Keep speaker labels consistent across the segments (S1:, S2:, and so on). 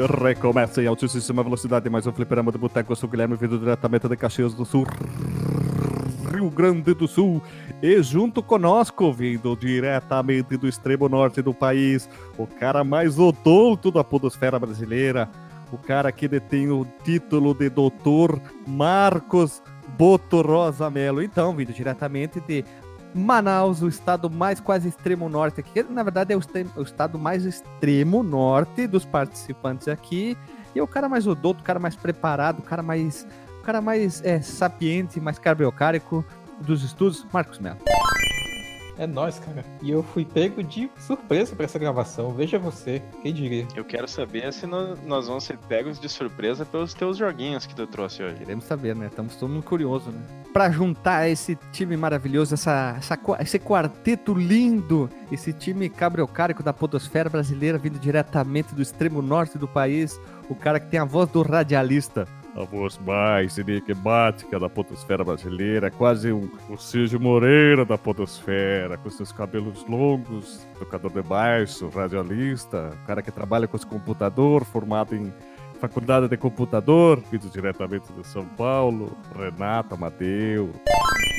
S1: recomeça em altíssima velocidade mais um fliperama do Boteco. Eu sou o Guilherme, vindo diretamente de Caxias do Sul, Rio Grande do Sul. E junto conosco, vindo diretamente do extremo norte do país, o cara mais odonto da podosfera brasileira, o cara que detém o título de doutor Marcos Boto Rosa Melo. Então, vindo diretamente de Manaus, o estado mais quase extremo norte aqui, na verdade é o, o, estado mais extremo norte dos participantes aqui, e o cara mais odonto, o cara mais preparado, o cara mais, o cara mais é, sapiente, mais carbiocárico dos estudos, Marcos Melo.
S2: É nós, cara. E eu fui pego de surpresa para essa gravação. Veja você, quem diria.
S3: Eu quero saber se nós vamos ser pegos de surpresa pelos teus joguinhos que tu trouxe hoje.
S1: Queremos saber, né? Estamos todo mundo curioso, né? Para juntar esse time maravilhoso, essa, essa, esse quarteto lindo, esse time cabriocárico da podosfera brasileira, vindo diretamente do extremo norte do país, o cara que tem a voz do radialista, a voz mais enigmática da potosfera brasileira, quase um, o Cid Moreira da potosfera, com seus cabelos longos, tocador de baixo, radialista, cara que trabalha com esse computador, formado em faculdade de computador, vindo diretamente de São Paulo, Renato Amadeu.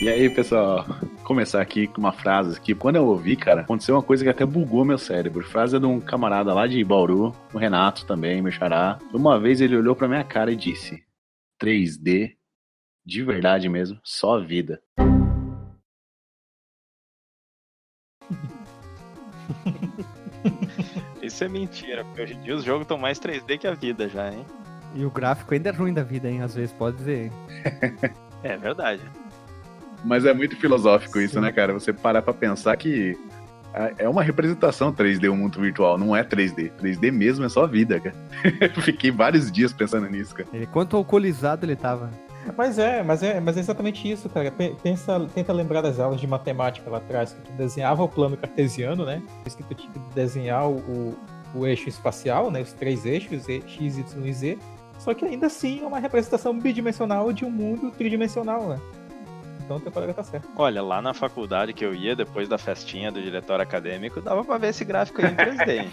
S4: E aí, pessoal, começar aqui com uma frase que quando eu ouvi, cara, aconteceu uma coisa que até bugou meu cérebro. Frase de um camarada lá de Bauru, o Renato também, meu xará. Uma vez ele olhou pra minha cara e disse: 3D, de verdade mesmo, só vida.
S3: Isso é mentira, porque hoje em dia os jogos estão mais 3D que a vida já, hein?
S1: E o gráfico ainda é ruim da vida, hein? Às vezes, pode dizer.
S3: é verdade.
S4: Mas é muito filosófico Sim. isso, né, cara? Você parar pra pensar que é uma representação 3D o mundo virtual, não é 3D. 3D mesmo é só vida, cara. Fiquei vários dias pensando nisso, cara.
S1: Ele, quanto alcoolizado ele tava.
S2: Mas é, mas é, mas é exatamente isso, cara. Pensa, tenta lembrar das aulas de matemática lá atrás, que tu desenhava o plano cartesiano, né? Diz que tu tinha que desenhar o, o eixo espacial, né? Os três eixos, X, Y e Z. Só que ainda assim é uma representação bidimensional de um mundo tridimensional, né? Então o teu colega tá certo.
S3: Olha, lá na faculdade que eu ia, depois da festinha do diretório acadêmico, dava pra ver esse gráfico aí em 3D.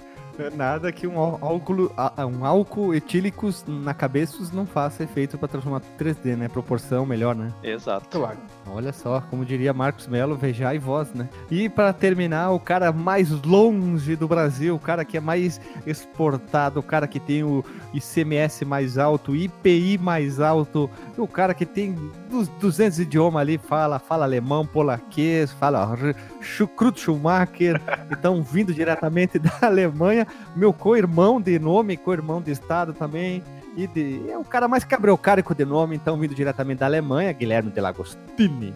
S1: Nada que um álcool, um álcool etílico na cabeça não faça efeito para transformar 3D, né? Proporção melhor, né?
S3: Exato.
S1: Claro. Olha só, como diria Marcos Melo, veja e voz, né? E para terminar, o cara mais longe do Brasil, o cara que é mais exportado, o cara que tem o ICMS mais alto, IPI mais alto, o cara que tem 200 idiomas ali, fala, fala alemão, polaquês, fala Schukrut Schumacher, então vindo diretamente da Alemanha, meu co-irmão de nome, co-irmão de estado também, e de, é o cara mais cabriocárico de nome, então vindo diretamente da Alemanha, Guilherme de Lagostini.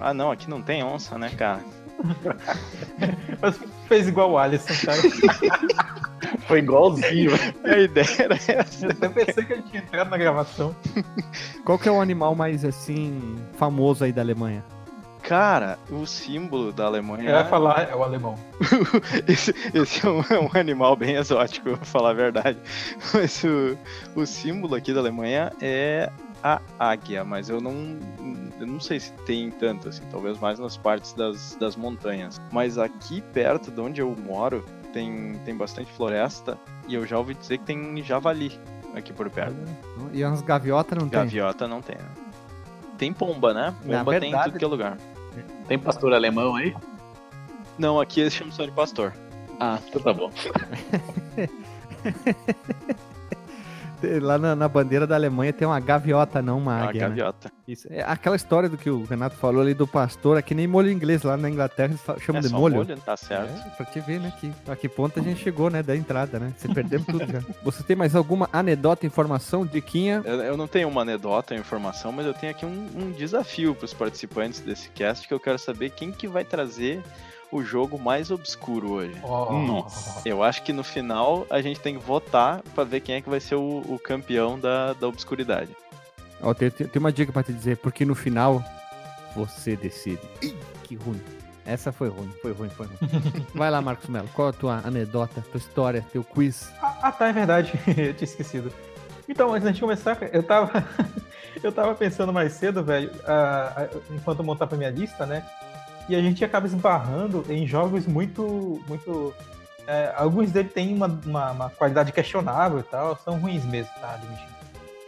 S3: Ah não, aqui não tem onça, né, cara?
S2: Mas fez igual o Alisson, cara.
S4: Foi igualzinho.
S3: A ideia era essa.
S2: Eu até pensei que a gente tinha entrado na gravação.
S1: Qual que é o animal mais, assim, famoso aí da Alemanha?
S3: Cara, o símbolo da Alemanha.
S2: Eu ia falar, é o alemão.
S3: esse, esse é, um, é, um, animal bem exótico, pra falar a verdade. Mas o, o símbolo aqui da Alemanha é a águia, mas eu não, eu não sei se tem tanto, assim, talvez mais nas partes das, das montanhas. Mas aqui perto de onde eu moro tem, tem bastante floresta e eu já ouvi dizer que tem javali aqui por perto.
S1: E as gaviotas não
S3: tem? Gaviota não tem, né? Tem pomba, né? Pomba verdade, tem em tudo que é lugar.
S4: Tem pastor alemão aí?
S3: Não, aqui eles chamam só de pastor.
S4: Ah, então tá bom.
S1: Lá na, na, bandeira da Alemanha tem uma gaviota, não uma águia.
S3: Uma né? gaviota. Né?
S1: Isso, é aquela história do que o Renato falou ali do pastor, é que nem molho inglês lá na Inglaterra, eles chamam
S3: é
S1: de molho.
S3: molho. Tá certo.
S1: É, pra te ver, né, que, a que ponto a gente chegou, né, da entrada, né? Você perdeu tudo já. Você tem mais alguma anedota, informação, diquinha?
S3: Eu, eu não tenho uma anedota, informação, mas eu tenho aqui um, um desafio pros participantes desse cast, que eu quero saber quem que vai trazer o jogo mais obscuro hoje.
S2: Oh. Hum.
S3: Eu acho que no final a gente tem que votar para ver quem é que vai ser o, o campeão da, da obscuridade.
S1: Ó, tem, tem uma dica para te dizer, porque no final você decide. Ih, que ruim. Essa foi ruim, foi ruim, foi ruim. Vai lá, Marcos Melo, qual a tua anedota, tua história, teu quiz?
S2: Ah, ah tá, é verdade, eu tinha esquecido. Então, antes de começar, eu tava, eu tava pensando mais cedo, velho, uh, enquanto eu montava minha lista, né? E a gente acaba esbarrando em jogos muito. muito é, alguns deles têm uma, uma, uma, qualidade questionável e tal, são ruins mesmo, tá? Admitindo.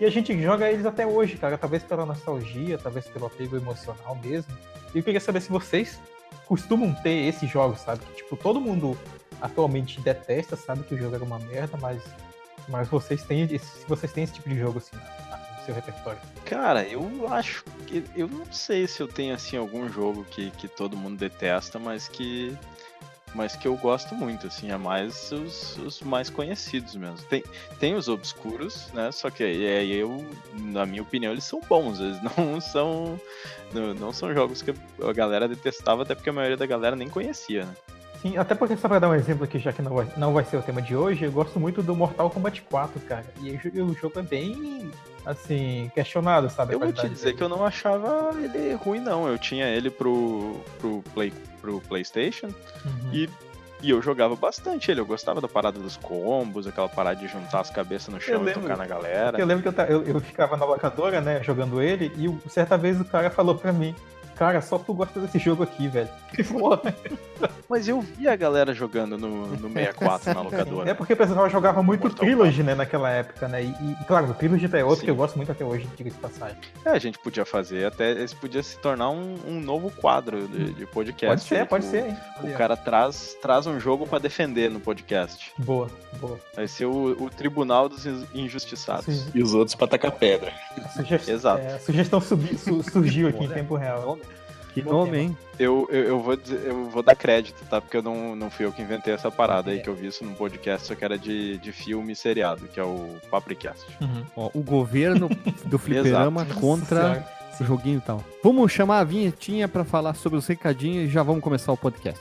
S2: E a gente joga eles até hoje, cara, talvez pela nostalgia, talvez pelo apego emocional mesmo. E eu queria saber se vocês costumam ter esses jogos, sabe? Que, tipo, todo mundo atualmente detesta, sabe que o jogo era uma merda, mas, mas vocês têm esse, vocês têm esse tipo de jogo assim no seu repertório.
S3: Cara, eu acho que eu não sei se eu tenho assim algum jogo que, que todo mundo detesta, mas que mas que eu gosto muito, assim, é mais os, os mais conhecidos mesmo. Tem, tem os obscuros, né? Só que aí eu, na minha opinião, eles são bons, eles não são. Não, não são jogos que a galera detestava, até porque a maioria da galera nem conhecia, né?
S2: Sim, até porque só pra dar um exemplo aqui, já que não vai, não vai ser o tema de hoje, eu gosto muito do Mortal Kombat 4, cara. E o jogo é bem, assim, questionado, sabe?
S3: Eu vou te dizer dele. que eu não achava ele ruim, não. Eu tinha ele pro, pro, Play, pro PlayStation uhum. e, e eu jogava bastante ele. Eu gostava da parada dos combos, aquela parada de juntar as cabeças no chão e tocar na galera.
S2: Eu lembro que eu, eu, eu ficava na locadora, né, jogando ele, e certa vez o cara falou pra mim cara, só tu gosta desse jogo aqui, velho.
S3: Mas eu vi a galera jogando no, no 64 na locadora.
S2: É porque o pessoal jogava muito Mortal Trilogy, né, naquela época, né? E, e claro, o Trilogy é outro Sim. que eu gosto muito até hoje, diga de passagem.
S3: É, a gente podia fazer, até esse podia se tornar um, um novo quadro de, de podcast.
S2: Pode ser, pode
S3: o,
S2: ser, hein?
S3: O cara traz, traz um jogo para defender no podcast.
S2: Boa, boa.
S3: Vai ser o, o Tribunal dos Injustiçados. Sim.
S4: E os outros pra tacar pedra.
S2: Exato. É, a sugestão subi, su, surgiu aqui em tempo real.
S1: Que nome, hein?
S3: Eu, eu, eu, vou dizer, eu vou dar crédito, tá? Porque eu não, não fui eu que inventei essa parada é. aí, que eu vi isso num podcast, só que era de, de filme seriado, que é o Papricast.
S1: Uhum. Ó, o governo do fliperama contra o joguinho e tal. Vamos chamar a vinhetinha para falar sobre os recadinhos e já vamos começar o podcast.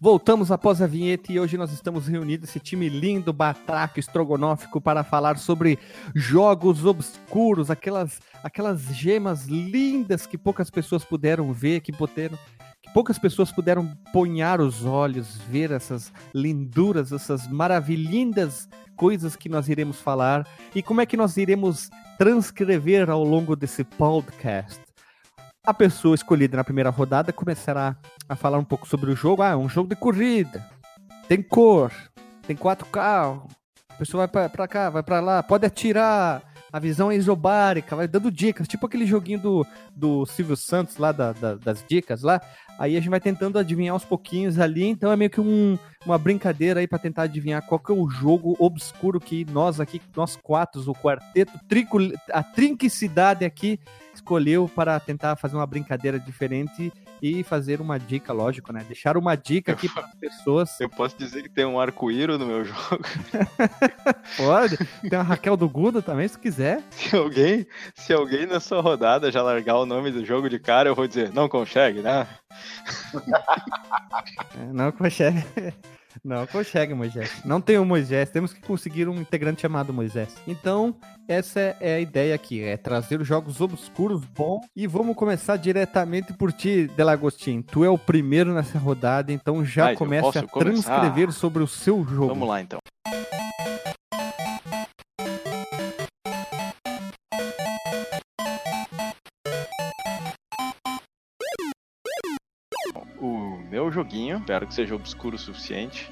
S1: Voltamos após a vinheta e hoje nós estamos reunidos, esse time lindo, batraco, estrogonófico, para falar sobre jogos obscuros, aquelas, aquelas gemas lindas que poucas pessoas puderam ver, que, puderam, que poucas pessoas puderam ponhar os olhos, ver essas linduras, essas maravilhindas coisas que nós iremos falar. E como é que nós iremos transcrever ao longo desse podcast a pessoa escolhida na primeira rodada começará a falar um pouco sobre o jogo. Ah, é um jogo de corrida, tem cor, tem quatro carros, a pessoa vai pra, cá, vai pra lá, pode atirar, a visão é isobárica, vai dando dicas, tipo aquele joguinho do, do Silvio Santos lá, da, da, das dicas lá. Aí a gente vai tentando adivinhar aos pouquinhos ali, então é meio que um, uma brincadeira aí para tentar adivinhar qual que é o jogo obscuro que nós aqui, nós quatro, o quarteto, trico, a trinquicidade aqui, escolheu para tentar fazer uma brincadeira diferente e fazer uma dica, lógico, né? Deixar uma dica aqui para as pessoas.
S3: Eu posso dizer que tem um arco-íris no meu jogo.
S1: Pode. Tem a Raquel do Guda também, se quiser.
S3: Se alguém, se alguém na sua rodada já largar o nome do jogo de cara, eu vou dizer, não consegue, né?
S1: É, não consegue. Não consegue, Moisés. Não tem o Moisés. Temos que conseguir um integrante chamado Moisés. Então, essa é a ideia aqui: é trazer jogos obscuros bons. E vamos começar diretamente por ti, Delagostin. Tu é o primeiro nessa rodada, então já comece a transcrever sobre o seu jogo.
S3: Vamos lá, então. Meu joguinho, espero que seja obscuro o suficiente.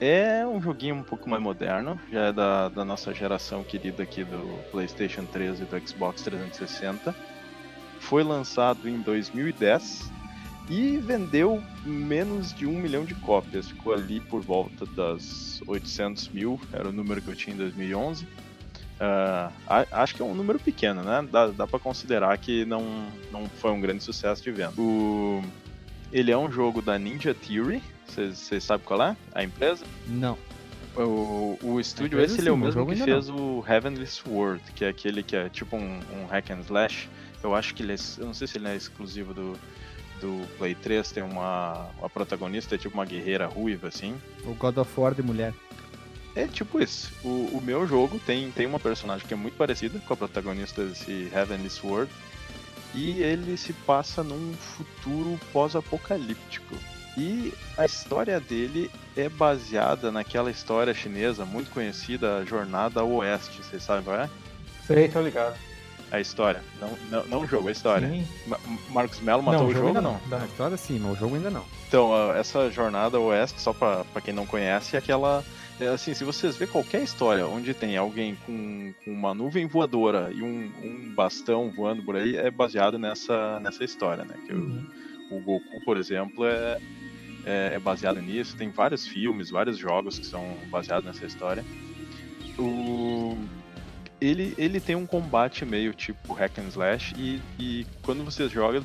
S3: É um joguinho um pouco mais moderno, já é da, da nossa geração querida aqui do PlayStation 3 e do Xbox 360. Foi lançado em 2010 e vendeu menos de um milhão de cópias. Ficou ali por volta das 800 mil, era o número que eu tinha em 2011. Uh, acho que é um número pequeno, né? Dá, dá para considerar que não, não foi um grande sucesso de venda. O, ele é um jogo da Ninja Theory. Vocês sabem qual é? A empresa?
S5: Não.
S3: O, o estúdio, esse ele
S5: sim,
S3: é o mesmo que fez o Heavenly Sword, que é aquele que é tipo um, um hack and slash. Eu acho que ele é, eu não sei se ele é exclusivo do, do Play 3, tem uma a protagonista é tipo uma guerreira ruiva assim.
S5: O God of War de mulher.
S3: É tipo isso. O, o meu jogo tem, tem uma personagem que é muito parecida com a protagonista desse Heavenly Sword. E ele se passa num futuro pós-apocalíptico. E a história dele é baseada naquela história chinesa muito conhecida, a Jornada ao Oeste. Vocês sabem qual é?
S2: Sei, tô ligado.
S3: A história. Não, não, não o jogo, a história.
S2: Sim.
S3: Ma- Marcos Mello matou
S2: não,
S3: o jogo?
S2: ainda
S3: não?
S2: não. Não.
S5: A história sim, mas o jogo ainda não.
S3: Então, essa jornada oeste, só pra, pra quem não conhece, é aquela. É assim, se vocês verem qualquer história onde tem alguém com, com uma nuvem voadora e um, um bastão voando por aí, é baseado nessa, nessa história, né? Que o,
S2: Uhum.
S3: o Goku, por exemplo, é, é, é baseado nisso. Tem vários filmes, vários jogos que são baseados nessa história. O, ele, ele tem um combate meio tipo hack and slash e, e quando você joga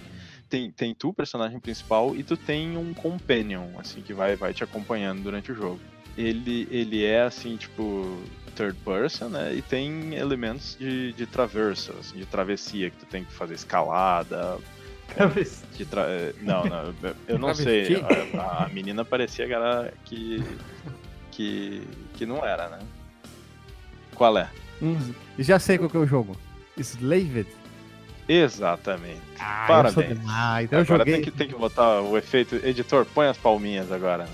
S3: tem, tem tu, personagem principal, e tu tem um companion, assim, que vai, vai te acompanhando durante o jogo. Ele, ele é, assim, tipo, third person, né? E tem elementos de, de traversa, assim, de travessia, que tu tem que fazer escalada. De tra... eh, Não, não, eu não sei. A, a menina parecia que era que, que. que não era, né? Qual é?
S5: Hum, já sei qual que é o jogo. Slaved.
S3: Exatamente.
S5: Ah,
S3: Parabéns.
S5: eu sou demais. Eu
S3: agora
S5: joguei.
S3: tem que, tem que botar o efeito. Editor, põe as palminhas agora. né?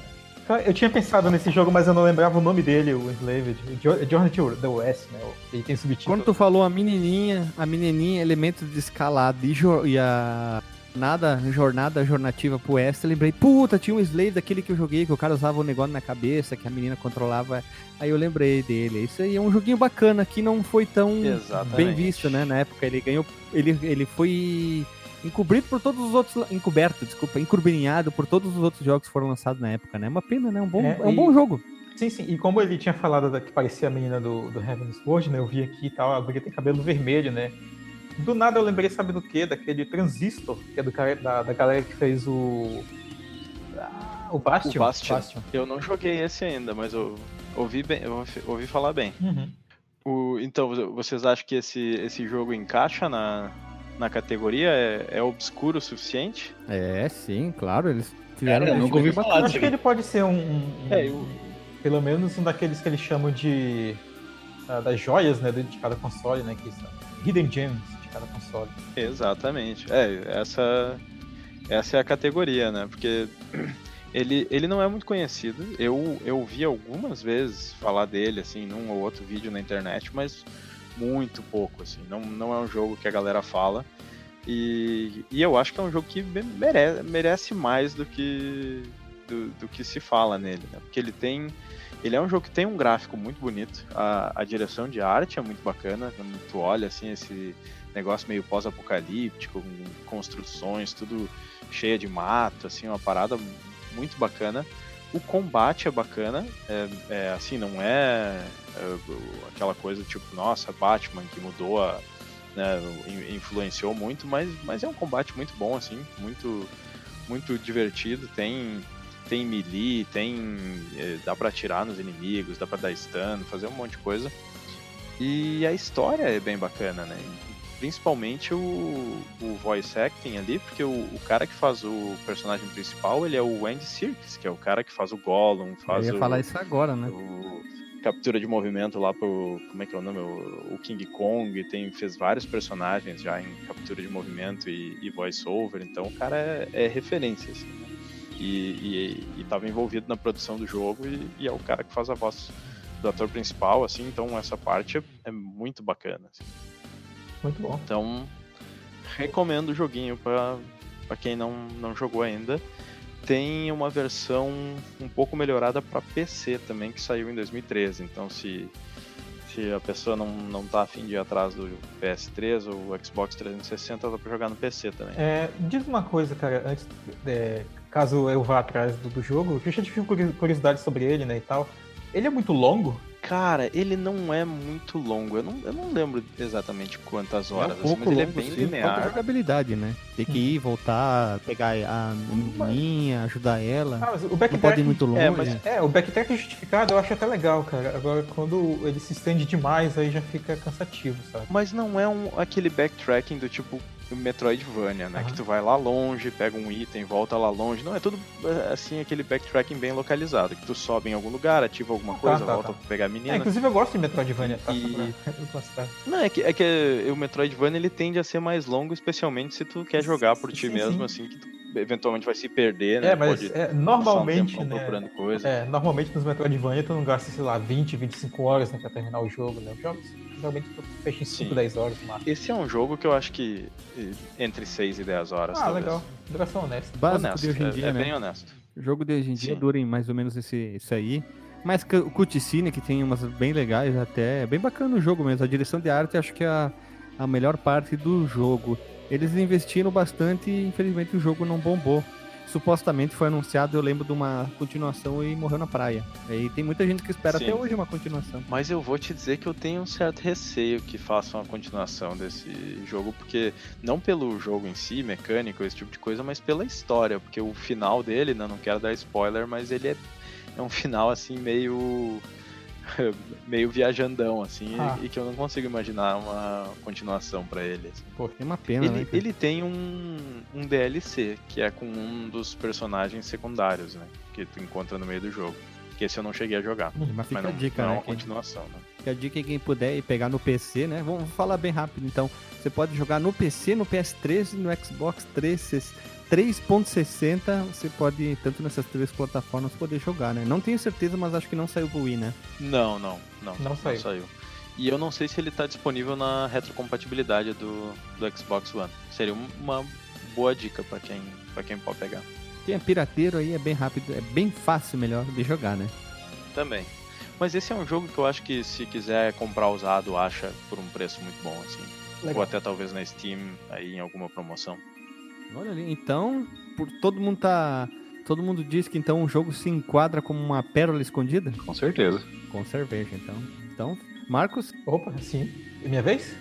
S2: Eu tinha pensado nesse jogo, mas eu não lembrava o nome dele, o Enslaved. Jo- Journey to the West, né? Ele tem subtítulo.
S5: Quando tu falou a menininha, a menininha, elemento de escalada e, e a nada, jornada jornativa pro oeste, eu lembrei, puta, tinha um slave daquele que eu joguei, que o cara usava um negócio na cabeça, que a menina controlava. Aí eu lembrei dele. Isso aí é um joguinho bacana, que não foi tão
S3: Exatamente.
S5: bem visto, né? Na época ele ganhou. Ele, ele foi encobrido por todos os outros. Encoberto, desculpa, encrubinhado por todos os outros jogos que foram lançados na época, né? É uma pena, né? Um bom,
S2: É,
S5: é, um
S2: e-
S5: bom jogo.
S2: Sim, sim. E como ele tinha falado da, que parecia a menina do, do Heaven's Sword, né? Eu vi aqui e tal, a guria tem cabelo vermelho, né? Do nada eu lembrei, sabe do quê? Daquele Transistor, que é do cara, da, da galera que fez o. ah, o Bastion.
S3: O Bastion. Eu não joguei esse ainda, mas eu ouvi, bem, eu ouvi- ouvi falar bem.
S2: Uhum.
S3: O, então, vocês acham que esse, esse jogo encaixa na, na categoria? É, é obscuro o suficiente?
S5: É, sim, claro. Eles tiveram.
S4: Cara, eu nunca ouvi falar
S2: acho que ele pode ser um. um-
S3: É, eu-
S2: Pelo menos um daqueles que eles chamam de. ah, das joias, né? De cada console, né? Que são Hidden Gems de cada console.
S3: Exatamente. É, essa, essa é a categoria, né? Porque ele, ele não é muito conhecido. Eu, eu vi algumas vezes falar dele, assim, num ou outro vídeo na internet, mas muito pouco, assim. Não, não é um jogo que a galera fala. E, e eu acho que é um jogo que me- mere, merece mais do que, do, do que se fala nele, né? Porque ele tem... Ele é um jogo que tem um gráfico muito bonito. A, a direção de arte é muito bacana. Quando tu olha, assim, esse negócio meio pós-apocalíptico, com construções, tudo cheia de mato, assim, uma parada muito bacana. O combate é bacana, é, é, assim, não é, é, aquela coisa tipo, nossa, Batman que mudou a. Né, in- influenciou muito, mas, mas é um combate muito bom, assim, muito, muito divertido. Tem, tem melee, tem. é, dá pra atirar nos inimigos, dá pra dar stun, fazer um monte de coisa. E a história é bem bacana, né? Principalmente o, o voice acting ali, porque o, o cara que faz o personagem principal, ele é o Andy Serkis, que é o cara que faz o Gollum,
S5: Eu
S3: faz
S5: ia
S3: o,
S5: falar isso agora, né?
S3: o captura de movimento lá pro, como é que é o nome, o, o King Kong, tem, fez vários personagens já em captura de movimento e, e voice over, então o cara é, é referência, assim, né? E, e, e tava envolvido na produção do jogo e, e é o cara que faz a voz do ator principal, assim, então essa parte é, é muito bacana, assim.
S2: Muito bom.
S3: Então, recomendo o joguinho pra pra quem não, não jogou ainda. Tem uma versão um pouco melhorada para PC também, que saiu em 2013. Então, se, se a pessoa não, não tá afim de ir atrás do PS3 ou Xbox 360, dá pra jogar no PC também.
S2: É, diz uma coisa, cara, antes, é, caso eu vá atrás do, do jogo, que eu já tive curi- curiosidade sobre ele, né, e tal. Ele é muito longo?
S3: Cara, ele não é muito longo. Eu não, eu não lembro exatamente quantas horas,
S1: é um
S3: assim,
S1: pouco
S3: mas ele é
S1: longo,
S3: bem
S1: sim,
S3: linear.
S1: jogabilidade, né? Tem que ir, voltar, pegar a menininha, ajudar ela.
S2: Ah, mas o
S1: Não pode ir
S2: backtrack.
S1: muito longe.
S3: é, mas-
S2: É, o backtrack justificado eu acho até legal, cara. Agora, quando ele se estende demais, aí já fica cansativo, sabe?
S3: Mas não é um, aquele backtracking do tipo Metroidvania, né?
S2: Aham.
S3: Que tu vai lá longe, pega um item, volta lá longe. Não, é tudo é, assim, aquele backtracking bem localizado. Que tu sobe em algum lugar, ativa alguma
S2: tá,
S3: coisa,
S2: tá,
S3: volta
S2: tá.
S3: pra pegar a
S2: É,
S3: menina.
S2: inclusive eu gosto de Metroidvania, tá?
S3: E-
S2: pra.
S3: Não, é que, é que o Metroidvania ele tende a ser mais longo, especialmente se tu quer jogar por ti
S2: Sim,
S3: mesmo,
S2: sim.
S3: assim, que tu eventualmente vai se perder, né?
S2: É, mas
S3: Pode
S2: é,
S3: um
S2: normalmente,
S3: tempão
S2: né?
S3: procurando coisa.
S2: É, normalmente nos Metroidvania tu não gasta, sei lá, 20, 25 horas né, pra terminar o jogo, né? Os jogos geralmente tu fecha em 5,
S3: Sim.
S2: 10 horas no máximo.
S3: Esse é um jogo que eu acho que entre 6 e 10 horas.
S2: Ah,
S3: talvez.
S2: legal. Duração honesta.
S1: Básico
S3: Honesto,
S1: de hoje em
S3: é,
S1: dia,
S3: é
S1: né?
S3: bem honesto.
S1: O jogo de hoje em dia
S3: Sim.
S1: dura em mais ou menos esse, isso aí. Mas o cutscene, que tem umas bem legais até, é bem bacana o jogo mesmo. A direção de arte acho que é a, a melhor parte do jogo. Eles investiram bastante e infelizmente o jogo não bombou. Supostamente foi anunciado, eu lembro de uma continuação e morreu na praia. E tem muita gente que espera
S3: Sim.
S1: até hoje uma continuação.
S3: Mas eu vou te dizer que eu tenho um certo receio que façam a continuação desse jogo, porque não pelo jogo em si, mecânico, esse tipo de coisa, mas pela história, porque o final dele, né, não quero dar spoiler, mas ele é, é um final assim meio meio viajandão assim,
S2: Ah.
S3: e, e que eu não consigo imaginar uma continuação pra ele. assim.
S1: Pô, tem uma pena, né?
S3: Ele,
S1: cara?
S3: ele tem um, um DLC, que é com um dos personagens secundários, né, que tu encontra no meio do jogo. Que esse eu não cheguei a jogar.
S1: Mas fica
S3: Mas não,
S1: a dica,
S3: não é
S1: né?
S3: uma
S1: Quem,
S3: continuação, né?
S1: fica a dica quem puder ir pegar no PC, né? Vamos falar bem rápido então. Você pode jogar no PC, no PS3 e no Xbox 3, 3.60. Você pode, tanto nessas três plataformas, poder jogar, né? Não tenho certeza, mas acho que não saiu pro Wii, né?
S3: Não, não, não.
S2: Não saiu.
S3: E eu não sei se ele tá disponível na retrocompatibilidade do, do Xbox One. Seria um- uma boa dica pra quem, pra quem pode pegar.
S1: Quem é pirateiro aí é bem rápido, é bem fácil melhor de jogar, né?
S3: Também. Mas esse é um jogo que eu acho que se quiser comprar usado, acha por um preço muito bom, assim. Ou
S2: Legal.
S3: até talvez na Steam, aí em alguma promoção.
S1: Olha ali, então, por, todo mundo tá. Todo mundo diz que então o jogo se enquadra como uma pérola escondida?
S4: Com certeza.
S1: Com cerveja, então. Então, Marcos,
S2: Opa, sim. É minha vez?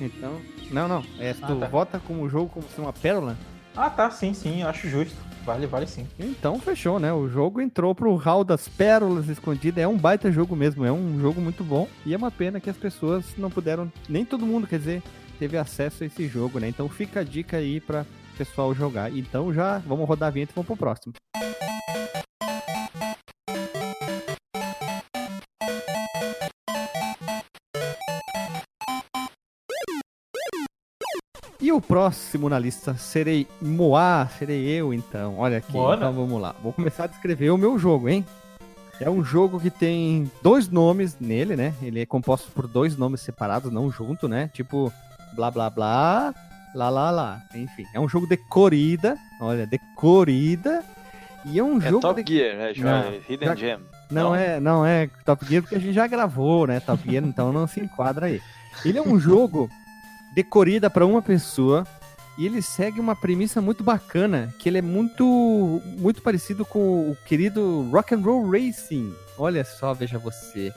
S1: então. Não, não. É, tu
S2: Ah, tá.
S1: vota como o jogo como se uma pérola?
S2: Ah, tá, sim, sim, acho justo. Vale, vale sim.
S1: Então fechou, né? O jogo entrou pro hall das pérolas escondidas. É um baita jogo mesmo, é um jogo muito bom. E é uma pena que as pessoas não puderam, nem todo mundo, quer dizer, teve acesso a esse jogo, né? Então fica a dica aí pra pessoal jogar. Então já vamos rodar a vinheta e vamos pro próximo. E o próximo na lista serei Moá, serei eu então. Olha aqui,
S2: Moana?
S1: então vamos lá. Vou começar a descrever o meu jogo, hein? É um jogo que tem dois nomes nele, né? Ele é composto por dois nomes separados, não junto, né? Tipo, blá blá blá, lá lá lá. Enfim, é um jogo de corrida. Olha, de corrida. E é um
S3: É
S1: jogo
S3: Top
S1: de...
S3: Gear, é, jo-
S1: Não,
S3: Hidden
S1: já-
S3: Gem.
S1: Não,
S3: Não?
S1: é, não é Top Gear porque a gente já gravou, né? Top Gear, então não se enquadra aí. Ele é um jogo de corrida para uma pessoa e ele segue uma premissa muito bacana, que ele é muito muito parecido com o querido Rock and Roll Racing. Olha só, veja você,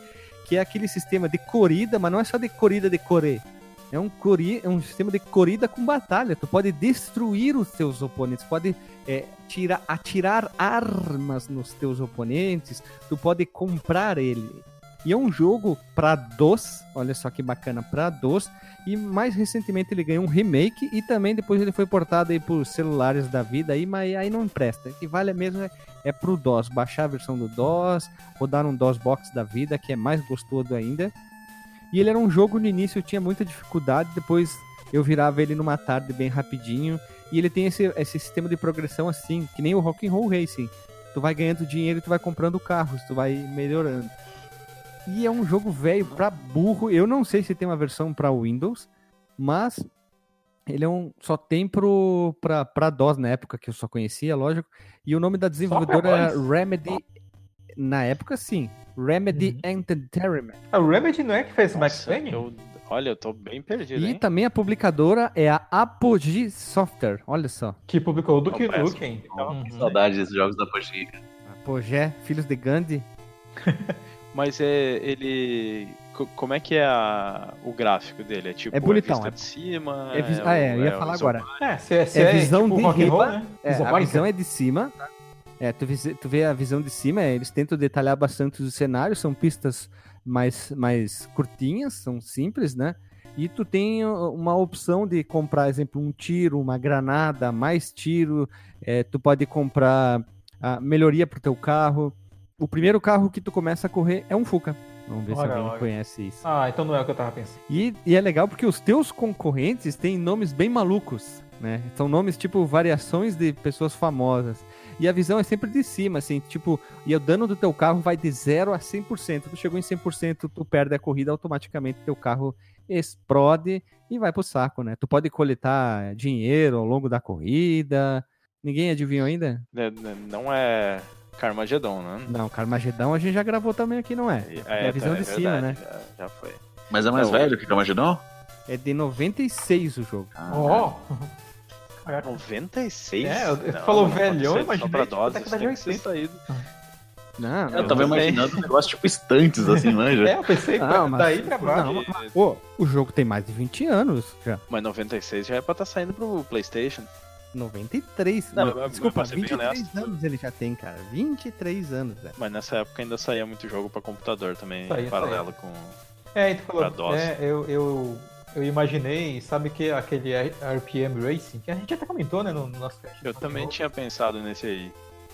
S1: que é aquele sistema de corrida, mas não é só de corrida de correr. É um, cori é um sistema de corrida com batalha. Tu pode destruir os teus oponentes, pode é, tira, atirar armas nos teus oponentes, tu pode comprar ele. E é um jogo para DOS, olha só que bacana, para DOS. E mais recentemente ele ganhou um remake e também depois ele foi portado aí por celulares da vida aí, mas aí não empresta. O que vale mesmo é, é pro DOS, baixar a versão do DOS, rodar um DOS Box da vida, que é mais gostoso ainda. E ele era um jogo no início, eu tinha muita dificuldade, depois eu virava ele numa tarde bem rapidinho. E ele tem esse, esse sistema de progressão assim, que nem o Rock and Roll Racing. Tu vai ganhando dinheiro e tu vai comprando carros, tu vai melhorando. E é um jogo velho pra burro. Eu não sei se tem uma versão pra Windows, mas ele é um só tem pro pra, pra DOS na época que eu só conhecia, lógico. E o nome da desenvolvedora era? Remedy na época sim, Remedy Entertainment.
S2: A Remedy não é que fez o Max
S3: Nossa,
S2: Payne?
S3: eu- olha, eu tô bem perdido,
S1: E
S3: hein?
S1: também a publicadora é a Apogee Software. Olha só.
S2: Que publicou o Duke
S3: parece-
S2: Nukem.
S4: Que
S2: Uhum.
S4: saudade desses jogos da Pochita.
S1: Apogé, Filhos de Gandhi.
S3: Mas é ele. co- Como é que é a- o gráfico dele? É tipo
S1: É bonitão,
S3: vista
S1: é-
S3: de cima?
S1: É vis- ah, é, eu ia
S3: o
S1: falar agora.
S2: É, se é, se
S1: É
S2: é,
S1: visão
S2: tipo
S1: de
S2: and roll,
S1: riba,
S2: né?
S1: É, a visão é de cima. É, tu, vê, tu vê a visão de cima, é, eles tentam detalhar bastante os cenários, são pistas mais, mais curtinhas, são simples, né? E tu tem uma opção de comprar, exemplo, um tiro, uma granada, mais tiro. é, tu pode comprar a melhoria pro teu carro. O primeiro carro que tu começa a correr é um Fuca. Vamos ver se
S2: Olha,
S1: alguém
S2: olha.
S1: conhece isso.
S2: Ah, então não é o que eu tava pensando.
S1: E, e é legal porque os teus concorrentes têm nomes bem malucos, né? São nomes tipo variações de pessoas famosas. E a visão é sempre de cima, assim, tipo, e o dano do teu carro vai de 0 a 100%. Tu chegou em 100%, tu perde a corrida, automaticamente teu carro explode e vai pro saco, né? Tu pode coletar dinheiro ao longo da corrida. Ninguém adivinhou ainda?
S3: É, né, Não é Carmageddon, né?
S1: Não, Carmagedão a gente já gravou também aqui, não é? É a visão
S3: tá,
S1: de cima, né?
S3: Já, já foi.
S4: Mas é mais
S3: É,
S4: velho que Camagedon?
S1: É de 96 o jogo.
S2: Ó! Caraca.
S3: 96?
S2: É, eu-
S3: Não,
S2: falou velhão,
S3: ser,
S2: imaginei,
S3: só pra doses, tem que ser
S2: 80.
S3: saído.
S1: Não,
S4: Eu tava
S3: também.
S4: imaginando um negócio tipo estantes, assim, manja.
S2: É, eu pensei,
S1: Não,
S2: pra-
S1: mas-
S2: daí pra baixo.
S1: Não, mas- Pô, o jogo tem mais de 20 anos já.
S3: Mas 96 já é pra estar saindo pro Playstation.
S1: 93.
S3: Não,
S1: Não, desculpa,
S3: mas pra ser bem
S1: 23
S3: honesto-
S1: anos ele já tem, cara. 23 anos, velho.
S3: Mas nessa época ainda saía muito jogo pra computador também,
S2: Saía,
S3: em paralelo com.
S2: É, e tu falou,
S3: Pra DOS.
S2: é, eu, eu, eu imaginei, sabe que aquele RPM Racing, que a gente até comentou, né, no, no nosso cast.
S3: Eu também tinha pensado nesse aí.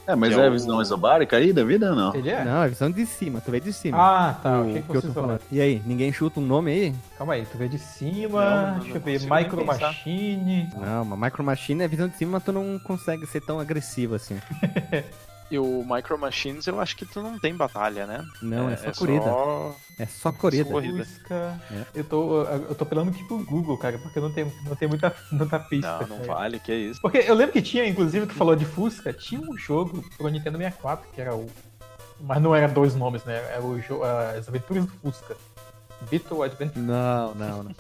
S4: É, mas
S3: Que
S4: é
S3: é
S4: a
S3: o-
S4: visão isobárica aí da vida ou não?
S2: Ele é?
S1: Não, é visão de cima, tu vê de cima.
S2: Ah, tá,
S1: O
S2: que
S1: que eu
S2: você
S1: tô
S2: falou.
S1: falando. E aí, ninguém chuta um nome aí?
S2: Calma aí, tu vê de cima,
S3: Não, não,
S2: deixa eu ver, Micro. Machine.
S1: Não, uma Micro Machine é visão de cima, mas tu não consegue ser tão agressivo assim.
S3: E o Micro Machines eu acho que tu não tem batalha, né?
S1: Não, é, só corrida.
S3: Só...
S1: É só corrida.
S3: Só corrida.
S2: Fusca.
S1: É.
S2: Eu tô, eu tô pelando aqui pro Google, cara, porque não tem, não tem muita, muita pista.
S3: Não, não
S2: cara.
S3: vale, que isso.
S2: Porque eu lembro que tinha, inclusive, tu falou de Fusca, tinha um jogo pro Nintendo 64, que era o. Mas não era dois nomes, né? Era o jogo, as aventuras do Fusca. Beetle Adventure.
S1: Não, não, não.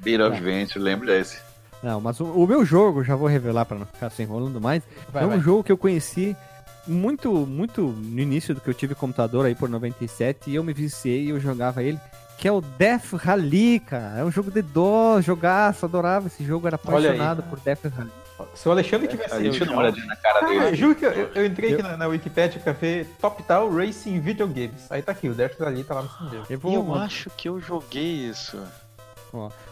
S4: Beat of Venture, lembro desse.
S1: Não, mas o, o meu jogo, já vou revelar pra não ficar se enrolando mais,
S2: Vai,
S1: é um
S2: vai.
S1: jogo que eu conheci muito, muito no início do que eu tive computador aí por 97 e eu me viciei e eu jogava ele, que é o Death Rally, cara. É um jogo de DOS, jogaço, adorava esse jogo, era apaixonado por Death Rally.
S2: Se o Alexandre tivesse.
S4: Deixa eu dar uma
S2: eu
S4: olhadinha na cara
S2: Cara,
S4: dele.
S2: eu juro que eu, eu- eu entrei aqui na, na Wikipedia pra ver Top Down Racing Video Games. Aí tá aqui, o Death ali tá lá no cinema.
S1: Eu vou,
S3: eu acho que eu joguei isso.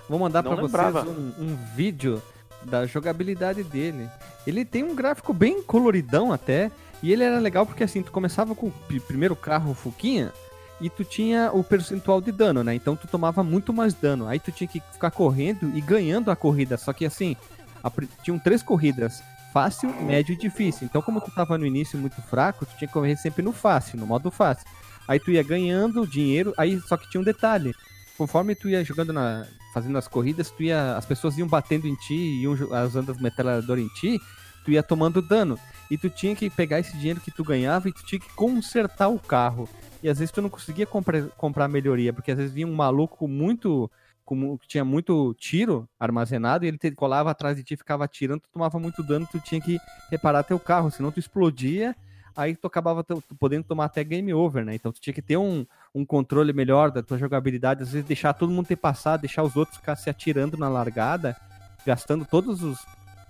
S1: vou mandar
S3: não
S1: pra
S3: lembrava.
S1: vocês um, um vídeo da jogabilidade dele. Ele tem um gráfico bem coloridão até, e ele era legal porque assim, tu começava com o primeiro carro Fuquinha, e tu tinha o percentual de dano, né? Então tu tomava muito mais dano. Aí tu tinha que ficar correndo e ganhando a corrida. Só que assim, a tinham três corridas. Fácil, médio e difícil. Então, como tu tava no início muito fraco, tu tinha que correr sempre no fácil, no modo fácil. Aí tu ia ganhando dinheiro, aí só que tinha um detalhe. Conforme tu ia jogando na. fazendo as corridas, tu ia. As pessoas iam batendo em ti, iam usando as metralhadoras em ti, tu ia tomando dano. E tu tinha que pegar esse dinheiro que tu ganhava e tu tinha que consertar o carro. E às vezes tu não conseguia comprar, comprar melhoria, porque às vezes vinha um maluco muito. Como tinha muito tiro armazenado e ele te colava atrás de ti, ficava atirando, tu tomava muito dano, tu tinha que reparar teu carro, senão tu explodia, aí tu acabava podendo tomar até game over, né? Então tu tinha que ter um, um controle melhor da tua jogabilidade, às vezes deixar todo mundo ter passado, deixar os outros ficar se atirando na largada, gastando todos os,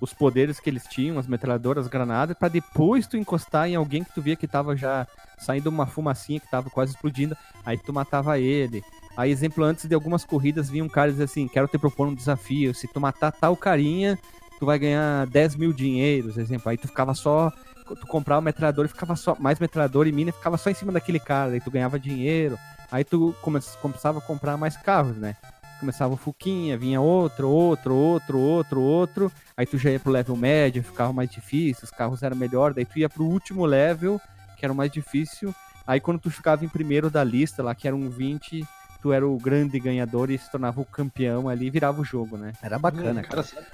S1: os poderes que eles tinham, as metralhadoras, as granadas, pra depois tu encostar em alguém que tu via que tava já saindo uma fumacinha que tava quase explodindo, aí tu matava ele. Aí, exemplo, antes de algumas corridas, vinha um cara e dizia assim, quero te propor um desafio, se tu matar tal carinha, tu vai ganhar 10 mil dinheiros, exemplo. Aí tu ficava só, tu comprava o metralhador e ficava só, mais metralhador e mina, e ficava só em cima daquele cara, aí tu ganhava dinheiro. Aí tu come, começava a comprar mais carros, né? Começava o Fuquinha, vinha outro, outro, outro, outro, outro. Aí tu já ia pro level médio, ficava mais difícil, os carros eram melhor. Daí tu ia pro último level, que era o mais difícil. Aí quando tu ficava em primeiro da lista lá, que era um 20, tu era o grande ganhador e se tornava o campeão ali e virava o jogo, né? Era bacana, cara.
S4: Cara,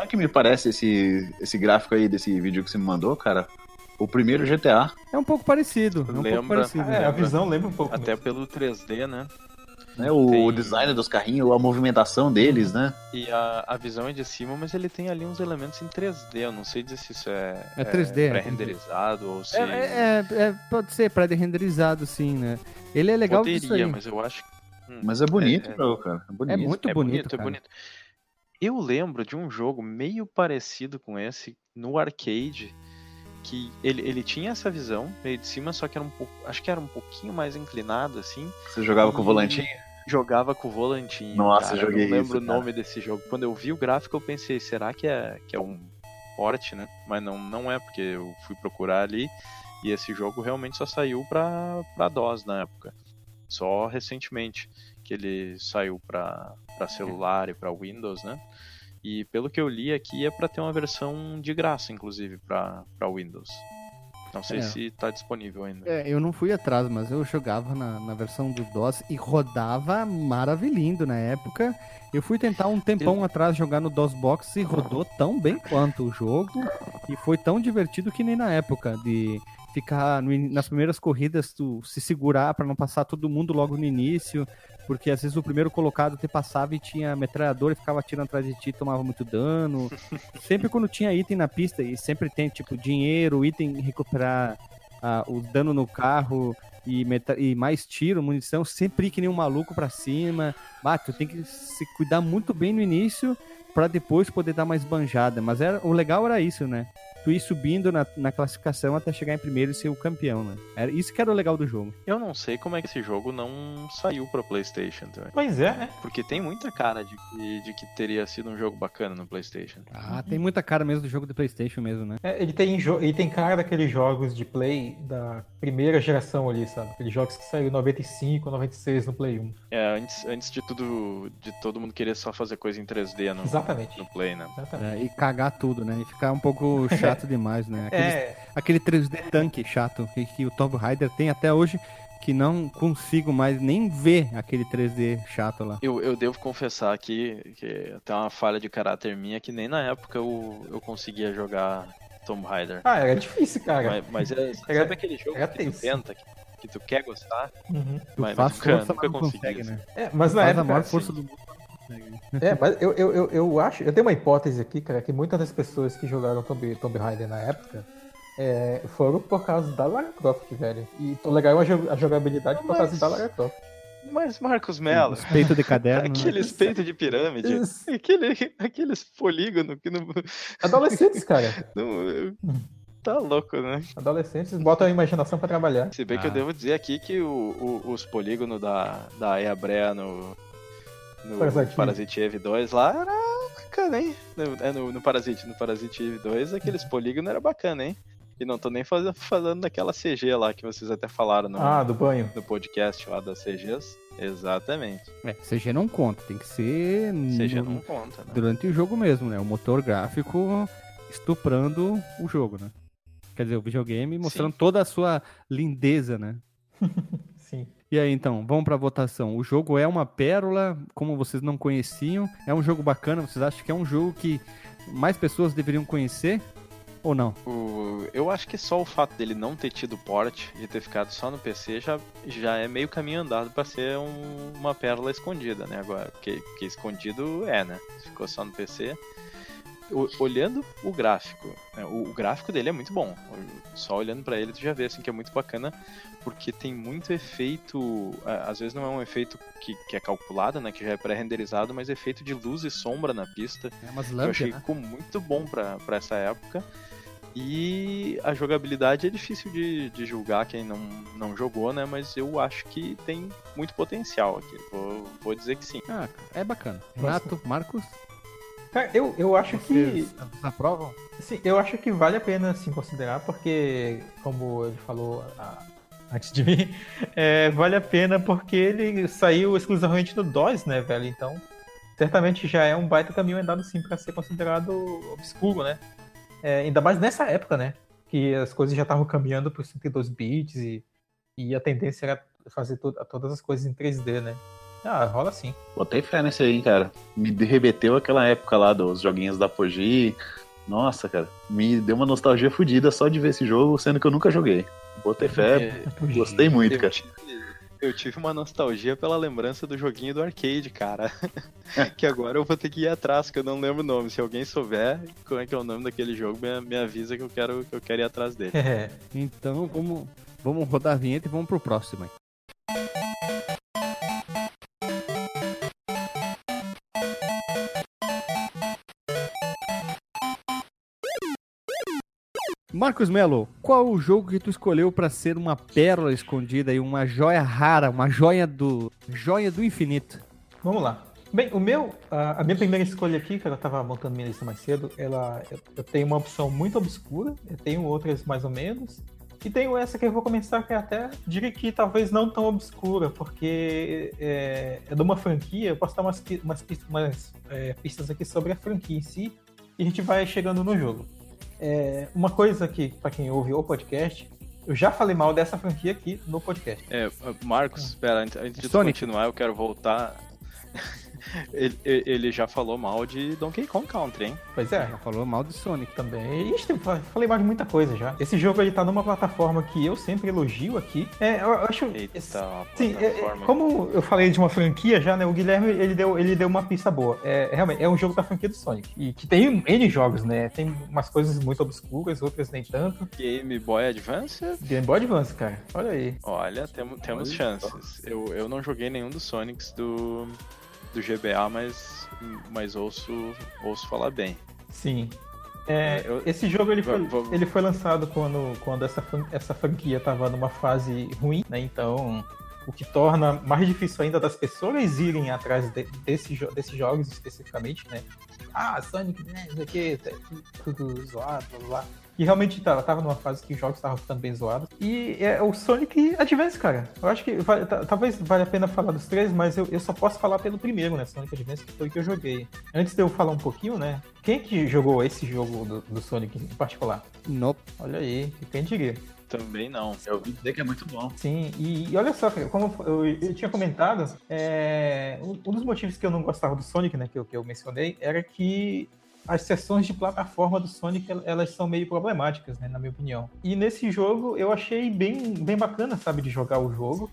S4: sabe, que me parece esse, esse gráfico aí desse vídeo que você me mandou, cara? O primeiro GTA.
S1: É um pouco parecido. É um pouco
S3: Lembra.
S1: parecido.
S2: É, a visão lembra um pouco.
S3: Até pelo 3D, né?
S4: Né? O
S3: Tem-
S4: design dos carrinhos, a movimentação deles, né?
S3: E a, a visão é de cima, mas ele tem ali uns elementos em 3D. Eu não sei dizer se isso é,
S1: É 3D, é
S3: pré-renderizado ou se.
S1: É, é- é- é- pode ser pré-renderizado, sim, né? Ele é legal.
S3: Poderia, mas eu acho. Hum,
S4: Mas é bonito,
S3: É, é.
S4: cara. É bonito.
S1: É muito
S3: é
S1: bonito,
S3: bonito, é bonito. Eu lembro de um jogo meio parecido com esse no arcade, que ele, ele tinha essa visão meio de cima, só que era um pouco, acho que era um pouquinho mais inclinado assim.
S4: Você jogava com o volantinho?
S3: Jogava com o volantinho.
S4: Nossa,
S3: cara.
S4: eu joguei
S3: Eu não lembro
S4: isso,
S3: o nome desse jogo. Quando eu vi o gráfico, eu pensei, será que é, que é um porte, né? Mas não, não é, porque eu fui procurar ali e esse jogo realmente só saiu pra, pra DOS na época. Só recentemente que ele saiu pra, pra celular e pra Windows, né? E pelo que eu li aqui é pra ter uma versão de graça, inclusive, pra Windows. Não sei
S1: É.
S3: se tá disponível ainda.
S1: É, eu não fui atrás, mas eu jogava na, na versão do DOS e rodava maravilhindo na época. Eu fui tentar um tempão atrás jogar no DOS Box e rodou tão bem quanto o jogo. E foi tão divertido que nem na época de ficar no nas primeiras corridas, tu se segurar pra não passar todo mundo logo no início. Porque às vezes o primeiro colocado te passava e tinha metralhador e ficava atirando atrás de ti, tomava muito dano. sempre quando tinha item na pista, e sempre tem tipo dinheiro, item recuperar ah, o dano no carro e, e mais tiro, munição, sempre ir que nem um maluco pra cima. Ah, tu tem que se cuidar muito bem no início pra depois poder dar mais banjada. Mas era, o legal era isso, né? Tu ir subindo na, na classificação até chegar em primeiro e ser o campeão, né? Era isso que era o legal do jogo.
S3: Eu não sei como é que esse jogo não saiu pra PlayStation também.
S2: Pois é, né?
S3: Porque tem muita cara de que, de que teria sido um jogo bacana no PlayStation.
S1: Ah, tem muita cara mesmo do jogo do PlayStation mesmo, né?
S2: É, ele, tem ele tem cara daqueles jogos de Play da primeira geração ali, sabe? Aqueles jogos que saíram em 95, 96 no Play 1.
S3: É, antes, antes de tudo, de todo mundo querer só fazer coisa em 3D no,
S2: Exatamente.
S3: no Play, né?
S2: Exatamente.
S1: É, e cagar tudo, né? E ficar um pouco chato demais, né? Aqueles
S2: É,
S1: aquele 3D tanque chato que, que o Tomb Raider tem até hoje, que não consigo mais nem ver aquele 3D chato lá.
S3: Eu, eu devo confessar aqui que tem uma falha de caráter minha que nem na época eu, eu conseguia jogar Tomb Raider.
S2: ah, era difícil, cara.
S3: Mas, mas é,
S2: Era-
S3: sabe aquele jogo
S2: era
S3: que tu tenta, que, que tu quer gostar,
S2: Uhum.
S1: Tu
S3: mas,
S1: faz
S3: mas nunca,
S1: força,
S3: nunca consegui.
S1: consegue,
S3: assim.
S1: né?
S2: É, mas na
S1: Faz
S2: época.
S1: a maior
S2: assim,
S1: força do mundo.
S2: É, mas eu, eu, eu, eu acho, eu tenho uma hipótese aqui, cara, que muitas das pessoas que jogaram Tomb, Tomb Raider na época é, foram por causa da Lara Croft, velho. E legal a jo- a jogabilidade por causa
S3: Mas-
S2: da Lara Croft.
S3: Mas Marcos Mello,
S1: Os peitos de caderno. né?
S3: aqueles peitos de pirâmide,
S2: Isso.
S3: aquele, aqueles polígonos que não,
S2: Adolescentes, cara.
S3: não- Tá louco, né?
S2: Adolescentes botam a imaginação pra trabalhar.
S3: Se bem que
S1: Ah.
S3: eu devo dizer aqui que o- o- os polígonos da, da Eabrea no, no
S2: Parasite.
S3: Parasite Eve 2 lá era bacana, hein? No, é no, no Parasite, no Parasite Eve 2, aqueles polígonos era bacana, hein? E não tô nem faz, falando daquela CG lá que vocês até falaram no,
S2: Ah, do banho.
S3: no podcast lá das CGs. Exatamente.
S1: É, CG não conta, tem que ser
S3: CG
S1: no-
S3: não conta, né?
S1: durante o jogo mesmo, né? O motor gráfico estuprando o jogo, né? Quer dizer, o videogame mostrando toda a sua lindeza, né? E aí, então, vamos pra votação. O jogo é uma pérola, como vocês não conheciam. É um jogo bacana, vocês acham que é um jogo que mais pessoas deveriam conhecer? Ou não?
S3: O- eu acho que só o fato dele não ter tido port e ter ficado só no PC já, já é meio caminho andado pra ser um- uma pérola escondida, né? Agora, porque, porque escondido é, né? Ficou só no PC. Olhando o gráfico, né, o, o gráfico dele é muito bom. Só olhando pra ele tu já vê assim que é muito bacana, porque tem muito efeito. a- Às vezes não é um efeito que, que é calculado, né? Que já é pré-renderizado, mas efeito de luz e sombra na pista.
S1: É umas
S3: Eu achei
S1: lâmpadas,
S3: que
S1: né?
S3: ficou muito bom pra, pra essa época. E a jogabilidade é difícil de, de julgar quem não, não jogou, né? Mas eu acho que tem muito potencial aqui. Vou, vou dizer que sim.
S1: Ah, é bacana. Renato, Marcos,
S2: Cara, eu, eu acho que.
S1: vocês aprovam?
S2: Sim, eu acho que vale a pena sim considerar, porque, como ele falou ah, antes de mim, é, vale a pena porque ele saiu exclusivamente no DOS, né, velho? Então, certamente já é um baita caminho andado sim para ser considerado obscuro, né? É, ainda mais nessa época, né? Que as coisas já estavam caminhando para 32 bits e, e a tendência era fazer to- todas as coisas em 3D, né? Ah, rola sim.
S4: Botei fé nesse aí, cara. Me remeteu aquela época lá dos joguinhos da Fuji. Nossa, cara. Me deu uma nostalgia fodida só de ver esse jogo, sendo que eu nunca joguei. Botei fé,
S3: É,
S4: gostei muito,
S3: eu,
S4: cara.
S3: tive, eu tive uma nostalgia pela lembrança do joguinho do arcade, cara. que agora eu vou ter que ir atrás, que eu não lembro o nome. Se alguém souber como é que é o nome daquele jogo, me, me avisa que eu quero, que eu quero ir atrás dele.
S2: É.
S1: Então, vamos, vamos rodar a vinheta e vamos pro próximo
S5: Marcos Melo, qual o jogo que tu escolheu para ser uma pérola escondida e uma joia rara, uma joia do joia do infinito?
S2: Vamos lá. Bem, o meu, a, minha primeira escolha aqui, que eu estava montando minha lista mais cedo, ela, eu, tenho uma opção muito obscura, eu tenho outras mais ou menos, e tenho essa que eu vou começar que é até diria que talvez não tão obscura, porque é, é de uma franquia, eu posso dar umas, umas, umas é, pistas aqui sobre a franquia em si, e a gente vai chegando no jogo. É, uma coisa que, para quem ouve o podcast, eu já falei mal dessa franquia aqui no podcast.
S3: É, Marcos, espera, antes de continuar, eu quero voltar ele, ele, já falou mal de Donkey Kong Country, hein?
S2: Pois é.
S5: Já falou mal de Sonic também.
S2: Ixi, falei mal de muita coisa já. Esse jogo ele tá numa plataforma que eu sempre elogio aqui. É, eu acho.
S3: Eita,
S2: sim, é, é como eu falei de uma franquia já, né? O Guilherme ele deu, ele deu uma pista boa. É, realmente, é um jogo da franquia do Sonic. E que tem N jogos, né? Tem umas coisas muito obscuras, outras nem tanto.
S3: Game Boy Advance?
S2: Game Boy Advance, cara. Olha aí.
S3: Olha, temos, temos chances. Eu, eu não joguei nenhum dos Sonics do do GBA, mas, mas ouço, ouço falar bem.
S2: Sim. É, eu, esse jogo ele foi, vou... ele foi lançado quando, quando essa, essa franquia estava numa fase ruim, né? Então, o que torna mais difícil ainda das pessoas irem atrás de, desse, desses jogos especificamente, né? Ah, Sonic, né? Isso aqui, tá tudo zoado, blá blá. E realmente tava, tava numa fase que os jogos estavam ficando bem zoados. E é o Sonic Advance, cara. Eu acho que vai, talvez valha a pena falar dos três, mas eu, eu só posso falar pelo primeiro, né? Sonic Advance, que foi o que eu joguei. Antes de eu falar um pouquinho, né? Quem que jogou esse jogo do, do Sonic em particular?
S5: Nope.
S2: Olha aí, quem diria?
S3: Também não.
S4: Eu ouvi dizer que é muito bom.
S2: Sim, e, e olha só, como eu, eu tinha comentado, é, um dos motivos que eu não gostava do Sonic, né, que eu, que eu mencionei, era que as sessões de plataforma do Sonic elas são meio problemáticas, né, na minha opinião. E nesse jogo eu achei bem, bem bacana, sabe, de jogar o jogo.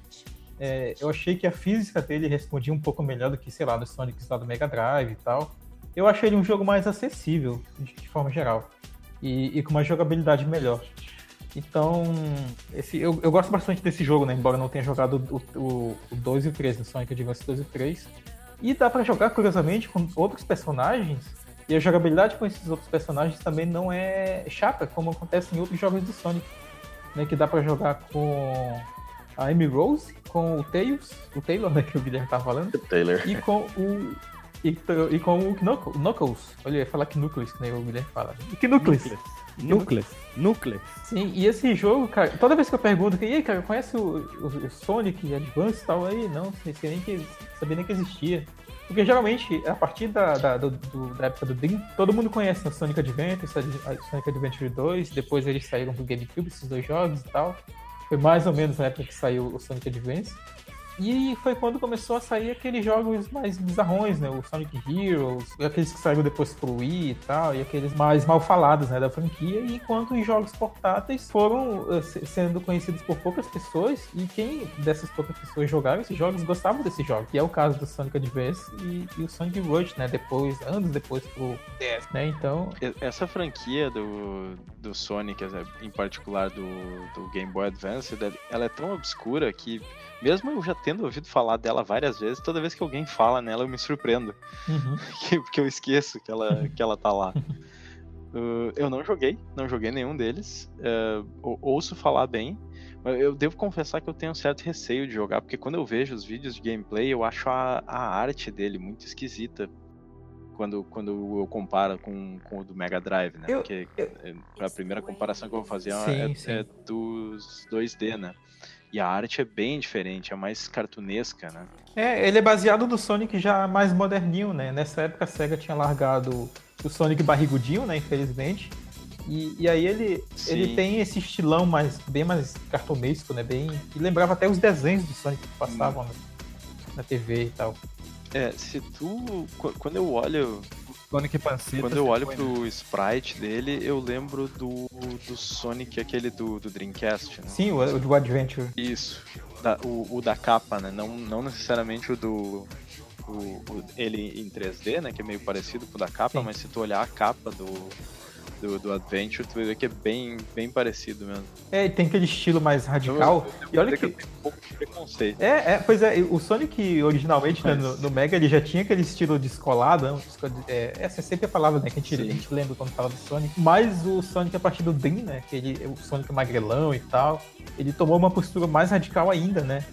S2: É, eu achei que a física dele respondia um pouco melhor do que, sei lá, no Sonic lá do Mega Drive e tal. Eu achei ele um jogo mais acessível, de, de forma geral. E, e, com uma jogabilidade melhor. Então, esse, eu, eu gosto bastante desse jogo, né? Embora não tenha jogado o, o, o 2 e o 3, no Sonic Advance 2 e 3. E dá para jogar, curiosamente, com outros personagens e a jogabilidade com esses outros personagens também não é chata, como acontece em outros jogos do Sonic. Né, que dá para jogar com a Amy Rose, com o Tails, o Taylor, né, que o Guilherme tava falando.
S4: Taylor.
S2: E com o. E, e com o Knuckles. Olha, eu ia falar que Knuckles, que nem o Guilherme fala. E que Knuckles?
S5: Núcleos. Núcleos.
S2: Sim, e esse jogo, cara, toda vez que eu pergunto, e aí, cara, conhece o, o, o Sonic Advance e tal aí? Não, sei nem que, sabia nem que existia. Porque geralmente, a partir da, da, do, da época do Dream, todo mundo conhece o Sonic Adventure, Sonic Adventure 2, depois eles saíram do GameCube, esses dois jogos e tal. Foi mais ou menos na época que saiu o Sonic Advance. E foi quando começou a sair aqueles jogos mais bizarrões, né? O Sonic Heroes, aqueles que saíram depois pro Wii e tal, e aqueles mais mal falados, né, da franquia. E enquanto os jogos portáteis foram uh, sendo conhecidos por poucas pessoas, e quem dessas poucas pessoas jogaram esses jogos gostavam desses jogos, que é o caso do Sonic Advance e, e o Sonic Rush, né? Depois, anos depois pro DS, né? Então.
S3: Essa franquia do, do Sonic, em particular do, do Game Boy Advance, ela é tão obscura que mesmo eu já tendo ouvido falar dela várias vezes, toda vez que alguém fala nela eu me surpreendo. Uhum. Porque eu esqueço que ela, que ela tá lá. Uh, eu não joguei, não joguei nenhum deles. Uh, ouço falar bem. Mas eu devo confessar que eu tenho um certo receio de jogar, porque quando eu vejo os vídeos de gameplay, eu acho a, a arte dele muito esquisita. Quando, quando eu comparo com, com o do Mega Drive, né? Eu, porque eu... É, a primeira comparação que eu vou fazer é, sim, é, sim. é dos 2D, né? E a arte é bem diferente, é mais cartunesca, né?
S2: É, ele é baseado no Sonic já mais moderninho, né? Nessa época a SEGA tinha largado o Sonic barrigudinho, né? Infelizmente. E, e aí ele, ele tem esse estilão mais, bem mais cartunesco, né? Bem, que lembrava até os desenhos do Sonic que passavam hum. na, na TV e tal.
S3: É, se tu. Quando eu olho
S5: Sonic Panceta.
S3: Quando eu olho pro sprite dele, eu lembro do, do Sonic, aquele do, do Dreamcast, né?
S2: Sim, o, do Adventure.
S3: Isso. Da, o, o, da capa, né? Não, não necessariamente o do. O, o, ele em 3D, né? Que é meio parecido com o da capa, Sim. mas se tu olhar a capa do, do, do Adventure, tu vai ver que é bem, bem parecido mesmo.
S2: É, tem aquele estilo mais radical.
S3: Eu- eu
S2: e olha que.
S3: tenho um pouco de preconceito.
S2: É, é, pois é, o Sonic originalmente, né, no, no Mega, ele já tinha aquele estilo descolado, né, é, essa é sempre a palavra, né, que a gente, a gente lembra quando fala do Sonic, mas o Sonic a partir do Dream, né, que ele, o Sonic magrelão e tal, ele tomou uma postura mais radical ainda, né,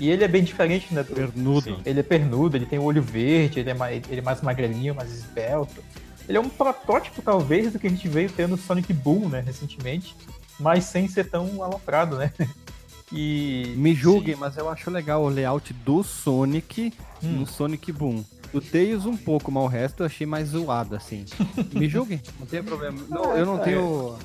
S2: e ele é bem diferente, né, do,
S1: Pernudo.
S3: Sim.
S2: ele é pernudo, ele tem o olho verde, ele é mais, ele é mais magrelinho, mais esbelto. Ele é um protótipo, talvez, do que a gente veio tendo no Sonic Boom, né, recentemente, mas sem ser tão aloprado, né. E
S1: Me julguem, mas eu acho legal o layout do Sonic
S2: Hum.
S1: no Sonic Boom. O Tails um pouco, mas o resto eu achei mais zoado, assim. Me julguem, não tem problema. Não, eu não tenho.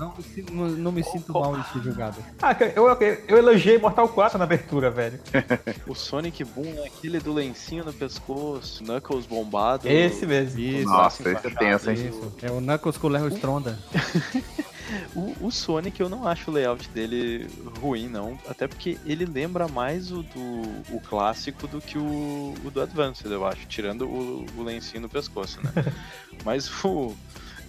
S1: Não, me sinto- não, não me sinto mal de ser julgado.
S2: Ah, eu, eu, elogiei Mortal 4 na abertura, velho.
S3: O Sonic Boom é aquele do lencinho no pescoço, Knuckles bombado.
S2: Esse mesmo.
S1: Isso,
S4: Nossa,
S3: braço
S4: esse é tenso, hein?
S1: isso. É o Knuckles com o Lerro Stronda.
S3: O, o Sonic eu não acho o layout dele ruim, não. Até porque ele lembra mais o do o clássico do que o, o do Advanced, eu acho. Tirando o, o lencinho no pescoço, né? Mas o.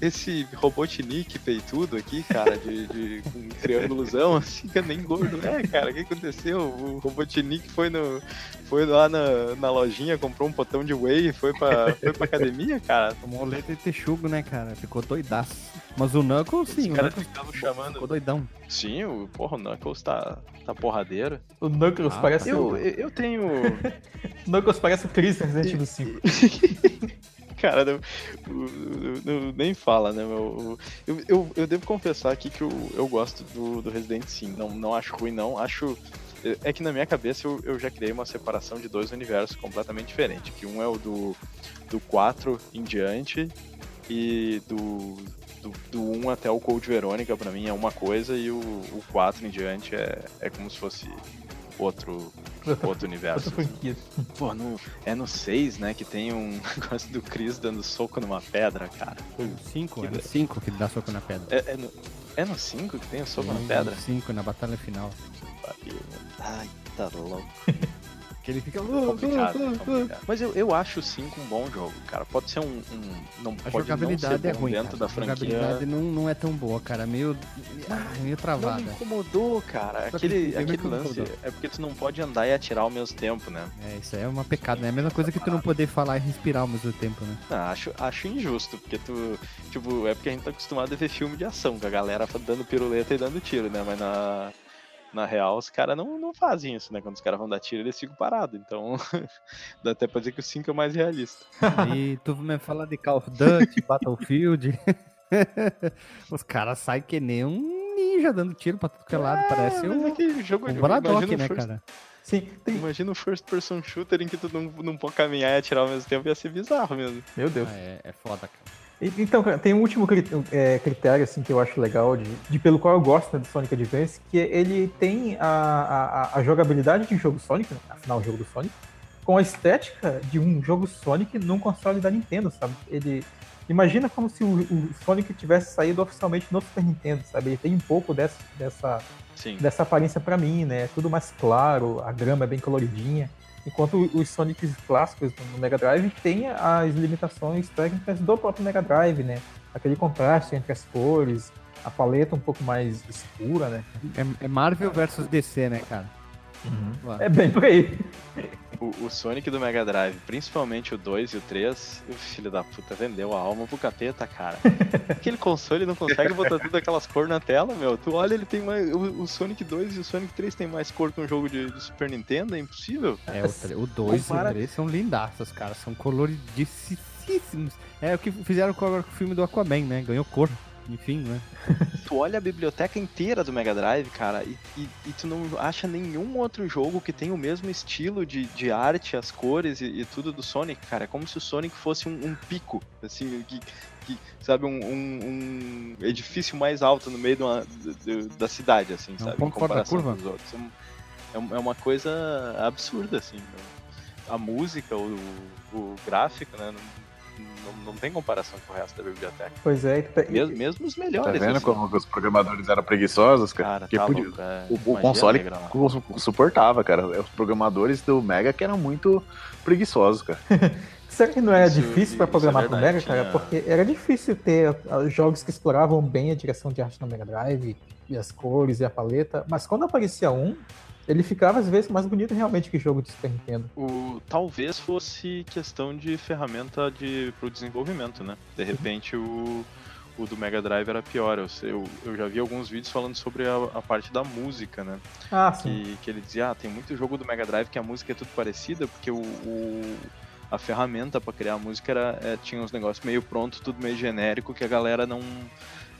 S3: Esse Robotnik peitudo aqui, cara, de, de com um triângulozão, assim, que nem gordo. É, cara, o que aconteceu? O Robotnik foi no. Foi lá na, na lojinha, comprou um potão de whey e foi pra, foi pra academia, cara.
S1: Tomou leite e texugo, né, cara? Ficou doidaço. Mas o Knuckles, sim,
S3: Os
S1: o
S3: caras
S1: Knuckles
S3: ficavam chamando.
S1: ficou doidão.
S3: Sim, o, porra, o Knuckles tá, tá porradeiro.
S2: O Knuckles
S1: Ah,
S2: parece
S1: tá.
S3: Eu, eu tenho.
S2: o Knuckles parece o Chris Resident Evil 5.
S3: Cara, não, o- o- o- nem fala, né? Eu, eu, eu devo confessar aqui que eu, eu gosto do, do Resident sim. Não, não acho ruim, não. Acho. É que na minha cabeça eu, eu já criei uma separação de dois universos completamente diferentes. Que um é o do, do 4 em diante e do, do, do 1 até o Code Verônica, pra mim, é uma coisa, e o, o 4 em diante é, é como se fosse outro, outro universo. Assim. Pô, no, é no 6, né, que tem um negócio do Chris dando soco numa pedra, cara.
S1: Foi o 5,
S3: Que
S1: era
S3: be-
S1: 5 que ele dá soco na pedra.
S3: É, é no, é no 5 que tem o soco na pedra?
S1: 5 na batalha final.
S3: Ai, tá louco.
S1: Que ele fica.
S3: Complicado, complicado. Mas eu, eu acho o 5 um bom jogo, cara. Pode ser um. um- não
S1: A
S3: pode não ser
S1: jogabilidade é ruim.
S3: dentro
S1: cara.
S3: da
S1: A
S3: franquia.
S1: jogabilidade não, não é tão boa, cara. Meio. ah, meio
S3: Não
S1: travada.
S3: me incomodou, cara. Aquele, aquele lance é porque tu não pode andar e atirar ao mesmo tempo, né?
S1: É, isso aí é uma pecado, né? É a mesma coisa que tu não poder falar e respirar ao mesmo tempo, né?
S3: Não, acho, acho injusto, porque tu. Tipo, é porque a gente tá acostumado a ver filme de ação, com a galera dando piruleta e dando tiro, né? Mas na. Na real, os caras não, não fazem isso, né? Quando os caras vão dar tiro, eles ficam parados. Então, dá até pra dizer que o 5 é mais realista.
S1: E tu me fala de Call of Duty, Battlefield. Os caras saem que nem um ninja dando tiro pra tudo que é lado. Parece
S3: mas
S1: um,
S3: é que jogo
S1: um
S3: de
S1: Braddock,
S3: imagina um
S1: né,
S3: first-
S1: cara?
S2: Sim, tem...
S3: Imagina um first person shooter em que tu não, não pode caminhar e atirar ao mesmo tempo, ia ser bizarro mesmo.
S2: Meu Deus.
S1: Ah, É, é foda, cara.
S2: Então, cara, tem um último cri- é, critério assim, que eu acho legal, de, de pelo qual eu gosto né, do Sonic Advance, que ele tem a, a, a- jogabilidade de um jogo Sonic, né, afinal, o jogo do Sonic, com a estética de um jogo Sonic num console da Nintendo, sabe? Ele. Imagina como se o, o Sonic tivesse saído oficialmente no Super Nintendo, sabe? Ele tem um pouco dessa, dessa,
S3: Sim.
S2: dessa aparência pra mim, né? Tudo mais claro, a grama é bem coloridinha. Enquanto os Sonics clássicos no Mega Drive têm as limitações técnicas do próprio Mega Drive, né? Aquele contraste entre as cores, a paleta um pouco mais escura, né?
S1: É, é Marvel versus DC, né, cara? Lá.
S2: É bem por aí.
S3: O, o Sonic do Mega Drive, principalmente o 2 e o 3, o filho da puta vendeu a alma pro capeta, cara. Aquele console não consegue botar tudo aquelas cores na tela, meu. Tu olha, ele tem mais. O, o Sonic 2 e o Sonic 3 tem mais cor que um jogo de, de Super Nintendo, é impossível.
S1: É, o, o 2 e o
S3: Compara-
S1: 3 são lindaços, cara. São coloridíssimos. É o que fizeram com o filme do Aquaman, né? Ganhou cor. Enfim, né?
S3: Tu olha a biblioteca inteira do Mega Drive, cara, e, e, e tu não acha nenhum outro jogo que tenha o mesmo estilo de, de arte, as cores e, e tudo do Sonic, cara. É como se o Sonic fosse um, um pico, assim, que, que, sabe, um, um- um edifício mais alto no meio de uma- de- da cidade, assim,
S1: É um
S3: sabe?
S1: da curva.
S3: com os outros. É É, é uma coisa absurda, assim. A música, o, o gráfico, né? Não, não, não tem comparação com o resto da biblioteca.
S2: Pois é. tu-
S3: Mesmo, mesmo os
S4: Tá
S3: melhores.
S4: vendo
S3: assim.
S4: como os programadores eram preguiçosos, cara?
S3: Cara, tá
S4: podia-
S3: louco, é.
S4: o, o console
S3: negra
S4: suportava, cara. Os programadores do Mega que eram muito preguiçosos, cara.
S2: Será que não era
S3: Isso-
S2: difícil para
S3: isso
S2: programar
S3: é
S2: pro
S3: verdade,
S2: Mega, cara?
S3: tinha-
S2: Porque era difícil ter ah, jogos que exploravam bem a direção de arte no Mega Drive, e as cores e a paleta, mas quando aparecia um, ele ficava às vezes mais bonito realmente que jogo de Super Nintendo.
S3: O, talvez fosse questão de ferramenta de, pro desenvolvimento, né? De repente o, o do Mega Drive era pior. Eu, eu, eu já vi alguns vídeos falando sobre a, a parte da música, né?
S2: Ah, sim.
S3: Que, que ele dizia, ah, tem muito jogo do Mega Drive que a música é tudo parecida, porque o, o- a ferramenta pra criar a música era, é, tinha uns negócios meio pronto, tudo meio genérico, que a galera não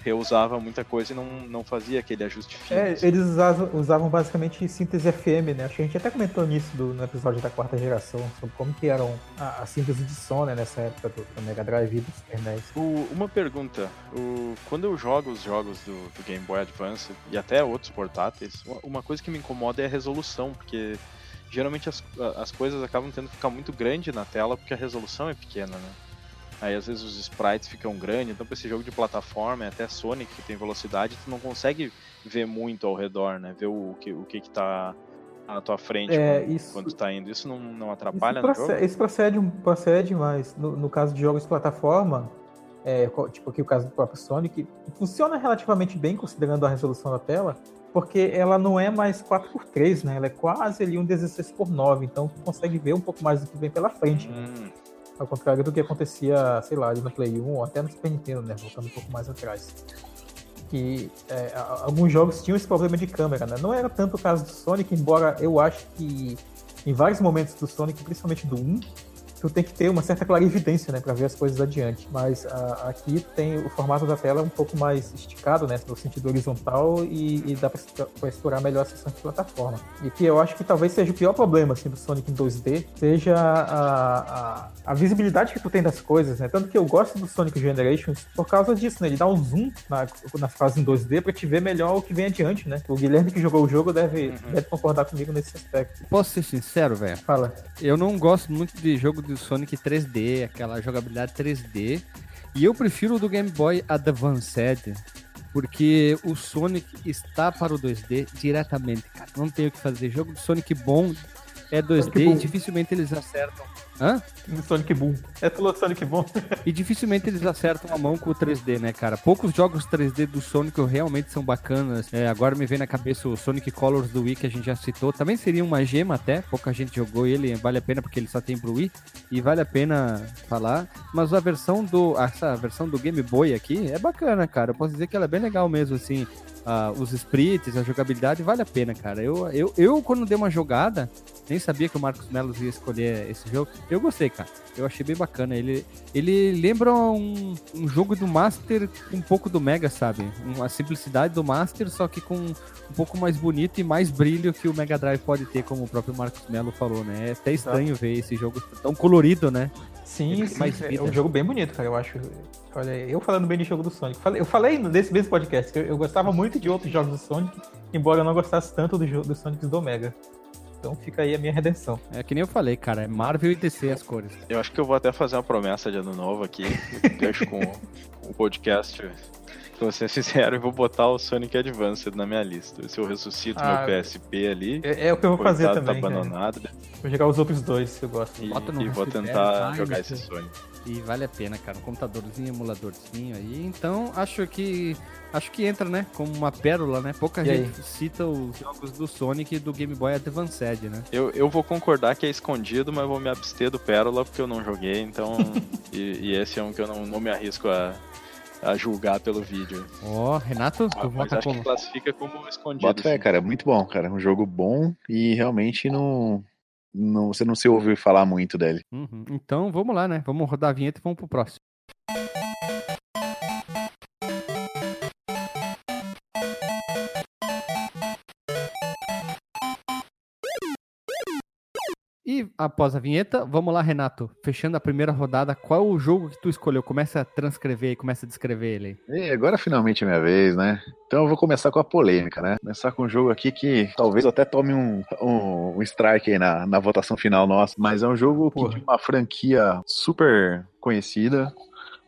S3: reusava muita coisa e não, não fazia aquele ajuste fino.
S2: É,
S3: assim.
S2: eles usavam, usavam basicamente síntese FM, né? Acho que a gente até comentou nisso do- no episódio da quarta geração, sobre como que eram a, a síntese de som né, nessa época do, do Mega Drive e do Super NES.
S3: O- uma pergunta, o- quando eu jogo os jogos do, do Game Boy Advance e até outros portáteis, uma- coisa que me incomoda é a resolução, porque geralmente as, as coisas acabam tendo que ficar muito grande na tela porque a resolução é pequena, né? Aí às vezes os sprites ficam grandes, então pra esse jogo de plataforma, até Sonic que tem velocidade, tu não consegue ver muito ao redor, né? Ver o que, o que, que tá na tua frente
S2: É,
S3: quando,
S2: isso-
S3: quando tá indo. Isso não, não
S2: Isso
S3: atrapalha no
S2: procede,
S3: jogo?
S2: isso procede, procede mas no, no caso de jogos de plataforma, é, tipo aqui o caso do próprio Sonic, funciona relativamente bem considerando a resolução da tela, porque ela não é mais 4x3, né? Ela é quase ali um 16x9, então tu consegue ver um pouco mais do que vem pela frente.
S3: Hum,
S2: Ao contrário do que acontecia, sei lá, ali no Play 1 ou até no Super Nintendo, né? Voltando um pouco mais atrás. Que é, alguns jogos tinham esse problema de câmera, né? Não era tanto o caso do Sonic, embora eu acho que em vários momentos do Sonic, principalmente do 1, tu tem que ter uma certa clarividência, né, para ver as coisas adiante. Mas a- aqui tem o formato da tela um pouco mais esticado, né, no sentido horizontal e, e dá para explorar melhor a seção de plataforma. E que eu acho que talvez seja o pior problema assim do Sonic em 2D, seja a, a, a visibilidade que tu tem das coisas, né? Tanto que eu gosto do Sonic Generations por causa disso, né? Ele dá um zoom na, nas fases em 2D para te ver melhor o que vem adiante, né? O Guilherme que jogou o jogo deve,
S3: Uhum.
S2: deve concordar comigo nesse aspecto.
S1: Posso ser sincero, velho?
S2: Fala.
S1: Eu não gosto muito de jogo do Sonic 3D, aquela jogabilidade 3D. E eu prefiro o do Game Boy Advanced, porque o Sonic está para o 2D diretamente, cara. Não tem o que fazer. Jogo de Sonic bom é 2D
S2: Sonic
S1: e
S2: Boom.
S1: dificilmente eles acertam. Hã?
S2: Sonic Boom. É falou Sonic Boom.
S1: E dificilmente eles acertam a mão com o 3D, né, cara? Poucos jogos 3D do Sonic realmente são bacanas. É, agora me vem na cabeça o Sonic Colors do Wii que a gente já citou. Também seria uma gema até. Pouca gente jogou ele, vale a pena porque ele só tem pro Wii. E vale a pena falar. Mas a versão do. Essa versão do Game Boy aqui é bacana, cara. Eu posso dizer que ela é bem legal mesmo, assim. Ah, os sprites, a jogabilidade, vale a pena, cara. Eu, eu, eu, quando dei uma jogada, nem sabia que o Marcos Melo ia escolher esse jogo. Eu gostei, cara. Eu achei bem bacana. Ele, ele lembra um, um jogo do Master com um pouco do Mega, sabe? Uma simplicidade do Master, só que com um pouco mais bonito e mais brilho que o Mega Drive pode ter, como o próprio Marcos Melo falou, né? É até estranho ver esse jogo tão colorido, né?
S2: Sim,
S1: mais
S2: é
S1: vida.
S2: um jogo bem bonito, cara, eu acho. Olha, eu falando bem de jogo do Sonic. Falei- Eu falei nesse mesmo podcast que eu, eu gostava muito de outros jogos do Sonic, embora eu não gostasse tanto do jogo dos Sonics do Mega. Então fica aí a minha redenção.
S1: É que nem eu falei, cara. É Marvel e DC as cores.
S3: Eu acho que eu vou até fazer uma promessa de ano novo aqui. Deixo com o podcast que vocês fizeram e vou botar o Sonic Advanced na minha lista. Se eu ressuscito
S2: Ah,
S3: meu PSP ali.
S2: É, é o que eu vou fazer
S3: coitado,
S2: também.
S3: Tá abandonado.
S2: Vou jogar os outros dois que eu gosto.
S3: E,
S1: Bota no
S3: e vou tentar
S1: Pi,
S3: jogar esse Sonic.
S1: E vale a pena, cara. Um computadorzinho, emuladorzinho aí. Então, acho que acho que entra, né, como uma pérola, né? Pouca
S2: E aí?
S1: gente cita os jogos do Sonic e do Game Boy Advanced, né?
S3: Eu, eu vou concordar que é escondido, mas vou me abster do Pérola porque eu não joguei, então. e, e esse é um que eu não, não me arrisco a, a julgar pelo vídeo.
S1: Ó, Renato, tu
S3: Ah, mas acho
S1: como?
S3: que classifica como escondido.
S4: Bota fé,
S3: sim.
S4: cara, é muito bom, cara. Um jogo bom e realmente não, não você não se ouviu falar muito dele.
S1: Uhum. Então, vamos lá, né? Vamos rodar a vinheta e vamos pro próximo. E após a vinheta, vamos lá, Renato. Fechando a primeira rodada, qual o jogo que tu escolheu? Começa a transcrever e começa a descrever ele.
S4: E agora finalmente é minha vez, né? Então eu vou começar com a polêmica, né? Começar com um jogo aqui que talvez até tome um, um, um strike aí na, na votação final nossa, mas é um jogo que de uma franquia super conhecida,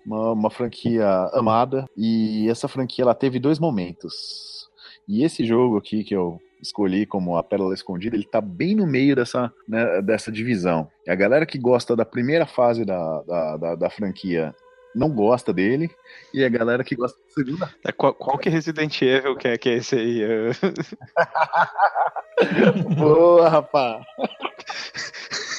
S4: uma, uma franquia amada, e essa franquia ela teve dois momentos. E esse jogo aqui que eu escolhi como a Pérola Escondida, ele tá bem no meio dessa, né, dessa divisão. E a galera que gosta da primeira fase da, da, da, da franquia não gosta dele, e a galera que gosta da segunda.
S3: É, qual, qual que é Resident Evil que é, que é esse aí?
S4: Boa, rapaz!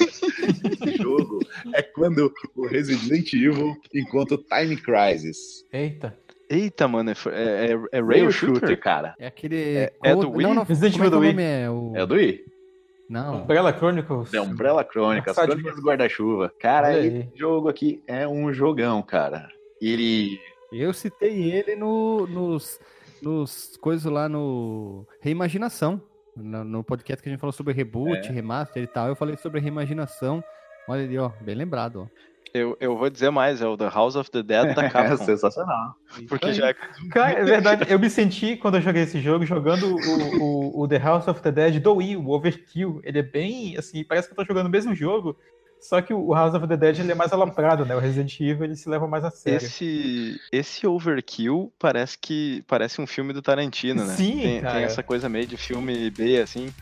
S4: Esse jogo é quando o Resident Evil encontra o Time Crisis.
S2: Eita.
S3: Eita, mano, é, é, é, é Rail Shooter?
S4: cara.
S1: É aquele.
S3: É- é do Wii?
S1: Não, não,
S2: Resident
S1: é
S2: Evil do
S1: o
S2: Wii.
S1: nome é? O...
S4: É o do Wii?
S1: Não.
S2: Umbrella Chronicles.
S4: É Umbrella Crônicas,
S2: Nossa,
S4: Crônicas do Guarda-Chuva. Cara, esse jogo aqui é um jogão, cara. Ele.
S1: Eu citei ele no, nos, nos coisas lá no Reimaginação. No, no podcast que a gente falou sobre reboot,
S4: É.
S1: remaster e tal. Eu falei sobre reimaginação. Olha ali, ó. Bem lembrado, ó.
S3: Eu, eu vou dizer mais, é o The House of the Dead da
S4: É
S3: Capcom.
S4: sensacional.
S3: porque já é
S2: Cara, é verdade, eu me senti, quando eu joguei esse jogo, jogando o, o, o The House of the Dead do Wii, o Overkill. Ele é bem, assim, parece que eu tô jogando o mesmo jogo, só que o House of the Dead ele é mais aloprado, né? O Resident Evil ele se leva mais a sério.
S3: Esse, esse Overkill parece que parece um filme do Tarantino, né?
S2: Sim,
S3: tem,
S2: cara.
S3: tem essa coisa meio de filme B, assim,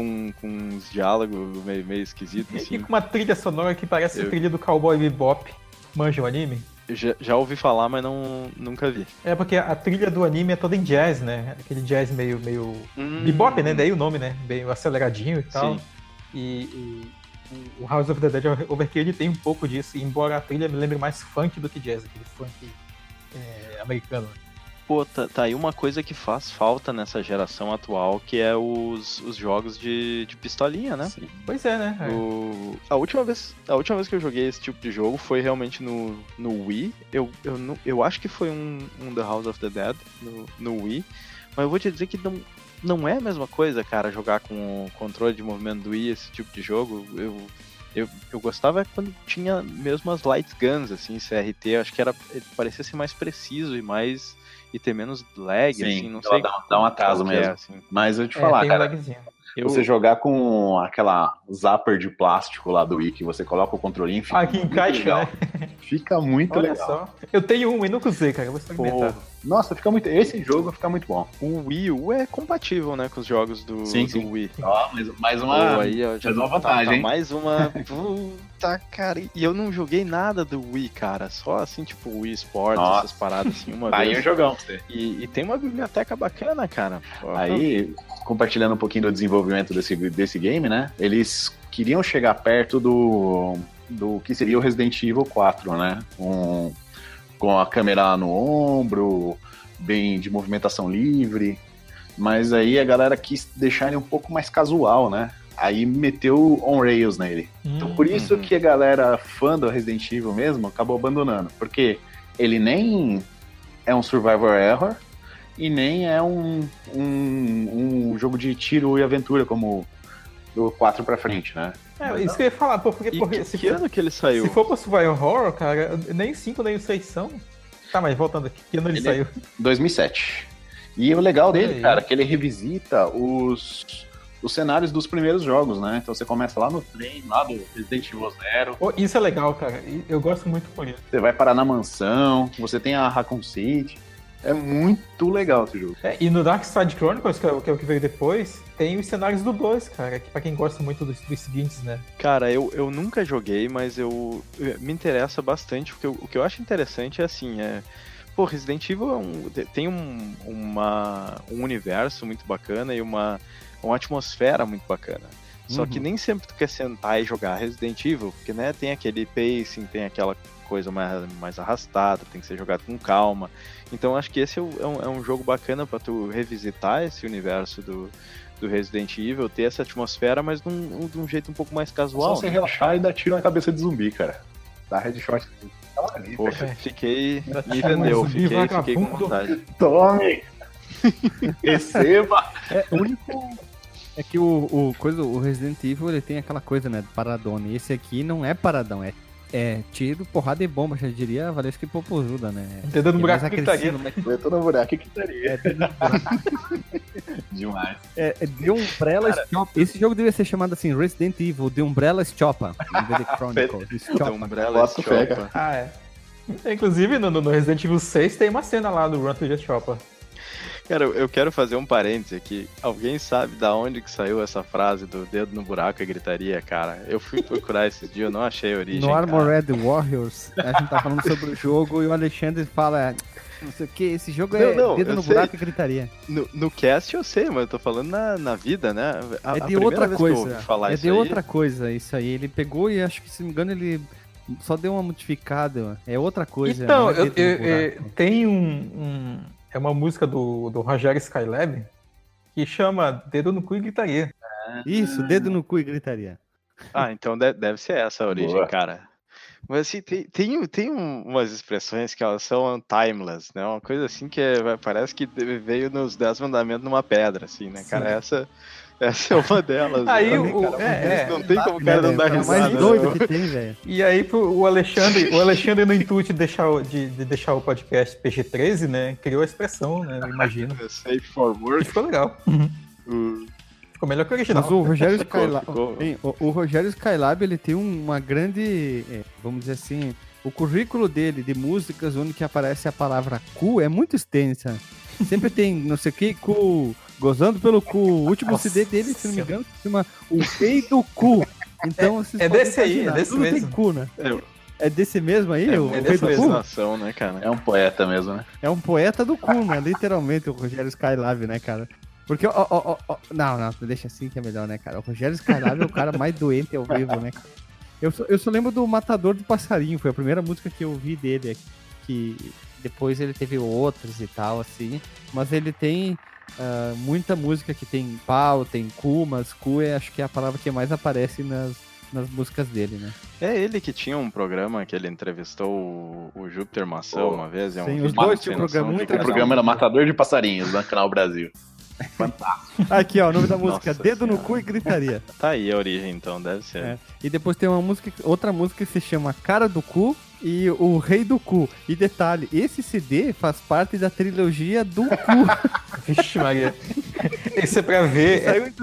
S3: com, com uns diálogos meio, meio esquisitos,
S2: E
S3: assim.
S2: com uma trilha sonora que parece a
S3: Eu-
S2: trilha do Cowboy Bebop. Manja o anime?
S3: Já, já ouvi falar, mas não, nunca vi.
S2: É porque a trilha do anime é toda em jazz, né? Aquele jazz meio, meio
S3: Hum,
S2: bebop, né? Daí o nome, né? Bem aceleradinho e tal.
S3: Sim.
S2: E, e o House of the Dead Overkill ele tem um pouco disso, embora a trilha me lembre mais funk do que jazz, aquele funk é, americano.
S3: Pô, tá, tá aí uma coisa que faz falta nessa geração atual, que é os, os jogos de, de pistolinha, né?
S2: Pois é, né? É.
S3: O- a, última vez, a última vez que eu joguei esse tipo de jogo foi realmente no, no Wii. Eu, eu, eu acho que foi um, um The House of the Dead no, no Wii. Mas eu vou te dizer que não, não é a mesma coisa, cara, jogar com o controle de movimento do Wii, esse tipo de jogo. Eu, eu, eu gostava quando tinha mesmo as light guns, assim, CRT. Acho que era, parecia ser mais preciso e mais. E ter menos lag,
S4: Sim,
S3: assim, não sei.
S4: dá- dá um atraso
S3: é,
S4: mesmo.
S3: assim.
S4: Mas eu te
S2: É,
S4: falar,
S2: um
S4: cara.
S3: Eu,
S4: você jogar com aquela zapper de plástico lá do Wii, que você coloca o controlinho, fica
S2: Ah, que
S4: muito
S2: encaixa,
S4: legal.
S2: né?
S4: Fica muito
S2: Olha
S4: legal.
S2: só. Eu tenho um e nunca usei, cara. Eu vou experimentar.
S4: Pô, nossa, fica muito. Esse jogo fica muito bom.
S3: o Wii U é compatível, né, com os jogos do,
S4: Sim,
S3: do
S4: sim.
S3: Wii.
S4: Ó, mais, mais uma.
S3: aí, ó,
S4: mais uma
S3: tá-
S4: vantagem,
S3: tá
S4: hein?
S3: Mais uma. Puta, cara. E eu não joguei nada do Wii, cara. Só assim, tipo, Wii Sports,
S4: Nossa.
S3: essas paradas assim, uma
S4: Aí é um
S3: vez.
S4: jogão pra você.
S3: E, e tem uma biblioteca bacana, cara. Pô,
S4: Aí, compartilhando um pouquinho do desenvolvimento desse, desse game, né? Eles queriam chegar perto do, do que seria o Resident Evil 4, né? Com, com a câmera no ombro, bem de movimentação livre. Mas aí a galera quis deixar ele um pouco mais casual, né? Aí meteu on-rails nele. Então por isso
S3: Uhum.
S4: que a galera fã do Resident Evil mesmo acabou abandonando. Porque ele nem é um survivor error e nem é um, um, um jogo de tiro e aventura como do 4 pra frente, né?
S2: É, isso que eu ia falar, pô, porque, porque
S3: que,
S2: se,
S3: que
S2: for,
S3: ano que ele saiu?
S2: se for pra Survival Horror, cara, nem 5 nem 6 são. Tá, mas voltando aqui, que ano ele,
S4: Ele-
S2: saiu?
S4: 2007. E o legal dele,
S2: Aí.
S4: cara, é que ele revisita os, os cenários dos primeiros jogos, né? Então você começa lá no trem, lá do Resident Evil Zero,
S2: Pô, isso é legal, cara. Eu gosto muito por isso.
S4: você vai parar na mansão, você tem a Raccoon City. É muito legal esse jogo.
S2: É, e no Dark Side Chronicles, que é, o- que é que veio depois, tem os cenários do 2, cara, que pra quem gosta muito dos, dos seguintes, né?
S3: Cara, eu, eu nunca joguei, mas eu, eu- me interessa bastante, porque eu- o que eu acho interessante é assim, é. Pô, Resident Evil é um- tem um, uma, um universo muito bacana e uma, uma atmosfera muito bacana. Só que
S1: Uhum.
S3: nem sempre tu quer sentar e jogar Resident Evil, porque né, tem aquele pacing, tem aquela coisa mais, mais arrastada, tem que ser jogado com calma. Então acho que esse é, o- é um, é um jogo bacana pra tu revisitar esse universo do, do Resident Evil, ter essa atmosfera, mas de um, de um jeito um pouco mais
S4: Só
S3: casual.
S4: você
S3: né?
S4: relaxar e dar tiro na cabeça de zumbi, cara. Dá headshot. Uma ali,
S3: Poxa, fiquei. Me vendeu,
S2: zumbi,
S3: fiquei, fiquei com vontade.
S4: Tome! Receba!
S1: É, o único. É que o, o, coisa, o Resident Evil ele tem aquela coisa, né? Paradona. E esse aqui não é paradão, é, é tiro, porrada e bomba, já diria a Valesca e Popozuda, né?
S2: Entendendo no
S1: É mais
S2: buraco que ali.
S1: mas
S4: Eu tô no buraco que estaria.
S1: é, do buraco.
S4: Demais.
S1: é, é The Umbrella Stop. Esse jogo devia ser chamado assim, Resident Evil, The Umbrella Stoppa. Em vez de Chronicles.
S3: The. Umbrella Stoppa.
S2: Ah, é. Inclusive, no, no Resident Evil 6 tem uma cena lá do Run to the Chopper.
S3: Cara, eu- quero fazer um parêntese aqui. Alguém sabe da onde que saiu essa frase do dedo no buraco e gritaria, cara? Eu fui procurar esses dias, eu não achei a origem.
S1: No. Armored Warriors, a gente tá falando sobre o jogo e o Alexandre fala. Não sei o que, esse jogo é
S3: Não, não,
S1: dedo
S3: eu
S1: no
S3: sei.
S1: buraco e gritaria.
S3: No, no cast eu sei, mas eu tô falando na, na vida, né? A,
S1: é
S3: a
S1: de outra coisa. É de
S3: aí-
S1: outra coisa isso aí. Ele pegou e acho que, se não me engano, ele só deu uma modificada. É outra coisa.
S2: então,
S1: não é
S2: eu- eu- eu-
S1: buraco.
S2: tem um, um- É uma música do, do Rogério Skylab que chama Dedo no Cu e Gritaria.
S1: Isso, dedo no cu e gritaria.
S3: Ah, então de- deve ser essa a origem,
S4: Boa.
S3: cara. Mas assim, tem, tem, tem um- umas expressões que elas são timeless, né? Uma coisa assim que é- parece que veio nos Dez Mandamentos numa pedra, assim, né, cara? Essa, essa é uma delas.
S2: Aí
S3: né?
S2: o. é, é.
S3: Não tem como o cara não
S1: É
S3: dar risada.
S1: mais
S3: né?
S1: doido que tem, velho.
S2: E aí pro- o Alexandre, o Alexandre no intuito de deixar, o- de, de deixar o podcast PG-13, né? Criou a expressão, né? Eu imagino.
S3: Safe for
S2: E
S3: work.
S2: ficou legal.
S3: o-
S2: Ficou melhor que o original.
S1: Mas o Rogério Skylab, o, o Rogério Skylab, ele tem um- uma grande, é, vamos dizer assim, o currículo dele de músicas onde que aparece a palavra cu é muito extensa. Sempre tem não sei o que, cu, gozando pelo cu. O último
S2: Nossa
S1: CD dele, se não me engano, se chama O Rei do Cu. Então,
S2: é
S1: podem
S2: desse aí, é desse
S1: tudo tem
S2: mesmo.
S1: cu, né?
S3: É,
S1: É desse mesmo aí,
S3: é,
S1: o,
S3: é sensação, né, cara?
S4: É um poeta mesmo, né?
S1: É um poeta do cu, né? Literalmente, o Rogério Skylab, né, cara? Porque, ó, ó, ó, ó, não, não, deixa assim que é melhor, né, cara? O Rogério Skylab é o cara mais doente ao vivo, né? cara? Eu só, eu só lembro do Matador do Passarinho, foi a primeira música que eu ouvi dele, que depois ele teve outras e tal, assim. Mas ele tem ah, muita música que tem pau, tem cu, mas cu é, acho que é a palavra que mais aparece nas, nas músicas dele, né?
S3: É ele que tinha um programa que ele entrevistou o, o Júpiter Maçã
S4: Pô,
S3: uma vez. É um
S1: sim, os dois tinham programa, um
S3: de
S1: entre
S4: O programa
S3: um.
S4: era Matador de Passarinhos, no Canal Brasil.
S1: Aqui, ó, o nome da música,
S3: Nossa
S1: Dedo no
S3: Senhora.
S1: Cu e Gritaria.
S3: Tá aí a origem, então, deve ser.
S1: É. E depois tem uma música, outra música que se chama Cara do Cu e O Rei do Cu. E detalhe, esse CD faz parte da trilogia do cu.
S2: Vixe, Maria. Isso é pra ver. É,
S1: em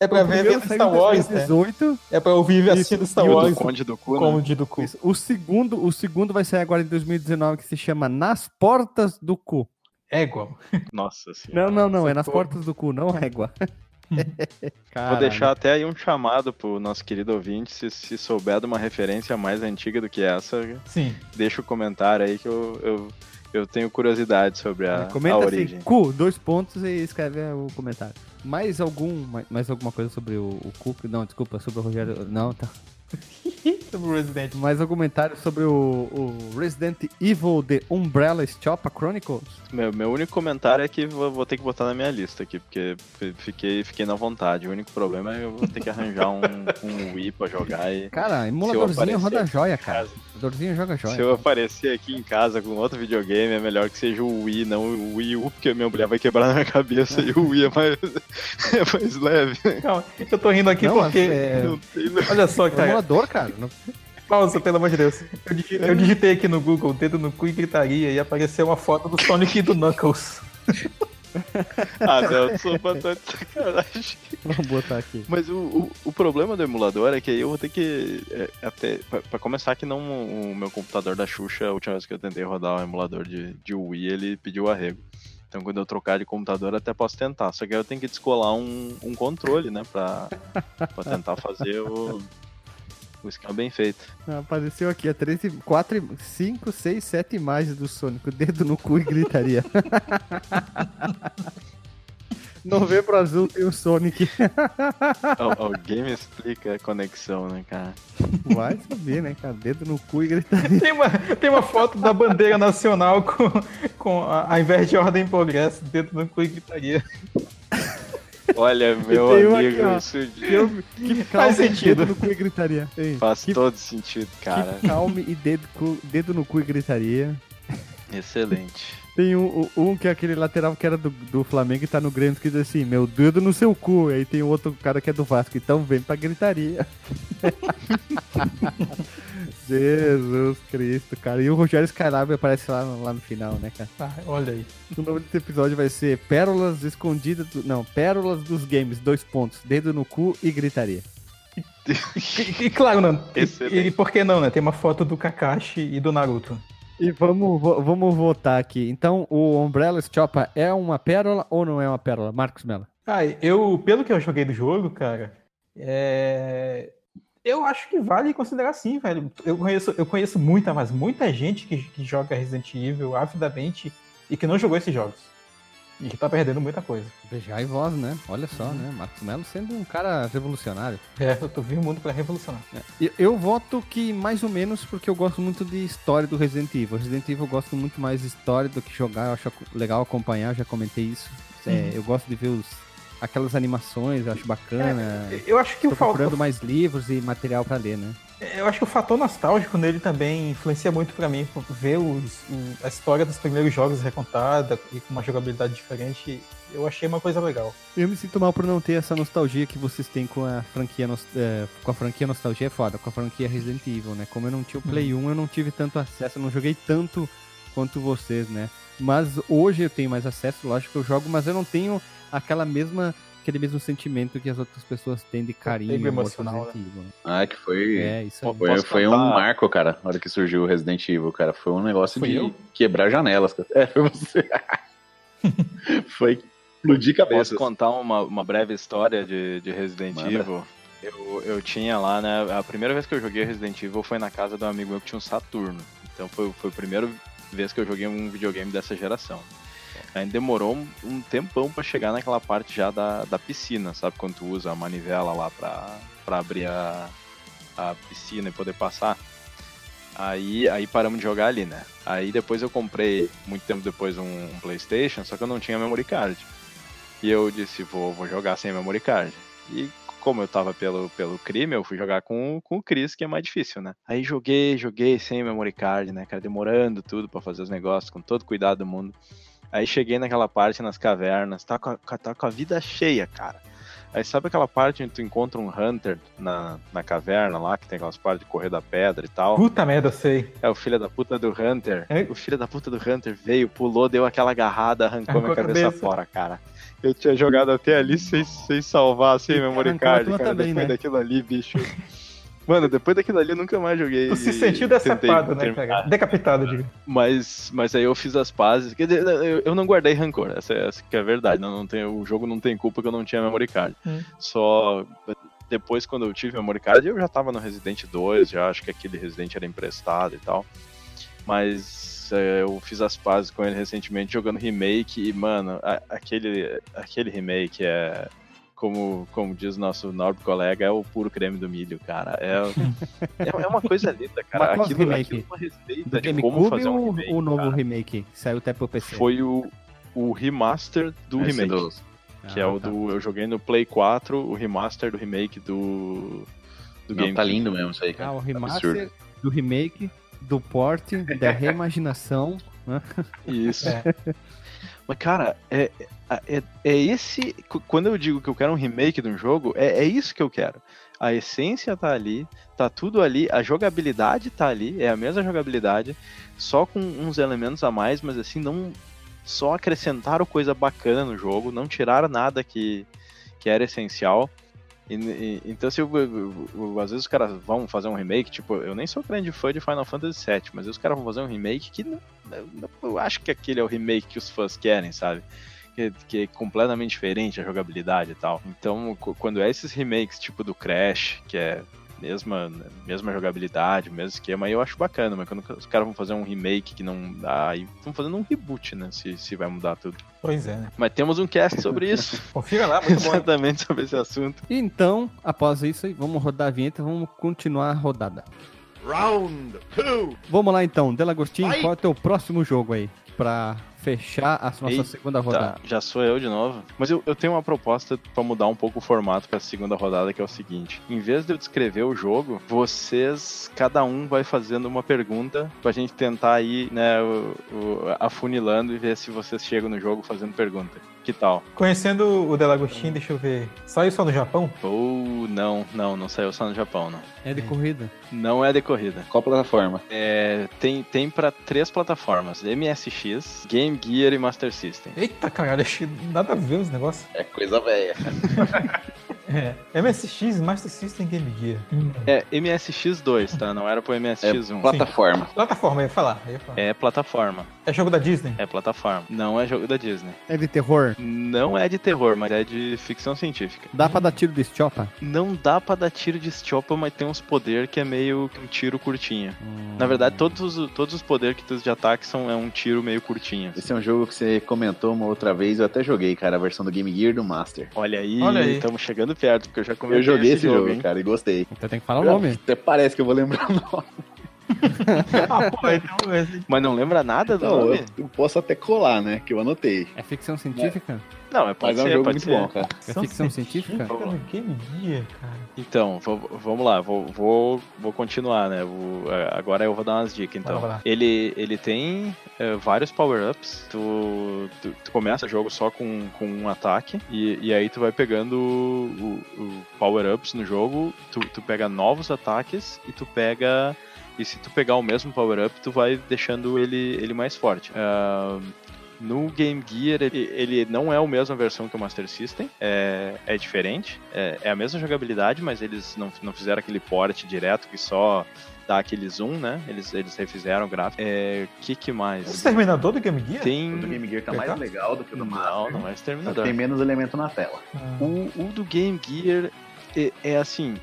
S2: é pra
S1: o
S2: ver
S1: saiu
S2: Star Wars, né?
S1: 2018.
S2: É pra ouvir assistindo Star
S3: E o
S2: Wars
S3: Conde do Cu, né?
S2: como de do cu.
S1: Isso. O segundo, o segundo vai sair agora em 2019 que se chama Nas Portas do Cu.
S2: Égua.
S3: Nossa senhora.
S1: Não, não, não, é nas portas do cu, não régua.
S3: Vou deixar até aí um chamado pro nosso querido ouvinte, se, se souber de uma referência mais antiga do que essa,
S2: Sim.
S3: deixa o comentário aí que eu, eu, eu tenho curiosidade sobre a, a
S1: Comenta
S3: origem.
S1: assim, cu, dois pontos e escreve o comentário. Mais algum, mais, mais alguma coisa sobre o, o cu? Não, desculpa, sobre o Rogério. Não, tá.
S2: Sobre o Resident.
S1: Mais algum comentário sobre o, o Resident Evil The Umbrella Stoppa Chronicles?
S3: Meu, meu único comentário é que vou, vou ter que botar na minha lista aqui, porque fi- fiquei, fiquei na vontade. O único problema é que eu vou ter que arranjar um, um Wii pra jogar e.
S1: Cara, emuladorzinho roda joia, cara. Emuladorzinho joga joia.
S3: Se eu aparecer aqui em casa com outro videogame, é melhor que seja o Wii, não o Wii U, porque a minha mulher vai quebrar na minha cabeça e o Wii é mais, é mais leve.
S2: Calma, eu tô rindo aqui
S1: Não,
S2: porque.
S1: é-
S3: Não tem, não.
S2: Olha só,
S1: É
S2: cara.
S1: emulador, cara. Não-
S2: Pausa, pelo amor de Deus. Eu, digi- eu digitei aqui no Google dedo no cu e gritaria e apareceu uma foto do Sonic e do Knuckles.
S3: Ah, não, eu sou bastante sacanagem.
S1: Vamos botar aqui.
S3: Mas o, o, o problema do emulador é que aí eu vou ter que. é, até, pra, pra começar, que não o meu computador da Xuxa, a última vez que eu tentei rodar o emulador de, de Wii, ele pediu arrego. Então quando eu trocar de computador até posso tentar. Só que aí eu tenho que descolar um, um controle, né? Pra, pra tentar fazer o, o esquema bem feito.
S1: Apareceu aqui, ó, 13, 4, 5, 6, 7 imagens do Sonic. O dedo no cu e gritaria. Novembro azul tem o Sonic.
S3: Al- Alguém me explica a conexão, né, cara?
S1: Vai saber, né, cara? Dedo no cu e gritaria.
S2: Tem uma, tem uma foto da bandeira nacional com, com a, ao invés de ordem e progresso, dedo no cu e gritaria.
S3: Olha, meu amigo,
S1: aqui, ó.
S3: isso
S1: Que, eu, que
S2: Faz
S1: e
S2: sentido.
S1: dedo no cu e gritaria. Ei,
S3: faz
S1: que,
S3: todo sentido, cara.
S1: que calme e dedo, cu- dedo no cu e gritaria.
S3: Excelente.
S1: Tem um, um que é aquele lateral que era do, do Flamengo e tá no Grêmio que diz assim, meu dedo no seu cu. Aí tem outro cara que é do Vasco, então vem pra gritaria. Jesus Cristo, cara. E o Rogério Skylab aparece lá, no- lá no final, né, cara?
S2: Ah, olha aí.
S1: O nome desse episódio vai ser Pérolas Escondidas... Do... Não, Pérolas dos Games, dois pontos. Dedo no cu e gritaria.
S2: E, e claro, não. E, e por que não, né? Tem uma foto do Kakashi e do Naruto.
S1: E vamos, vamos votar aqui. Então, o Umbrella Choppa é uma pérola ou não é uma pérola? Marcos Mello.
S2: Ah, eu, pelo que eu joguei do jogo, cara, é... eu acho que vale considerar sim, velho. Eu conheço, eu conheço muita, mas muita gente que, que joga Resident Evil avidamente e que não jogou esses jogos. E que tá perdendo muita coisa.
S1: Beijar e voz, né? Olha só, né? Marcos Mello sendo um cara revolucionário.
S2: É, eu tô vindo o mundo pra revolucionar.
S1: Eu, eu voto que mais ou menos porque eu gosto muito de história do Resident Evil. Resident Evil eu gosto muito mais de história do que jogar. Eu acho legal acompanhar, já comentei isso. É,
S2: Uhum.
S1: Eu gosto de ver os, aquelas animações, eu acho bacana.
S2: Eu acho que
S1: Tô
S2: o
S1: procurando mais livros e material pra ler, né?
S2: Eu acho que o fator nostálgico nele também influencia muito pra mim. Ver os- o- a história dos primeiros jogos recontada e com uma jogabilidade diferente, eu achei uma coisa legal.
S1: Eu me sinto mal por não ter essa nostalgia que vocês têm com a franquia é, com a franquia nostalgia é foda, com a franquia Resident Evil, né? Como eu não tinha o Play 1, eu não tive tanto acesso, eu não joguei tanto quanto vocês, né? Mas hoje eu tenho mais acesso, lógico que eu jogo, mas eu não tenho aquela mesma aquele mesmo sentimento que as outras pessoas têm de carinho
S2: emocional,
S1: Evil. né?
S4: Ah, que foi.
S1: É, isso aí.
S4: Foi,
S3: Posso
S4: foi um marco, cara, na hora que surgiu o Resident Evil, cara. Foi um negócio
S2: Foi
S4: de
S2: eu?
S4: quebrar janelas, cara. É, foi você. foi explodir
S3: Posso
S4: cabeças.
S3: contar uma, uma breve história de, de Resident
S4: Manda.
S3: Evil? Eu, eu tinha lá, né? A primeira vez que eu joguei Resident Evil foi na casa de um amigo meu que tinha um Saturno. Então foi, foi a primeira vez que eu joguei um videogame dessa geração. Demorou um, tempão pra chegar naquela parte já da, da piscina, sabe? Quando tu usa a manivela lá pra, pra abrir a, a piscina e poder passar. Aí, aí paramos de jogar ali, né? Aí depois eu comprei, muito tempo depois, um, um Playstation, só que eu não tinha memory card. E eu disse, vou, vou jogar sem memory card. E como eu tava pelo, pelo crime, eu fui jogar com, com o Chris, que é mais difícil, né? Aí joguei, joguei sem memory card, né, cara? Demorando tudo pra fazer os negócios, com todo cuidado do mundo. Aí cheguei naquela parte nas cavernas, tá com a, tá com a vida cheia, cara. Aí sabe aquela parte onde tu encontra um Hunter na, na caverna lá, que tem aquelas partes de correr da pedra e tal?
S2: Puta merda, eu sei.
S3: É o filho da puta do Hunter.
S2: É?
S3: O filho da puta do Hunter veio, pulou, deu aquela agarrada, arrancou,
S2: Arrancou
S3: minha
S2: a
S3: cabeça,
S2: cabeça.
S3: fora, cara. Eu tinha jogado até ali sem, sem salvar, sem memory card, cara.
S1: também,
S3: depois
S1: né?
S3: daquilo ali, bicho. Mano, depois daquilo ali eu nunca mais joguei.
S2: Tu se sentiu decepado, né, cara? Decapitado, digo.
S3: Mas, mas aí eu fiz as pazes. Quer dizer, eu, eu não guardei rancor, essa, essa que é a verdade. Não, não tem, o jogo não tem culpa que eu não tinha memory card.
S2: Hum.
S3: Só depois, quando eu tive memory card, eu já tava no Resident 2, já acho que aquele Resident era emprestado e tal. Mas é, eu fiz as pazes com ele recentemente jogando remake e, mano, a- aquele, aquele remake é. Como, como diz nosso nobre colega, é o puro creme do milho, cara. É, é, é uma coisa linda, cara.
S1: Mas
S3: Aquilo,
S1: remake?
S3: aquilo é uma receita
S1: Do
S3: de como
S1: GameCube
S3: fazer um
S1: ou
S3: remake.
S1: o novo
S3: cara.
S1: remake que saiu até pro PC?
S3: Foi o, o remaster do
S4: Esse
S3: remake.
S4: do-
S3: Que é
S1: Ah,
S3: o
S1: tá.
S3: do. Eu joguei no Play 4, o remaster do remake do. Do
S4: Não,
S3: game.
S4: tá lindo mesmo isso aí, cara.
S1: Ah, o
S4: Absurdo.
S1: remaster do remake, do port, da reimaginação. né?
S3: Isso.
S2: É.
S3: Mas, cara, é, é, é esse. qu- Quando eu digo que eu quero um remake de um jogo, é, é isso que eu quero. A essência tá ali, tá tudo ali, a jogabilidade tá ali, é a mesma jogabilidade, só com uns elementos a mais, mas assim, não. Só acrescentaram coisa bacana no jogo, não tiraram nada que, que era essencial. E- e- então, se eu, eu- eu- às vezes os caras vão fazer um remake, tipo, eu nem sou grande fã de Final Fantasy VII, mas os caras vão fazer um remake que eu acho que aquele é o remake que os fãs querem, sabe? Que, que é completamente diferente a jogabilidade e tal. Então, qu- quando é esses remakes tipo do Crash, que é mesma, mesma jogabilidade, mesmo esquema, aí eu acho bacana, mas quando os caras vão fazer um remake que não dá, aí estão fazendo um reboot, né? Se, se vai mudar tudo.
S2: Pois é, né?
S3: Mas temos um cast sobre isso.
S2: Confira lá, muito bom.
S3: Exatamente sobre esse assunto.
S1: Então, após isso, aí, vamos rodar a vinheta, vamos continuar a rodada.
S6: Round two.
S1: Vamos lá então, Delagostinho, qual é o teu próximo jogo aí? Pra fechar a nossa
S3: Eita.
S1: segunda rodada.
S3: Já sou eu de novo. Mas eu, eu tenho uma proposta pra mudar um pouco o formato pra segunda rodada, que é o seguinte: em vez de eu descrever o jogo, vocês, cada um vai fazendo uma pergunta pra gente tentar ir, né, o- o- afunilando e ver se vocês chegam no jogo fazendo pergunta. Que tal?
S2: Conhecendo o Delagostin, deixa eu ver. Saiu só no Japão?
S3: Ou não, não, não saiu só no Japão, não.
S1: É de corrida.
S3: Não é de corrida.
S4: Qual plataforma?
S3: É, tem tem para três plataformas: MSX, Game Gear e Master System.
S2: Eita, caralho, achei nada a ver os negócios.
S4: É coisa velha.
S2: É. MSX, Master System Game Gear. Hum.
S3: É MSX2, tá? Não era pro
S4: É
S3: MSX1.
S4: plataforma.
S2: Plataforma, eu ia falar. Eu ia falar.
S3: É plataforma.
S2: É jogo da Disney?
S3: É plataforma. Não é jogo da Disney.
S1: É de terror.
S3: Não é de terror, mas é de ficção científica.
S1: Dá pra dar tiro de estiopa?
S3: Não dá pra dar tiro de estiopa, mas tem uns poder que é meio que um tiro curtinho. Na verdade, todos, os- todos os poderes que tu de ataque são é um tiro meio curtinho.
S4: Esse é um jogo que você comentou uma outra vez, eu até joguei, cara, a versão do Game Gear do Master.
S3: Olha aí,
S2: Olha aí.
S3: estamos chegando perto, porque eu já comentei
S4: Eu joguei esse jogo,
S3: hein?
S4: cara, e gostei.
S1: Então tem que falar o nome.
S4: Até parece que eu vou lembrar o nome.
S2: ah, pô, então esse...
S3: Mas não lembra nada do
S4: Não,
S3: nome?
S4: eu, eu posso até colar, né? Que eu anotei.
S1: É ficção científica?
S3: Não, é, pode
S4: Mas é um
S3: ser,
S4: jogo
S3: pode
S4: muito
S3: ser.
S4: bom, cara.
S1: É ficção científica?
S2: Game Gear, cara.
S3: Então, vamos lá, vou, vou, vou continuar, né? Vou- agora eu vou dar umas dicas, então. Ele, ele tem é, vários power-ups. Tu, tu, tu começa o jogo só com, com um ataque, e, e aí tu vai pegando o, o power-ups no jogo, tu, tu pega novos ataques e tu pega. E se tu pegar o mesmo power-up, tu vai deixando ele, ele mais forte. Ah, no Game Gear, ele, ele não é a mesma versão que o Master System, é, é diferente, é, é a mesma jogabilidade, mas eles não, não fizeram aquele port direto que só dá aquele zoom, né? Eles, eles refizeram o gráfico. É, que que mais?
S2: Esse Terminador do Game Gear?
S3: Tem...
S4: O do Game Gear tá mais legal do que o do
S3: Não,
S4: Master.
S3: não é
S4: Só que
S3: Exterminador.
S4: tem menos elemento na tela.
S2: Ah.
S3: O, o do Game Gear é, é assim,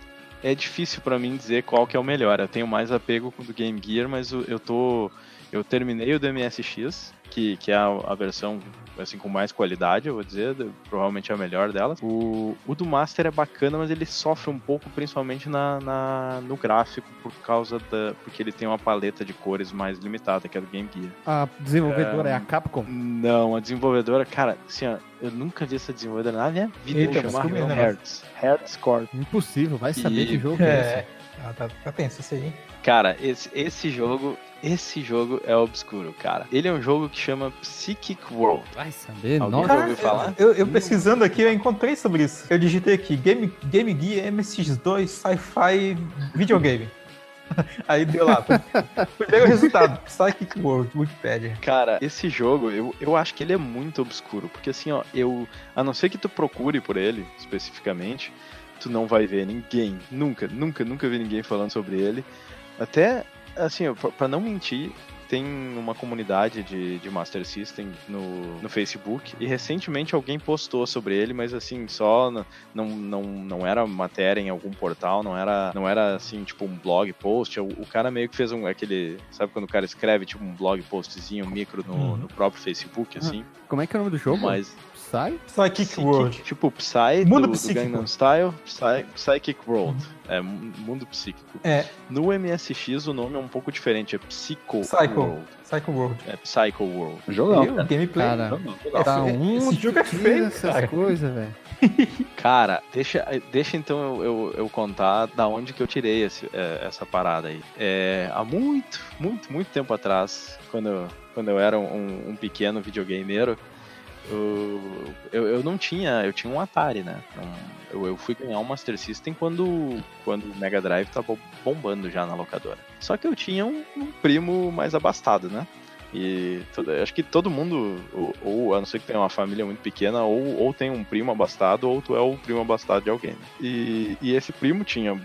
S3: é difícil pra mim dizer qual que é o melhor. Eu tenho mais apego com o do Game Gear, mas eu tô eu terminei o do MSX, que, que é a, a versão assim com mais qualidade, eu vou dizer, provavelmente é a melhor delas. O, o do Master é bacana, mas ele sofre um pouco, principalmente na, na- no gráfico, por causa da porque ele tem uma paleta de cores mais limitada, que é do Game Gear.
S1: A desenvolvedora é a Capcom?
S3: Não, a desenvolvedora, cara, assim, ó, eu nunca vi essa desenvolvedora na minha vida
S2: Eita,
S3: chamar
S2: é, né?
S3: Hertz. Hertz Corp.
S1: Impossível, vai saber
S3: E-
S1: que jogo é esse.
S2: É. Ah, tá, tá tenso isso aí. hein?
S3: Cara, esse, esse jogo, esse jogo é obscuro, cara. Ele é um jogo que chama Psychic World.
S1: Vai saber,
S3: Alguém
S1: nossa.
S3: já ouviu falar?
S2: Eu, eu pesquisando aqui, eu encontrei sobre isso. Eu digitei aqui, Game, Game Gear MSX2 Sci-Fi Videogame. Aí deu lá. Primeiro resultado, Psychic World, Wikipedia.
S3: Cara, esse jogo, eu, eu acho que ele é muito obscuro. Porque assim, ó, eu. A não ser que tu procure por ele, especificamente, tu não vai ver ninguém. Nunca, nunca, nunca vi ninguém falando sobre ele. Até, assim, pra não mentir. Tem uma comunidade de, de Master System no, no Facebook e recentemente alguém postou sobre ele, mas assim, só não, não, não era matéria em algum portal, não era, não era assim, tipo um blog post. O, o cara meio que fez um aquele. Sabe quando o cara escreve tipo um blog postzinho micro no,
S2: Uhum.
S3: no próprio Facebook, assim?
S1: Como é que é o nome do jogo?
S3: Mas.
S1: Psy?
S2: Psychic
S3: Psychic-
S2: World.
S3: Tipo Psy
S2: Mundo
S3: do, do
S2: psíquico.
S3: Gangnam Style, Psy, Psychic World. É, mu- mundo psíquico.
S2: É,
S3: No MSX o nome é um pouco diferente, é Psycho
S2: Psycho.
S3: World.
S2: Psycho World.
S3: É Psycho World.
S4: Jogão.
S2: Gameplay.
S1: Cara, tá um
S2: esse jogo é feio,
S1: essas
S2: cara.
S1: coisas, velho.
S3: Cara, deixa, deixa então eu, eu, eu contar da onde que eu tirei esse- é, essa parada aí. É, há muito, muito, muito tempo atrás, quando, eu- quando eu era um, um pequeno videogameiro, eu, eu, não tinha, eu tinha um Atari, né? Não- eu, eu fui ganhar um Master System quando, quando o Mega Drive tava bombando já na locadora. Só que eu tinha um, um primo mais abastado, né? E acho que todo mundo, ou, ou a não ser que tenha uma família muito pequena, ou, ou tem um primo abastado, ou tu é o primo abastado de alguém. E, e esse primo tinha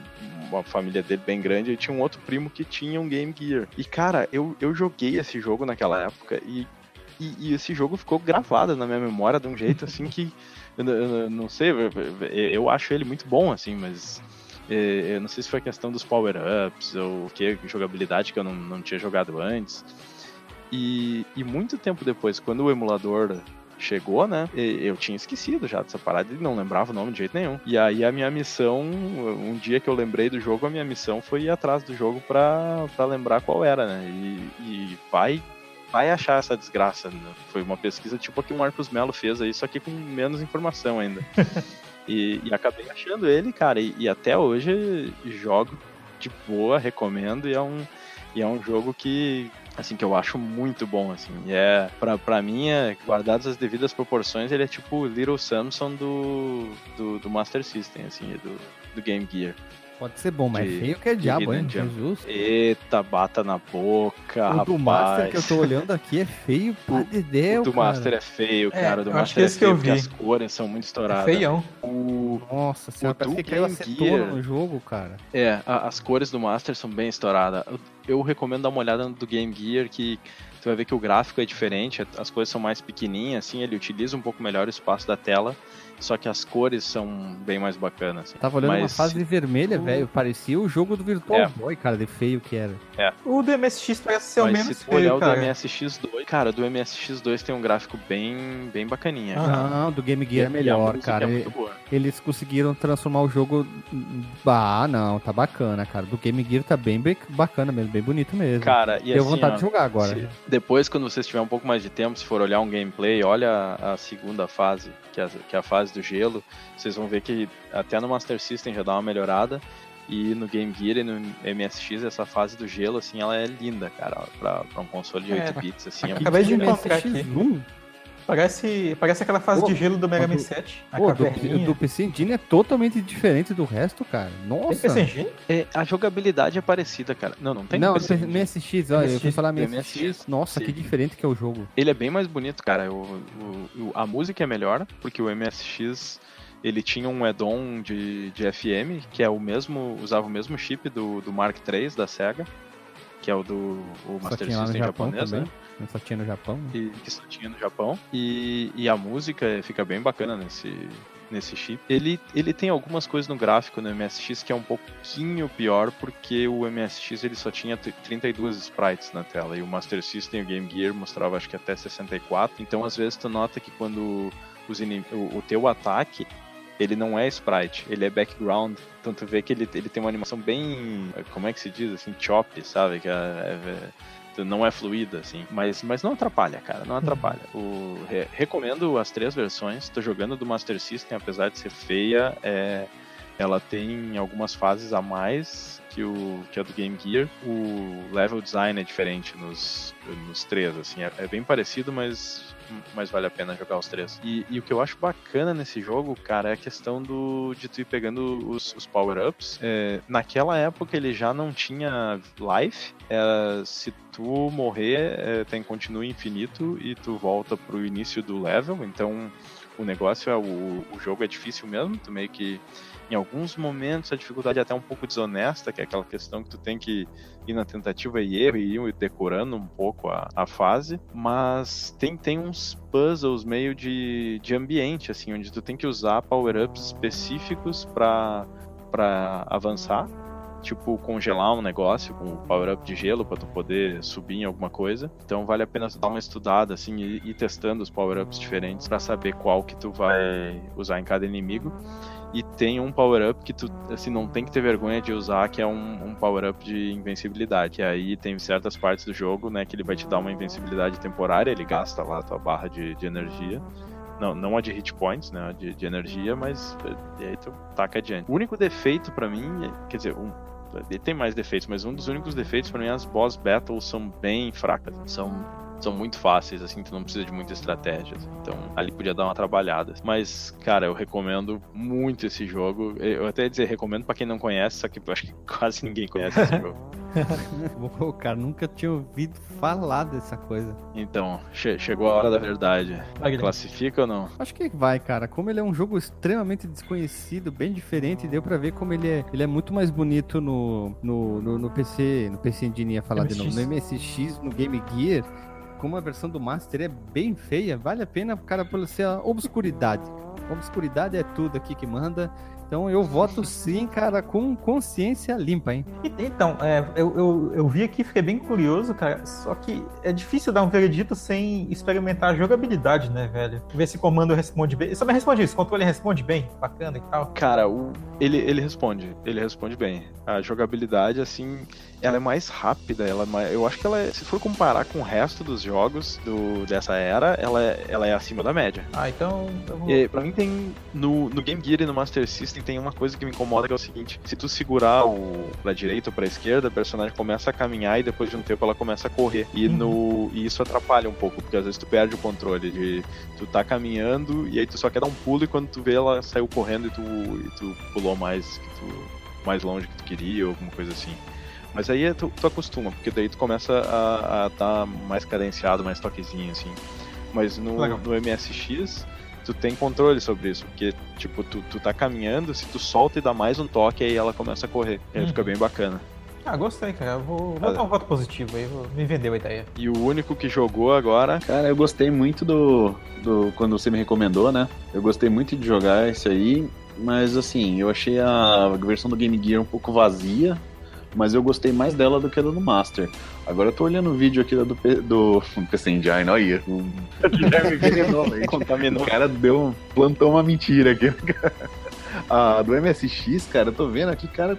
S3: uma família dele bem grande, e tinha um outro primo que tinha um Game Gear. E cara, eu, eu joguei esse jogo naquela época e, e, e esse jogo ficou gravado na minha memória de um jeito assim que. Eu, eu não- sei, eu, eu acho ele muito bom, assim, mas. eh, Eu não sei se foi questão dos power-ups ou que, jogabilidade que eu não, não tinha jogado antes. E, e muito tempo depois, quando o emulador chegou, né? Eu tinha esquecido já dessa parada e não lembrava o nome de jeito nenhum. E aí a minha missão, um dia que eu lembrei do jogo, a minha missão foi ir atrás do jogo pra lembrar qual era, né? E, e vai. Vai achar essa desgraça. Né? Foi uma pesquisa tipo a que o Marcos Melo fez aí, só que com menos informação ainda. e, e acabei achando ele, cara, e, e até hoje jogo de boa, recomendo, e é um, e é um jogo que, assim, que eu acho muito bom, assim. E é, pra, pra mim, é, guardadas as devidas proporções, ele é tipo o Little Samson do, do, do Master System, assim, do, do Game Gear.
S1: Pode ser bom, mas
S3: De-
S1: feio que é diabo, hein? Jesus.
S3: Eita, bata na boca,
S1: O do Master que eu
S3: rapaz.
S1: tô olhando aqui é feio pra dedéu,
S3: O do
S1: cara.
S3: Master é feio,
S2: É,
S3: cara. O do Master
S2: que
S3: é
S2: esse que eu
S3: feio porque
S2: vi.
S3: as cores são muito
S2: É
S3: estouradas.
S2: feião.
S3: O,
S1: Nossa senhora,
S3: O
S1: parece que caiu
S3: Game
S1: acetona
S3: Gear-
S1: no jogo, cara.
S3: É, a- as cores do Master são bem estouradas. Eu, eu recomendo dar uma olhada no do Game Gear, que tu vai ver que o gráfico é diferente, as coisas são mais pequenininhas, assim, ele utiliza um pouco melhor o espaço da tela, só que as cores são bem mais bacanas. Assim.
S1: Tava olhando uma
S3: Mas-
S1: fase vermelha,
S3: o-
S1: velho. Parecia o jogo do Virtual
S3: É.
S1: Boy, cara, de feio que era.
S2: O do MSX parece ser o
S3: Mas
S2: menos
S3: se tu olhar
S2: feio,
S3: o do
S2: cara.
S3: MSX2, cara, do MSX2 tem um gráfico bem, bem bacaninha.
S2: Ah,
S3: cara.
S1: Não, do Game Gear é
S3: e
S1: melhor, cara.
S3: É
S1: Ele-
S3: muito boa.
S1: Eles conseguiram transformar o jogo. Ah, não, tá bacana, cara. Do Game Gear tá bem be- bacana mesmo, bem bonito mesmo.
S3: Cara, e
S1: Deu
S3: assim,
S1: vontade
S3: ó,
S1: de jogar agora.
S3: se- depois, quando vocês tiverem um pouco mais de tempo, se for olhar um gameplay, olha a segunda fase, que é, a- que é a fase do gelo, vocês vão ver que até no Master System já dá uma melhorada. E no Game Gear e no MSX, essa fase do gelo, assim, ela é linda, cara. Pra, pra um console de
S2: É,
S3: 8 bits, assim. é
S2: acabei de encontrar aqui.
S1: MSX1?
S2: Parece, parece aquela fase
S1: Pô,
S2: de gelo do Mega Man
S1: do-
S2: 7. A
S1: Pô, do,
S2: caverninha.
S1: do PC Engine é totalmente diferente do resto, cara.
S2: Tem
S1: Nossa.
S2: PC Engine?
S3: É, a jogabilidade é parecida, cara. Não, não tem
S1: não,
S3: PC
S1: MSX, olha, eu fui
S2: MSX,
S1: falar MSX.
S3: MSX.
S1: Nossa,
S3: Sim.
S1: que diferente que é o jogo.
S3: Ele é bem mais bonito, cara. O, o- o- a música é melhor, porque o MSX ele tinha um add-on de, de FM, que é o mesmo, usava o mesmo chip do, do Mark III da Sega, que é o do o Master System
S1: Japão
S3: japonês,
S1: também.
S3: né?
S1: Só tinha no Japão. né?
S3: E, que só tinha no Japão. E, e a música fica bem bacana nesse, nesse chip. Ele, ele tem algumas coisas no gráfico no MSX que é um pouquinho pior, porque o MSX ele só tinha t- 32 sprites na tela, e o Master System e o Game Gear mostrava acho que até 64. Então às vezes tu nota que quando os o, o teu ataque ele não é sprite, ele é background. Então tu vê que ele, ele tem uma animação bem. Como é que se diz? Assim, chop, sabe? Que é, é- não é fluida, assim. Mas, mas não atrapalha, cara, não atrapalha. O, re- recomendo as três versões. Tô jogando do Master System, apesar de ser feia, é, ela tem algumas fases a mais que, o, que a do Game Gear. O level design é diferente nos, nos três, assim. É, é bem parecido, mas mas vale a pena jogar os três. E, e o que eu acho bacana nesse jogo, cara, é a questão do de tu ir pegando os, os power-ups. É, naquela época ele já não tinha life. É, se tu morrer, é, tem continua infinito e tu volta pro início do level. Então o negócio é o, o jogo é difícil mesmo. Tu meio que em alguns momentos a dificuldade é até um pouco desonesta, que é aquela questão que tu tem que ir na tentativa e erro e ir decorando um pouco a, a fase, mas tem, tem uns puzzles meio de, de ambiente, assim, onde tu tem que usar power-ups específicos para avançar, tipo congelar um negócio com power-up de gelo para tu poder subir em alguma coisa. Então vale a pena dar uma estudada assim e ir testando os power-ups diferentes para saber qual que tu vai usar em cada inimigo. E tem um power-up que tu assim, não tem que ter vergonha de usar, que é um, um power-up de invencibilidade. Que aí tem certas partes do jogo, né, que ele vai te dar uma invencibilidade temporária, ele gasta lá a tua barra de, de energia. Não, não a de hit points, né, a de, de energia, mas e aí tu taca adiante. O único defeito pra mim, é- quer dizer, um, tem mais defeitos, mas um dos únicos defeitos pra mim é as boss battles são bem fracas. São são muito fáceis, assim, tu não precisa de muita estratégia. assim. Então, ali podia dar uma trabalhada. Mas, cara, eu recomendo muito esse jogo. Eu até ia dizer, recomendo pra quem não conhece, só que eu acho que quase ninguém conhece esse jogo.
S1: Pô, cara, nunca tinha ouvido falar dessa coisa.
S3: Então, che- chegou a hora da verdade.
S2: Wagner.
S3: Classifica ou não?
S1: Acho que vai, cara. Como ele é um jogo extremamente desconhecido, bem diferente, deu pra ver como ele é, ele é muito mais bonito no, no, no, no PC, no PC Engine ia falar de novo, no MSX, no Game Gear. Como a versão do Master é bem feia, vale a pena, cara, por ser a obscuridade. Obscuridade é tudo aqui que manda. Então eu voto sim, cara, com consciência limpa, hein?
S2: E- Então, é, eu, eu, eu vi aqui, fiquei bem curioso, cara. Só que é difícil dar um veredito sem experimentar a jogabilidade, né, velho? Ver se o comando responde bem. Só me responde isso, o controle responde bem, bacana e tal.
S3: Cara, o, ele, ele responde. Ele responde bem. A jogabilidade, assim, ela é mais rápida. Ela é mais- eu acho que ela é, se for comparar com o resto dos jogos do, dessa era, ela é, ela é acima da média.
S2: Ah, então. Eu vou...
S3: E, pra mim tem. No, no Game Gear e no Master System tem uma coisa que me incomoda que é o seguinte: se tu segurar o pra direita ou pra esquerda, a personagem começa a caminhar e depois de um tempo ela começa a correr. E, no, e isso atrapalha um pouco, porque às vezes tu perde o controle de tu tá caminhando e aí tu só quer dar um pulo e quando tu vê ela saiu correndo e tu, e tu pulou mais que tu mais longe que tu queria ou alguma coisa assim. Mas aí é tu, tu acostuma, porque daí tu começa a estar tá mais cadenciado, mais toquezinho, assim. Mas no,
S2: Legal.
S3: no MSX, tu tem controle sobre isso, porque, tipo, tu, tu tá caminhando, se tu solta e dá mais um toque, aí ela começa a correr. E aí
S2: Uhum.
S3: fica bem bacana.
S2: Ah, gostei, cara. Eu Vou, vou dar um voto positivo aí. Vou, me vendeu a ideia.
S3: E o único que jogou agora
S4: Cara, eu gostei muito do, do. Quando você me recomendou, né? Eu gostei muito de jogar esse aí. Mas assim, eu achei a versão do Game Gear um pouco vazia. Mas eu gostei mais dela do que a do Master. Agora eu tô olhando o vídeo aqui da do, P- do PC Engine, olha aí. O Guilherme envenenou, velho.
S3: contaminou.
S4: O cara deu plantou uma mentira aqui. A do MSX, cara, eu tô vendo aqui, cara,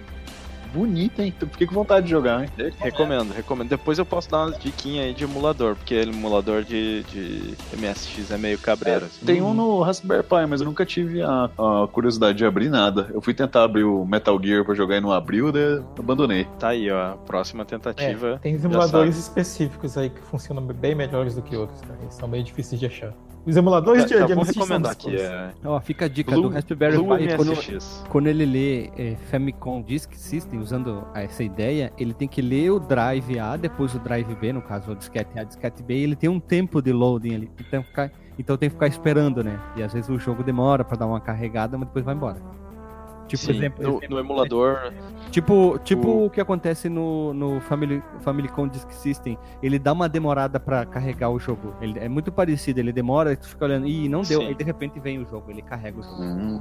S4: bonita, hein? Fiquei com vontade de jogar, hein?
S3: Recomendo, recomendo. Depois eu posso dar umas diquinhas aí de emulador, porque o emulador de, de MSX é meio cabreiro. assim.
S4: Tem um no Raspberry Pi, mas eu nunca tive a, a curiosidade de abrir nada. Eu fui tentar abrir o Metal Gear pra jogar e não abriu, daí abandonei.
S3: Tá aí, ó. Próxima tentativa.
S2: É, tem emuladores específicos aí que funcionam bem melhores do que outros, cara. Eles são bem difíceis de achar. Os emuladores de,
S3: Tá,
S2: de
S3: vou
S2: MSX são
S3: aqui. É...
S1: Ó, fica a dica
S3: Blue,
S1: do Raspberry Pi. Quando, quando ele lê é, Famicom Disk System, usando essa ideia, ele tem que ler o drive A, depois o drive B, no caso o disquete A, disquete B, e ele tem um tempo de loading ali. Então, ficar, então tem que ficar esperando, né? E às vezes o jogo demora pra dar uma carregada, mas depois vai embora. Tipo,
S3: Sim,
S1: exemplo,
S3: no,
S1: exemplo,
S3: no emulador.
S1: Tipo, tipo
S3: O-
S1: o que acontece no, no Family, Famicom Disk System. Ele dá uma demorada pra carregar o jogo. Ele é muito parecido, ele demora, tu fica olhando, ih, não deu.
S3: Sim.
S1: Aí de repente vem o jogo, ele carrega o jogo.
S4: Hum,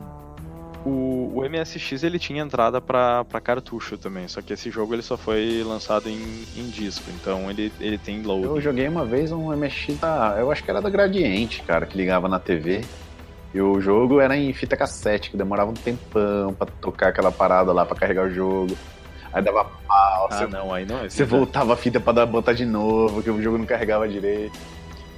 S3: O, o MSX ele tinha entrada pra, pra cartucho também, só que esse jogo ele só foi lançado em, em disco, então ele, ele tem load.
S4: Eu joguei uma vez um MSX da. Eu acho que era da Gradiente, cara, que ligava na TV. E o jogo era em fita cassete, que demorava um tempão pra tocar aquela parada lá pra carregar o jogo. Aí dava pau,
S3: Ah,
S4: você,
S3: não, aí não é.
S4: você voltava a fita pra dar, botar de novo, que o jogo não carregava direito.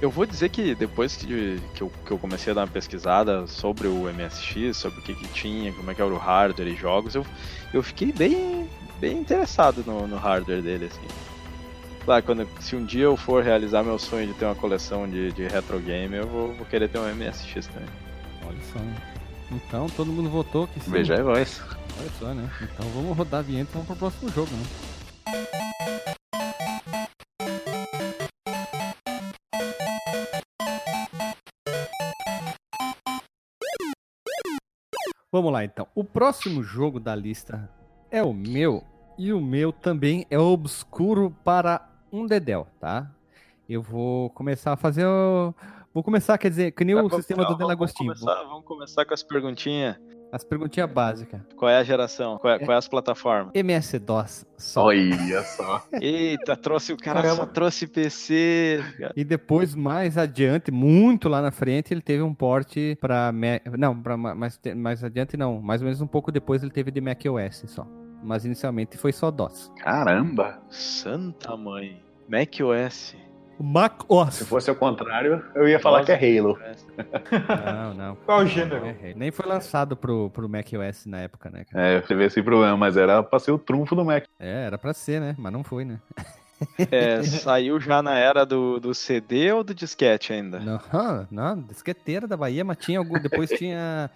S3: Eu vou dizer que depois que, que, eu, que eu comecei a dar uma pesquisada sobre o MSX, sobre o que, que tinha, como é que era o hardware e jogos, eu, eu fiquei bem, bem interessado no, no hardware dele, assim. Claro, quando, se um dia eu for realizar meu sonho de ter uma coleção de, de retro game, eu vou, vou querer ter um MSX também.
S1: Olha só. né? Então todo mundo votou que sim.
S4: Veja aí, voz.
S1: Olha só, né? Então vamos rodar a vinheta e vamos pro próximo jogo, né? Vamos lá então. O próximo jogo da lista é o meu. E o meu também é obscuro para um dedéu, tá? Eu vou começar a fazer o. Vou começar, quer dizer, que nem o sistema do Delagostinho.
S3: Vamos começar, vamos começar com as perguntinhas.
S1: As perguntinhas básicas.
S3: Qual é a geração? Qual é, qual é as plataformas?
S1: MS-DOS só.
S4: Olha só.
S3: Eita, trouxe o cara
S2: Caramba.
S3: só trouxe PC. cara.
S1: E depois, mais adiante, muito lá na frente, ele teve um porte pra Mac. Não, pra ma- mais, mais adiante não. Mais ou menos um pouco depois ele teve de macOS só. Mas inicialmente foi só DOS.
S4: Caramba.
S3: Santa mãe. macOS.
S1: O macOS.
S4: Se fosse ao contrário, eu ia falar
S3: Nossa.
S4: que é Halo.
S1: Não, não.
S2: Qual o gênero?
S1: É, nem foi lançado pro, pro macOS na época, né? cara?
S4: É, eu teve esse problema, mas era pra ser o trunfo do Mac.
S1: É, era pra ser, né? Mas não foi, né?
S3: É, saiu já na era do, do CD ou do disquete ainda?
S1: Não, não, disqueteira da Bahia, mas tinha algum. Depois tinha.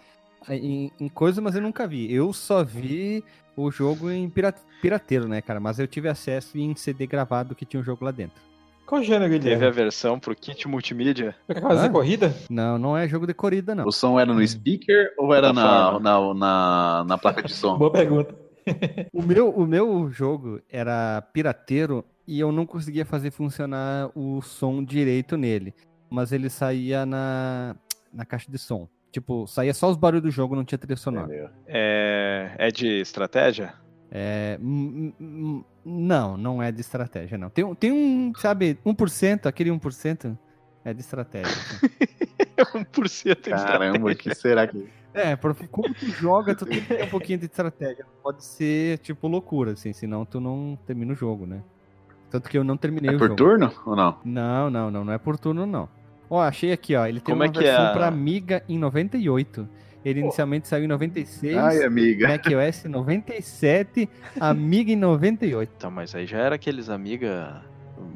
S1: Em, em coisa, mas eu nunca vi. Eu só vi o jogo em pira- pirateiro, né, cara? Mas eu tive acesso em CD gravado que tinha um jogo lá dentro.
S2: Qual gênero ele
S3: Teve a
S2: é?
S3: versão pro kit multimídia?
S2: É
S1: Hã?
S2: corrida?
S1: Não, não é jogo de corrida, não.
S4: O som era no speaker ou era na, na, na, na placa de som?
S2: Boa pergunta.
S1: O meu, o meu jogo era pirateiro e eu não conseguia fazer funcionar o som direito nele. Mas ele saía na, na caixa de som. Tipo, saía só os barulhos do jogo, não tinha trilha sonora.
S3: É, é de estratégia?
S1: É, hum, hum, não, não é de estratégia, não. Tem, um- tem um, sabe, 1%, aquele 1% é de estratégia. assim.
S3: 1% de
S4: Caramba, que será que.
S1: é, porque como tu joga, tu tem que ter um pouquinho de estratégia. Não Pode ser, tipo, loucura, assim, senão tu não termina o jogo, né? Tanto que eu não terminei
S4: É
S1: o
S4: por
S1: jogo.
S4: turno ou não?
S1: Não, não, não, não é por turno, não. Ó, achei aqui, ó. Ele tem
S3: Como
S1: uma
S3: é que
S1: versão
S3: é
S1: pra Amiga em 98. Ele inicialmente saiu em 96,
S4: Ai, amiga.
S1: macOS em 97, Amiga em 98.
S3: Tá, mas aí já era aqueles amiga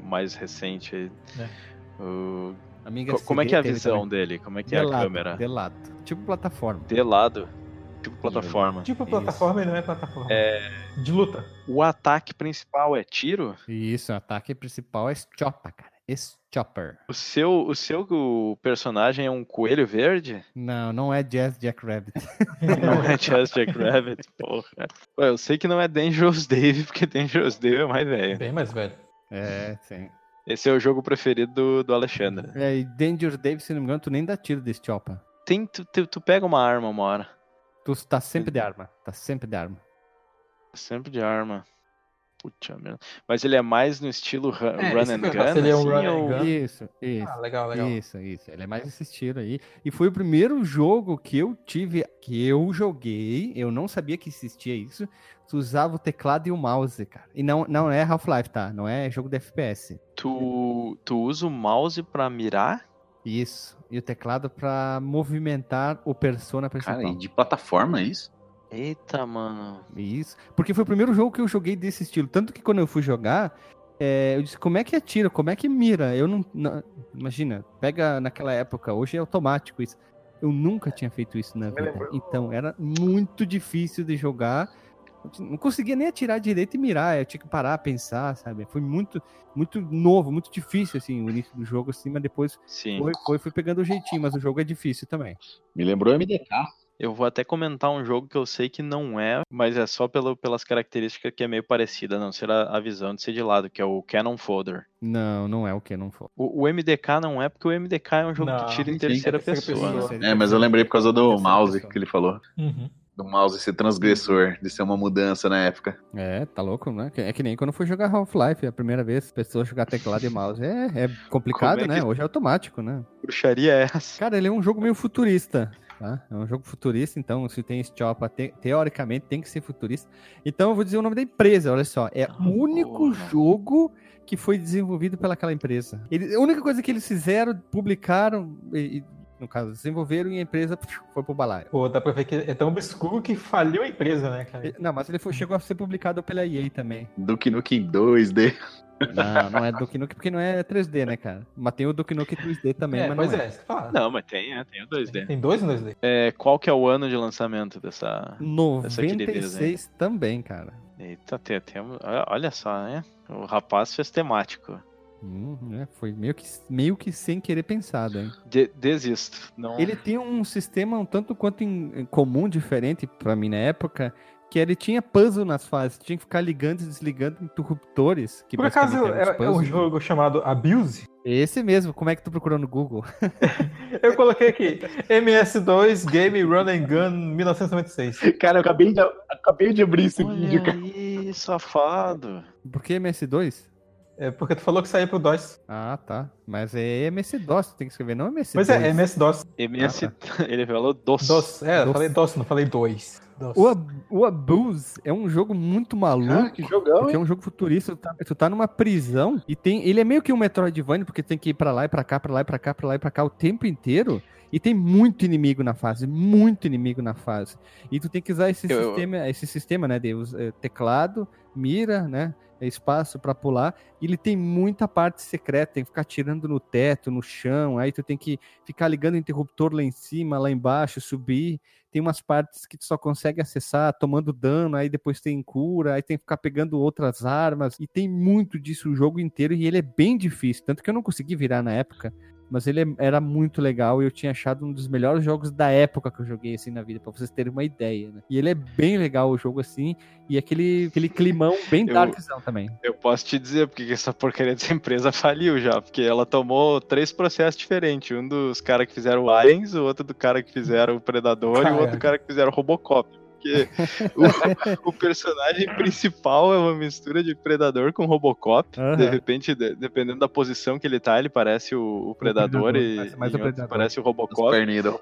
S3: mais recente aí.
S2: É.
S3: O-
S1: Amiga
S3: Co- Como é
S1: CD
S3: que é a visão
S1: também.
S3: dele? Como é que
S1: de
S3: é a
S1: lado,
S3: câmera?
S1: De lado. Tipo plataforma.
S3: De lado. Tipo plataforma.
S2: Tipo plataforma e não é plataforma.
S3: É.
S2: De luta.
S3: O ataque principal é tiro?
S1: Isso, o ataque principal é Chopper, cara. Chopper.
S3: O seu, o seu personagem é um coelho verde?
S1: Não, não é Jazz Jack Rabbit.
S3: Não é Jazz Jack Rabbit, porra. Ué, eu sei que não é Dangerous Dave, porque Dangerous Dave é mais velho.
S2: Bem mais velho.
S1: É, sim.
S3: Esse é o jogo preferido do, do Alexandre.
S1: É, e Danger Dave, se não me engano, tu nem dá tiro desse Chopper.
S3: Tem, tu, tu, tu pega uma arma uma hora.
S1: Tu tá sempre de arma. Tá sempre de arma.
S3: Sempre de arma. Puta merda. Mas ele é mais no estilo ru-
S2: É,
S3: run and gun?
S2: se ele é um
S3: assim,
S2: run and gun.
S1: Isso, isso.
S2: Ah, legal, legal.
S1: Isso, isso. Ele é mais esse estilo aí. E foi o primeiro jogo que eu tive, que eu joguei. Eu não sabia que existia isso. Tu usava o teclado e o mouse, cara. E não, não é Half-Life, tá? Não é jogo de FPS.
S3: Tu, tu usa o mouse pra mirar?
S1: Isso. E o teclado pra movimentar o persona principal.
S4: Cara, e de plataforma é isso?
S3: Eita, mano.
S1: Isso. Porque foi o primeiro jogo que eu joguei desse estilo. Tanto que quando eu fui jogar, é, eu disse, como é que atira? Como é que mira? Eu não, não- Imagina, pega naquela época, hoje é automático isso. Eu nunca tinha feito isso na vida. Então era muito difícil de jogar. Eu Não conseguia nem atirar direito e mirar. Eu tinha que parar, pensar, sabe? Foi muito, muito novo, muito difícil, assim, o início do jogo, assim, mas depois
S3: Sim.
S1: foi, foi, foi pegando o jeitinho, mas o jogo é difícil também.
S4: Me lembrou MDK.
S3: Eu vou até comentar um jogo que eu sei que não é, mas é só pelo, pelas características que é meio parecida, não ser a, a visão de ser de lado, que é o Cannon Folder.
S1: Não, não é o que não for.
S3: O, o MDK não é, porque o MDK é um jogo
S2: Não,
S3: que tira em
S2: sim,
S3: terceira
S2: é terceira
S3: pessoa.
S2: pessoa.
S3: né?
S4: É, mas eu lembrei por causa do
S1: Terceira
S4: mouse
S1: pessoa.
S4: que ele falou.
S2: Uhum.
S4: Do mouse ser transgressor, de ser uma mudança na época.
S1: É, tá louco, né? É que nem quando eu fui jogar Half-Life, a primeira vez, pessoas jogar teclado e mouse. É, é complicado,
S3: Como é
S1: né?
S3: que-
S1: Hoje é automático, né?
S3: Bruxaria é essa.
S1: Cara, ele é um jogo meio futurista, tá? É um jogo futurista, então se tem esse Choppa, te- teoricamente tem que ser futurista. Então eu vou dizer o nome da empresa, olha só. É o único
S3: Porra.
S1: jogo que foi desenvolvido pelaquela empresa. Ele- a única coisa que eles fizeram, publicaram, e, e, no caso, desenvolveram e a empresa foi pro balaio.
S2: Pô, dá pra ver que é tão obscuro que faliu a empresa, né, cara?
S1: Não, mas ele foi, chegou a ser publicado pela EA também.
S4: Duke Nukem 2D.
S1: Não, não é Duke Nukem porque não é 3D, né, cara? Mas tem o Duke Nukem 2D também,
S2: é,
S1: mas
S2: pois
S1: não é.
S2: é, fala.
S3: Não, mas tem, é, tem o 2D.
S2: Tem dois no 2D.
S3: É, qual que é o ano de lançamento dessa. Essa querideza,
S1: 96 também, cara.
S3: Eita, tem, tem, olha só, né? O rapaz fez temático.
S1: Hum, é, foi meio que, meio que sem querer pensado, hein?
S3: De- desisto. Não...
S1: Ele tem um sistema um tanto quanto em, em comum, diferente pra mim na época, que ele tinha puzzle nas fases. Tinha que ficar ligando e desligando interruptores. Que
S2: Por acaso é, é um jogo chamado Abuse?
S1: Esse mesmo, como é que tu procurou no Google?
S2: Eu coloquei aqui, MS2 Game Run and Gun 1996.
S4: Cara, eu acabei de, acabei de abrir esse vídeo,
S3: Olha
S4: cara.
S3: aí, safado.
S1: Por que MS2?
S2: É porque tu falou que saiu pro DOS.
S1: Ah, tá. Mas é MS-DOS, tu tem que escrever, não MS2.
S2: Pois é, MS-DOS.
S3: MS,
S1: Ah,
S3: ele falou doce.
S2: DOS. É, eu
S1: DOS.
S2: falei DOS, não falei 2. DOS.
S1: O, Ab- o Abuse é um jogo muito maluco.
S4: Cara, que jogão,
S1: Porque é um jogo futurista, tu tá, tu tá numa prisão e tem. Ele é meio que um Metroidvania, porque tem que ir pra lá e pra cá, pra lá e pra cá, pra lá e pra cá o tempo inteiro. E tem muito inimigo na fase, muito inimigo na fase. E tu tem que usar esse
S3: Eu-
S1: sistema, esse sistema, né, de eh, teclado, mira, né, espaço pra pular. E ele tem muita parte secreta, tem que ficar tirando no teto, no chão. Aí tu tem que ficar ligando o interruptor lá em cima, lá embaixo, subir. Tem umas partes que tu só consegue acessar tomando dano, aí depois tem cura, aí tem que ficar pegando outras armas. E tem muito disso o jogo inteiro e ele é bem difícil. Tanto que eu não consegui virar na época. Mas ele é- era muito legal e eu tinha achado um dos melhores jogos da época que eu joguei assim na vida, pra vocês terem uma ideia, né? E ele é bem legal o jogo assim, e aquele, aquele climão bem
S3: Eu-
S1: darkzão também.
S3: Eu posso te dizer porque que essa porcaria dessa empresa faliu já, porque ela tomou três processos diferentes. Um dos caras que fizeram o Aliens, o outro do cara que fizeram o Predador e o
S2: Caraca.
S3: outro cara que fizeram o Robocop. Porque o, o personagem principal é uma mistura de Predador com Robocop.
S1: Aham.
S3: De repente, de- dependendo da posição que ele tá, ele parece o, o Predador,
S1: Predador,
S3: e
S1: parece mais
S3: em
S1: o Predador.
S3: parece o Robocop.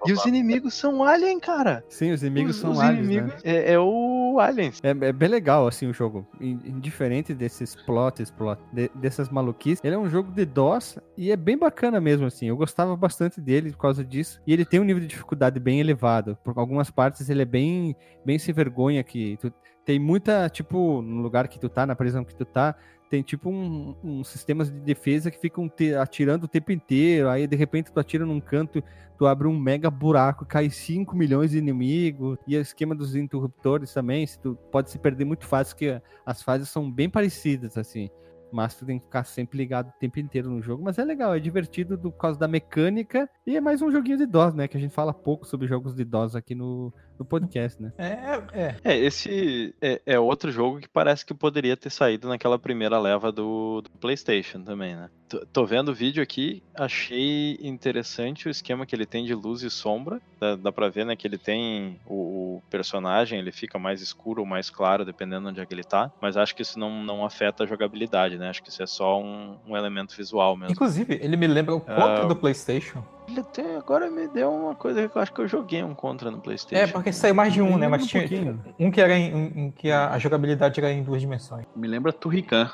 S3: E os inimigos são Alien, cara.
S1: Sim, os inimigos
S3: os,
S1: são
S3: os
S1: aliens,
S3: inimigos
S1: né?
S3: é, é o Aliens.
S1: É, é bem legal, assim, o jogo. In- Indiferente desses plots, plot, de- dessas maluquices. Ele é um jogo de DOS e é bem bacana mesmo, assim. Eu gostava bastante dele por causa disso. E ele tem um nível de dificuldade bem elevado. Por algumas partes ele é bem, bem sem vergonha que tu tem muita, tipo, no lugar que tu tá, na prisão que tu tá, tem tipo um, um sistemas de defesa que ficam te- atirando o tempo inteiro. Aí de repente tu atira num canto, tu abre um mega buraco, cai 5 milhões de inimigos. E o esquema dos interruptores também, se tu pode se perder muito fácil, que as fases são bem parecidas, assim. Mas tu tem que ficar sempre ligado o tempo inteiro no jogo. Mas é legal, é divertido do- por causa da mecânica. E é mais um joguinho de DOS, né? Que a gente fala pouco sobre jogos de DOS aqui no, no podcast, né?
S2: É, é.
S3: É, esse é, é outro jogo que parece que poderia ter saído naquela primeira leva do, do PlayStation também, né? Tô, tô vendo o vídeo aqui, achei interessante o esquema que ele tem de luz e sombra. Dá, dá pra ver, né, que ele tem o, o personagem, ele fica mais escuro ou mais claro, dependendo onde é que ele tá. Mas acho que isso não, não afeta a jogabilidade, né? Acho que isso é só um, um elemento visual mesmo.
S2: Inclusive, ele me lembra o Contra
S3: Ah,
S2: do PlayStation.
S3: Ele até agora me deu uma coisa que eu acho que eu joguei um contra no PlayStation.
S2: É, porque saiu mais de um, né? Mas
S1: Um
S2: tinha
S1: pouquinho.
S2: um que era em, em- em que a, a jogabilidade era em duas dimensões.
S4: Me lembra Turrican.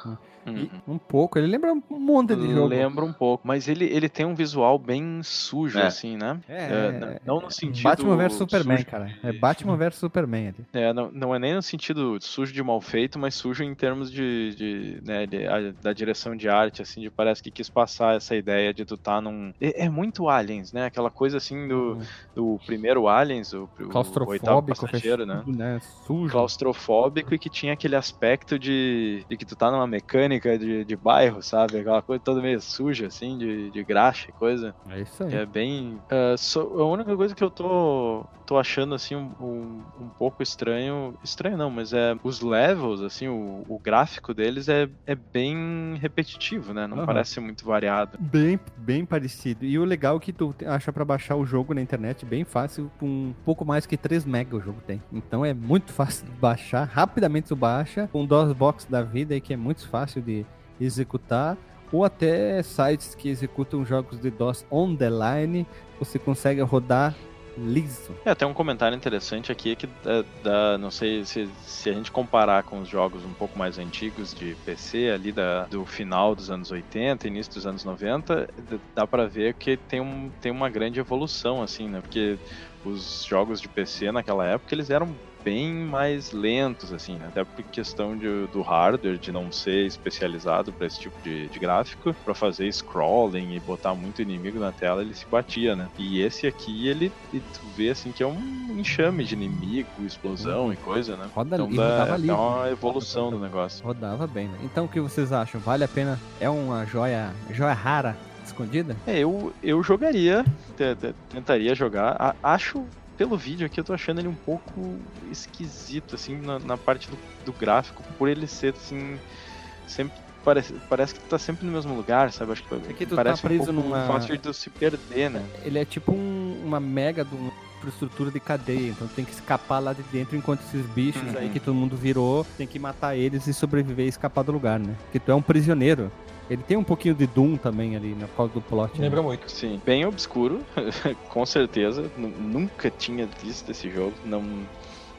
S3: Uhum.
S1: Um pouco, ele lembra um monte de jogo.
S3: Lembra um pouco, mas ele, ele tem um visual bem sujo,
S4: É.
S3: assim, né?
S1: É,
S3: É, não no sentido
S1: Batman vs Superman,
S3: sujo
S1: cara. É Batman vs Superman ali.
S3: É, não, não é nem no sentido sujo de mal feito, mas sujo em termos de, de, né, de- a- da direção de arte, assim, de parece que quis passar essa ideia de tu tá num... É, é muito Aliens, né? Aquela coisa, assim, do, do primeiro Aliens, o, o oitavo
S1: Claustrofóbico,
S3: passageiro, né?
S1: né? Sujo.
S3: claustrofóbico e que tinha aquele aspecto de, de que tu tá numa mecânica de, de bairro, sabe? Aquela coisa toda meio suja, assim, de, de graxa e coisa.
S1: É isso aí.
S3: É bem. ah, só- a única coisa que eu tô, tô achando, assim, um, um, um pouco estranho. Estranho não, mas é. Os levels, assim, o, o gráfico deles é, é bem repetitivo, né? Não
S1: Aham.
S3: parece muito variado.
S1: Bem, bem parecido. E o legal é que tu acha pra baixar o jogo na internet bem fácil, com um pouco mais que 3 mega o jogo tem. Então é muito fácil de baixar, rapidamente tu baixa, com DOSBox da vida aí que é muito fácil de executar, ou até sites que executam jogos de DOS on the line, você consegue rodar liso.
S3: É, tem um comentário interessante aqui que dá, dá- não sei se, se a gente comparar com os jogos um pouco mais antigos de PC, ali da, do final dos anos 80, início dos anos 90, d- dá pra ver que tem, um, tem uma grande evolução, assim, né? Porque os jogos de PC naquela época, eles eram bem mais lentos, assim, né? até por questão de, do hardware, de não ser especializado para esse tipo de, de gráfico, para fazer scrolling e botar muito inimigo na tela, ele se batia, né? E esse aqui, ele, e tu vê assim que é um enxame de inimigo, explosão e coisa, né?
S1: Roda
S3: Então dá,
S1: rodava
S3: dá
S1: livre.
S3: uma evolução do negócio.
S1: Rodava bem, né? Então o que vocês acham? Vale a pena? É uma joia, joia rara escondida?
S3: É, eu, eu jogaria, te- te- tentaria jogar. A- acho, pelo vídeo aqui, eu tô achando ele um pouco esquisito, assim, na, na parte do, do gráfico, por ele ser, assim, sempre. Parece, parece que tu tá sempre no mesmo lugar, sabe? Acho que,
S1: É que tu tá
S3: parece
S1: preso
S3: um pouco
S1: numa-
S3: fácil de tu se perder, né?
S1: Ele é tipo um- uma mega de uma infraestrutura de cadeia, então tem que escapar lá de dentro enquanto esses bichos
S3: Uhum.
S1: aí que todo mundo virou, tem que matar eles e sobreviver e escapar do lugar, né? Porque tu é um prisioneiro. Ele tem um pouquinho de Doom também ali, na causa do plot. né?
S2: Lembra muito.
S3: Sim, bem obscuro, com certeza. Nu- Nunca tinha visto esse jogo, não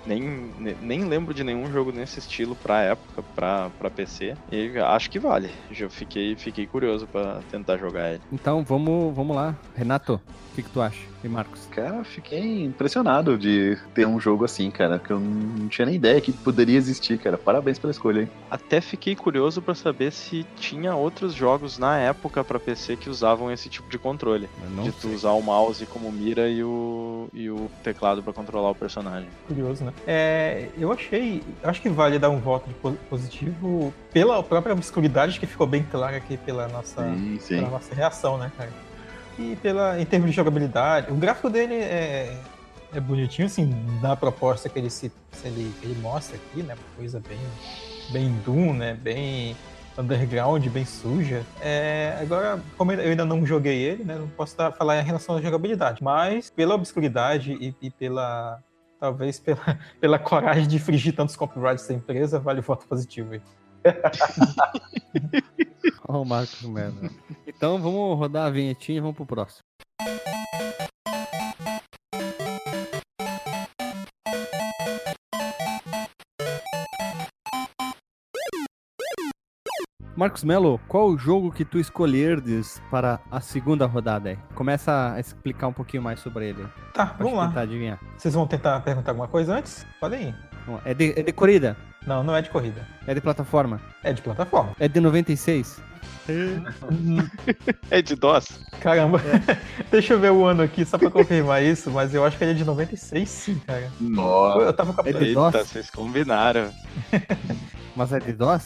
S3: nem, ne- nem lembro de nenhum jogo nesse estilo pra época, pra, pra PC. E acho que vale. Já fiquei, fiquei curioso pra tentar jogar ele.
S1: Então vamos, vamos lá. Renato, o que, que tu acha? E Marcos?
S4: Cara, fiquei impressionado de ter um jogo assim, cara, que eu não tinha nem ideia que poderia existir, cara. Parabéns pela escolha, hein?
S3: Até fiquei curioso pra saber se tinha outros jogos na época pra PC que usavam esse tipo de controle. De tu
S1: sei.
S3: usar o mouse como mira e o, e o teclado pra controlar o personagem.
S2: Curioso, né? É, eu achei. Acho que vale dar um voto positivo pela própria obscuridade que ficou bem clara aqui pela nossa,
S4: Sim, sim.
S2: pela nossa reação, né, cara? E pela, em termos de jogabilidade, o gráfico dele é, é bonitinho, assim, na proposta que ele se, ele, ele mostra aqui, né? Uma coisa bem, bem Doom, né? Bem underground, bem suja. É, agora, como eu ainda não joguei ele, né? Não posso falar em relação à jogabilidade. Mas pela obscuridade e, e pela. Talvez pela, pela coragem de infringir tantos copyrights da empresa, vale o voto positivo aí.
S1: Ó, o Marcos Melo. Então vamos rodar a vinhetinha e vamos pro próximo. Marcos Melo, qual o jogo que tu escolherdes para a segunda rodada aí? Começa a explicar um pouquinho mais sobre ele.
S2: Tá,
S1: Pode
S2: vamos lá.
S1: tentar adivinhar.
S2: Vocês vão tentar perguntar alguma coisa antes? Pode aí.
S1: Não, É de, é de corrida?
S2: Não, não é de corrida.
S1: É de plataforma?
S2: É de plataforma.
S1: É de 96?
S3: É de DOS?
S2: Caramba. Deixa eu ver o ano aqui só pra confirmar isso, mas eu acho que ele é de 96 sim, cara.
S4: Nossa.
S2: Eu tava com a...
S1: É de
S3: Eita,
S1: DOS?
S3: vocês combinaram.
S1: Mas é de DOS?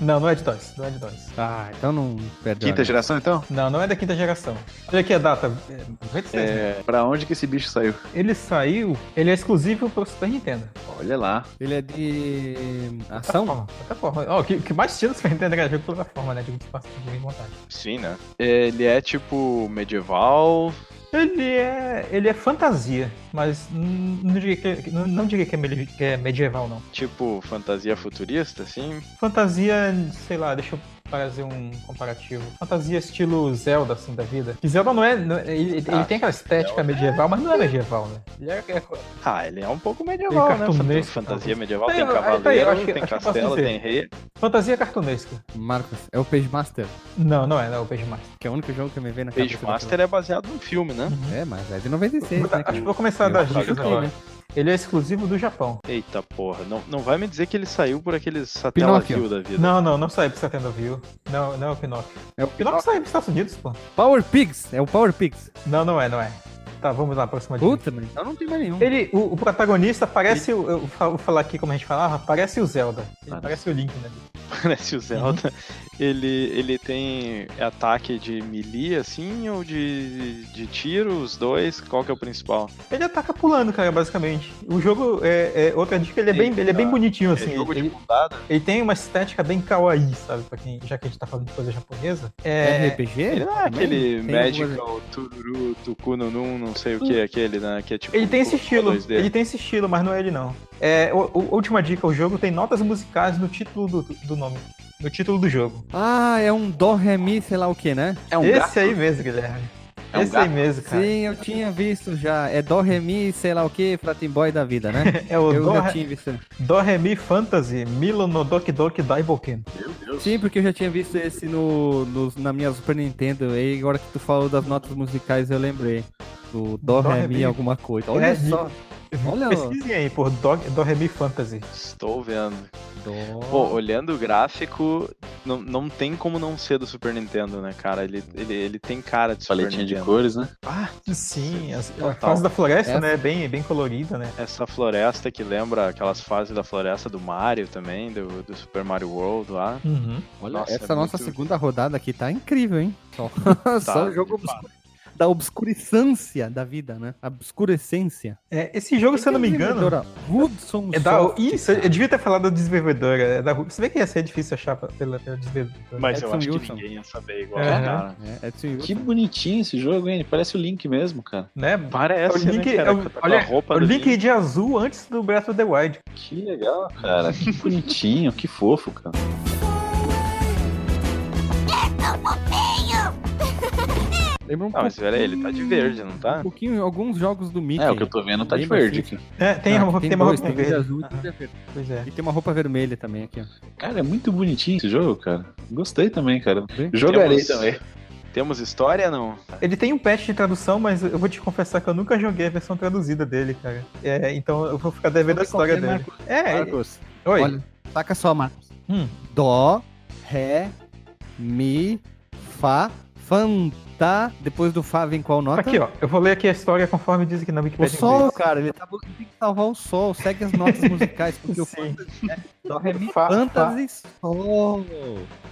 S2: Não, não é de DOS. Não é de DOS.
S1: Ah, então não perdeu.
S4: Quinta geração, então?
S2: Não, não é da quinta geração. Olha aqui a data. É, 96.
S3: É,
S4: Pra onde que esse bicho saiu?
S2: Ele saiu, ele é exclusivo pro Super Nintendo.
S4: Olha lá.
S1: Ele é de ação?
S2: Plataforma. Plataforma. Ó, o que, que mais tinha no Super Nintendo era jogo de plataforma, né? Digo de espaço de vontade.
S3: sim, né? Ele é tipo medieval.
S2: Ele é. Ele é fantasia, mas não diria que, é- não, não diria que é, medi- que é medieval, não.
S3: Tipo fantasia futurista, assim.
S2: Fantasia, sei lá, deixa eu fazer um comparativo. Fantasia estilo Zelda, assim, da vida. Que Zelda não é. não ele, ele
S3: Ah,
S2: tem aquela estética medieval, mas não é medieval, né? Ele é, é-
S3: Ah, ele é um pouco medieval,
S2: Tem
S3: né? Fantasia
S2: talvez.
S3: medieval, tem
S2: eu-
S3: cavaleiro,
S2: tá aí, que-
S3: tem castelo, tem rei.
S2: fantasia cartunesca.
S1: Marcos, é o Page Master,
S2: Não, não é, não é o Page Master.
S1: que é o único jogo que me vem na
S3: Page
S1: cabeça.
S3: Master é baseado num filme, né?
S1: É, mas é de 96,
S2: Vou-
S1: né?
S2: acho que vou começar a dar dicas agora. Ele é exclusivo do Japão.
S3: Eita porra, não, não vai me dizer que ele saiu por aqueles
S1: Pinóquio.
S3: satellaview da vida.
S2: Não, não, não saiu pro Nintendo View. Não, não é o Pinóquio.
S1: É o
S2: Pinóquio saiu pros Estados Unidos, pô.
S1: Power Pigs, é o Power Pigs.
S2: Não, não é, não é. Tá, vamos lá, próxima dica.
S1: Puta, mas então não tem mais nenhum.
S2: Ele, o, o protagonista parece, o, eu fa- vou falar aqui como a gente falava, parece o Zelda. Ele
S4: Parece.
S2: parece o Link, né?
S3: Parece o Zelda. Ele, ele tem ataque de melee, assim, ou de, de tiro, os dois? Qual que é o principal?
S2: Ele ataca pulando, cara, basicamente. O jogo, é, é- outra dica, ele é, bem, ele é bem bonitinho, assim.
S3: é jogo de
S2: ele,
S3: mundada?
S2: ele tem uma estética bem kawaii, sabe? Pra quem, já que a gente tá falando de coisa japonesa.
S1: É
S2: É,
S1: RPG?
S3: Ele não é aquele
S1: Tem
S3: Magical Tururu Tukununun, não sei o que, aquele, né? Que é tipo.
S2: Ele tem esse
S3: um
S2: estilo,
S3: 2D.
S2: ele tem esse estilo, mas não é ele não. É, o- o- última dica, o jogo tem notas musicais no título do, do nome, no título do jogo.
S1: Ah, é um Dó, Ré, Mi, sei lá o que, né?
S4: É um
S2: Esse
S4: gato?
S2: aí mesmo, Guilherme.
S4: É um
S2: Esse aí
S4: gato?
S2: mesmo, cara.
S1: Sim, eu tinha visto já. É Dó, Ré, Mi, sei lá o que, Boy da vida, né?
S2: É o
S1: eu
S2: Do,
S1: já
S2: Re-
S1: tinha visto.
S2: Do Re Mi Fantasy Milo no Doki Doki Daiboken.
S4: Meu Deus.
S1: Sim, porque eu já tinha visto esse no, no- na minha Super Nintendo. E agora que tu falou das notas musicais, eu lembrei. Do Dó,
S2: Dó,
S1: Ré,
S2: Ré,
S1: Mi,
S2: Mi.
S1: alguma coisa. Olha
S2: É,
S1: só. Olha.
S2: Pesquisem aí por Do, Do Re Mi Fantasy.
S3: Estou vendo.
S1: Dó.
S3: Pô, olhando o gráfico, não, não tem como não ser do Super Nintendo, né, cara? Ele, ele, ele tem cara de Super
S4: Paletinha de cores, né?
S2: Ah, sim. as- a
S3: Total.
S2: fase da floresta,
S1: Essa-
S2: né? Bem, bem colorida, né?
S3: Essa floresta que lembra aquelas fases da floresta do Mario também, do, do Super Mario World lá.
S2: Uhum.
S1: Olha,
S3: Nossa,
S1: essa
S3: é
S1: nossa
S3: muito-
S1: segunda rodada aqui tá incrível, hein? Só, só
S3: Tá,
S1: jogo
S3: de fato.
S1: Da obscurecência da vida, né? A obscurecência.
S2: É, esse jogo, se eu não me engano,
S1: Hudson
S2: é da.
S1: Soft.
S2: Isso, eu devia ter falado da desenvolvedora. É da, você vê que ia ser difícil achar pela, pela desenvolvedora.
S3: Mas eu
S1: Edson
S3: acho que
S1: Wilson.
S3: ninguém ia saber igual,
S2: Aham.
S3: cara.
S1: É.
S4: Que bonitinho esse jogo, hein? Parece o Link mesmo, cara.
S2: Né?
S3: Parece,
S2: o Link,
S3: né, cara?
S2: é o-
S3: Com a
S2: olha,
S3: roupa
S2: o Link
S3: Link.
S2: de azul antes do Breath of the Wild.
S4: Que legal, cara. Que bonitinho, que fofo, cara.
S1: Lembra um
S3: Não, mas olha, ele tá de verde, não tá?
S1: Um pouquinho, alguns jogos do Mickey.
S4: É, o que eu tô vendo tá de verde
S1: assim?
S4: aqui.
S2: É, tem,
S1: Ah,
S2: uma,
S1: tem
S2: tem uma
S1: dois,
S2: roupa
S1: tem de
S2: verde.
S1: azul
S2: Ah,
S1: verde.
S2: Pois é.
S1: E tem uma roupa vermelha também aqui, ó.
S4: Cara, é muito bonitinho esse jogo, cara. Gostei também, cara. Jogarei
S3: Temos-
S4: também.
S3: Temos história não?
S2: Ele tem um patch de tradução, mas eu vou te confessar que eu nunca joguei a versão traduzida dele, cara. É, então eu vou ficar devendo a história dele.
S1: Marcos.
S2: É,
S1: Marcos,
S2: oi.
S1: olha, saca só, Marcos.
S2: Hum.
S1: Dó, Ré, Mi, Fá, Fanta. Depois do Fá vem qual nota?
S2: Aqui, ó. Eu vou ler aqui a história conforme diz aqui na
S1: O
S2: Wikipedia. em
S1: sol, cara, ele tá ele tem que salvar o sol, segue as notas musicais, porque o. Dó, Ré, Mi,
S2: Fá,
S1: Fantasy, Sol.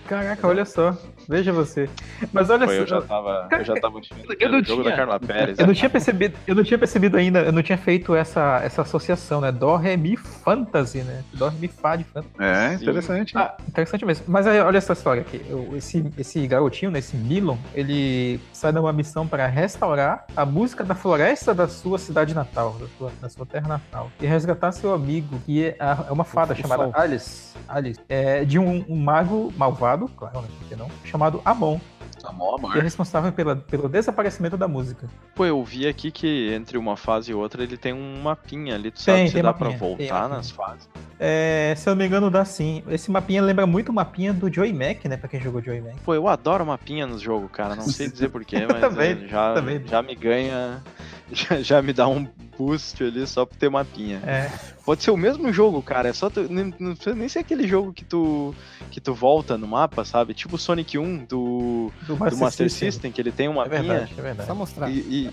S2: Caraca, olha só. Veja você. Mas olha
S3: Foi,
S2: só.
S3: eu já tava, eu já tava.
S2: Eu não
S3: o jogo
S2: tinha-
S3: da Carla Pérez.
S2: Eu não
S3: né?
S2: tinha percebido, eu não tinha percebido ainda, eu não tinha feito essa, essa associação, né? Dó, Ré, Mi, Fantasy, né? Dó, Ré, Mi, Fá de Fantasy.
S4: É, interessante.
S2: Ah, interessante mesmo. Mas aí, olha essa história aqui. Esse, esse garotinho, né, esse Milon, ele sai numa missão para restaurar a música da floresta da sua cidade natal, da sua, da sua terra natal. E resgatar seu amigo, que é, é uma fada
S1: O
S2: chamada. Alice. Alice. É, de um, um mago malvado, claro, né, por que não? Chamado Amon,
S4: Amor,
S2: que é responsável pela, pelo desaparecimento da música.
S3: Pô, eu vi aqui que entre uma fase e outra ele tem um mapinha ali. Tu
S2: Tem,
S3: sabe se
S2: tem
S3: dá
S2: mapinha,
S3: pra
S2: tem
S3: voltar nas fases?
S2: É, se eu não me engano, dá sim. Esse mapinha lembra muito o mapinha do Joey Mac, né? Pra quem jogou Joey Mac.
S3: Pô, eu adoro mapinha nos jogos, cara. Não sei dizer porquê, mas
S2: também,
S3: é, já,
S2: também.
S3: já me ganha. Já, já me dá um custe ali só pra ter mapinha.
S2: É,
S3: Pode ser o mesmo jogo, cara. É só tu, nem- não precisa nem ser aquele jogo que tu que tu volta no mapa, sabe? Tipo o Sonic 1 do,
S2: do
S3: do Master System, que ele tem uma
S2: É verdade, é verdade.
S1: Só mostrar.
S3: E, e,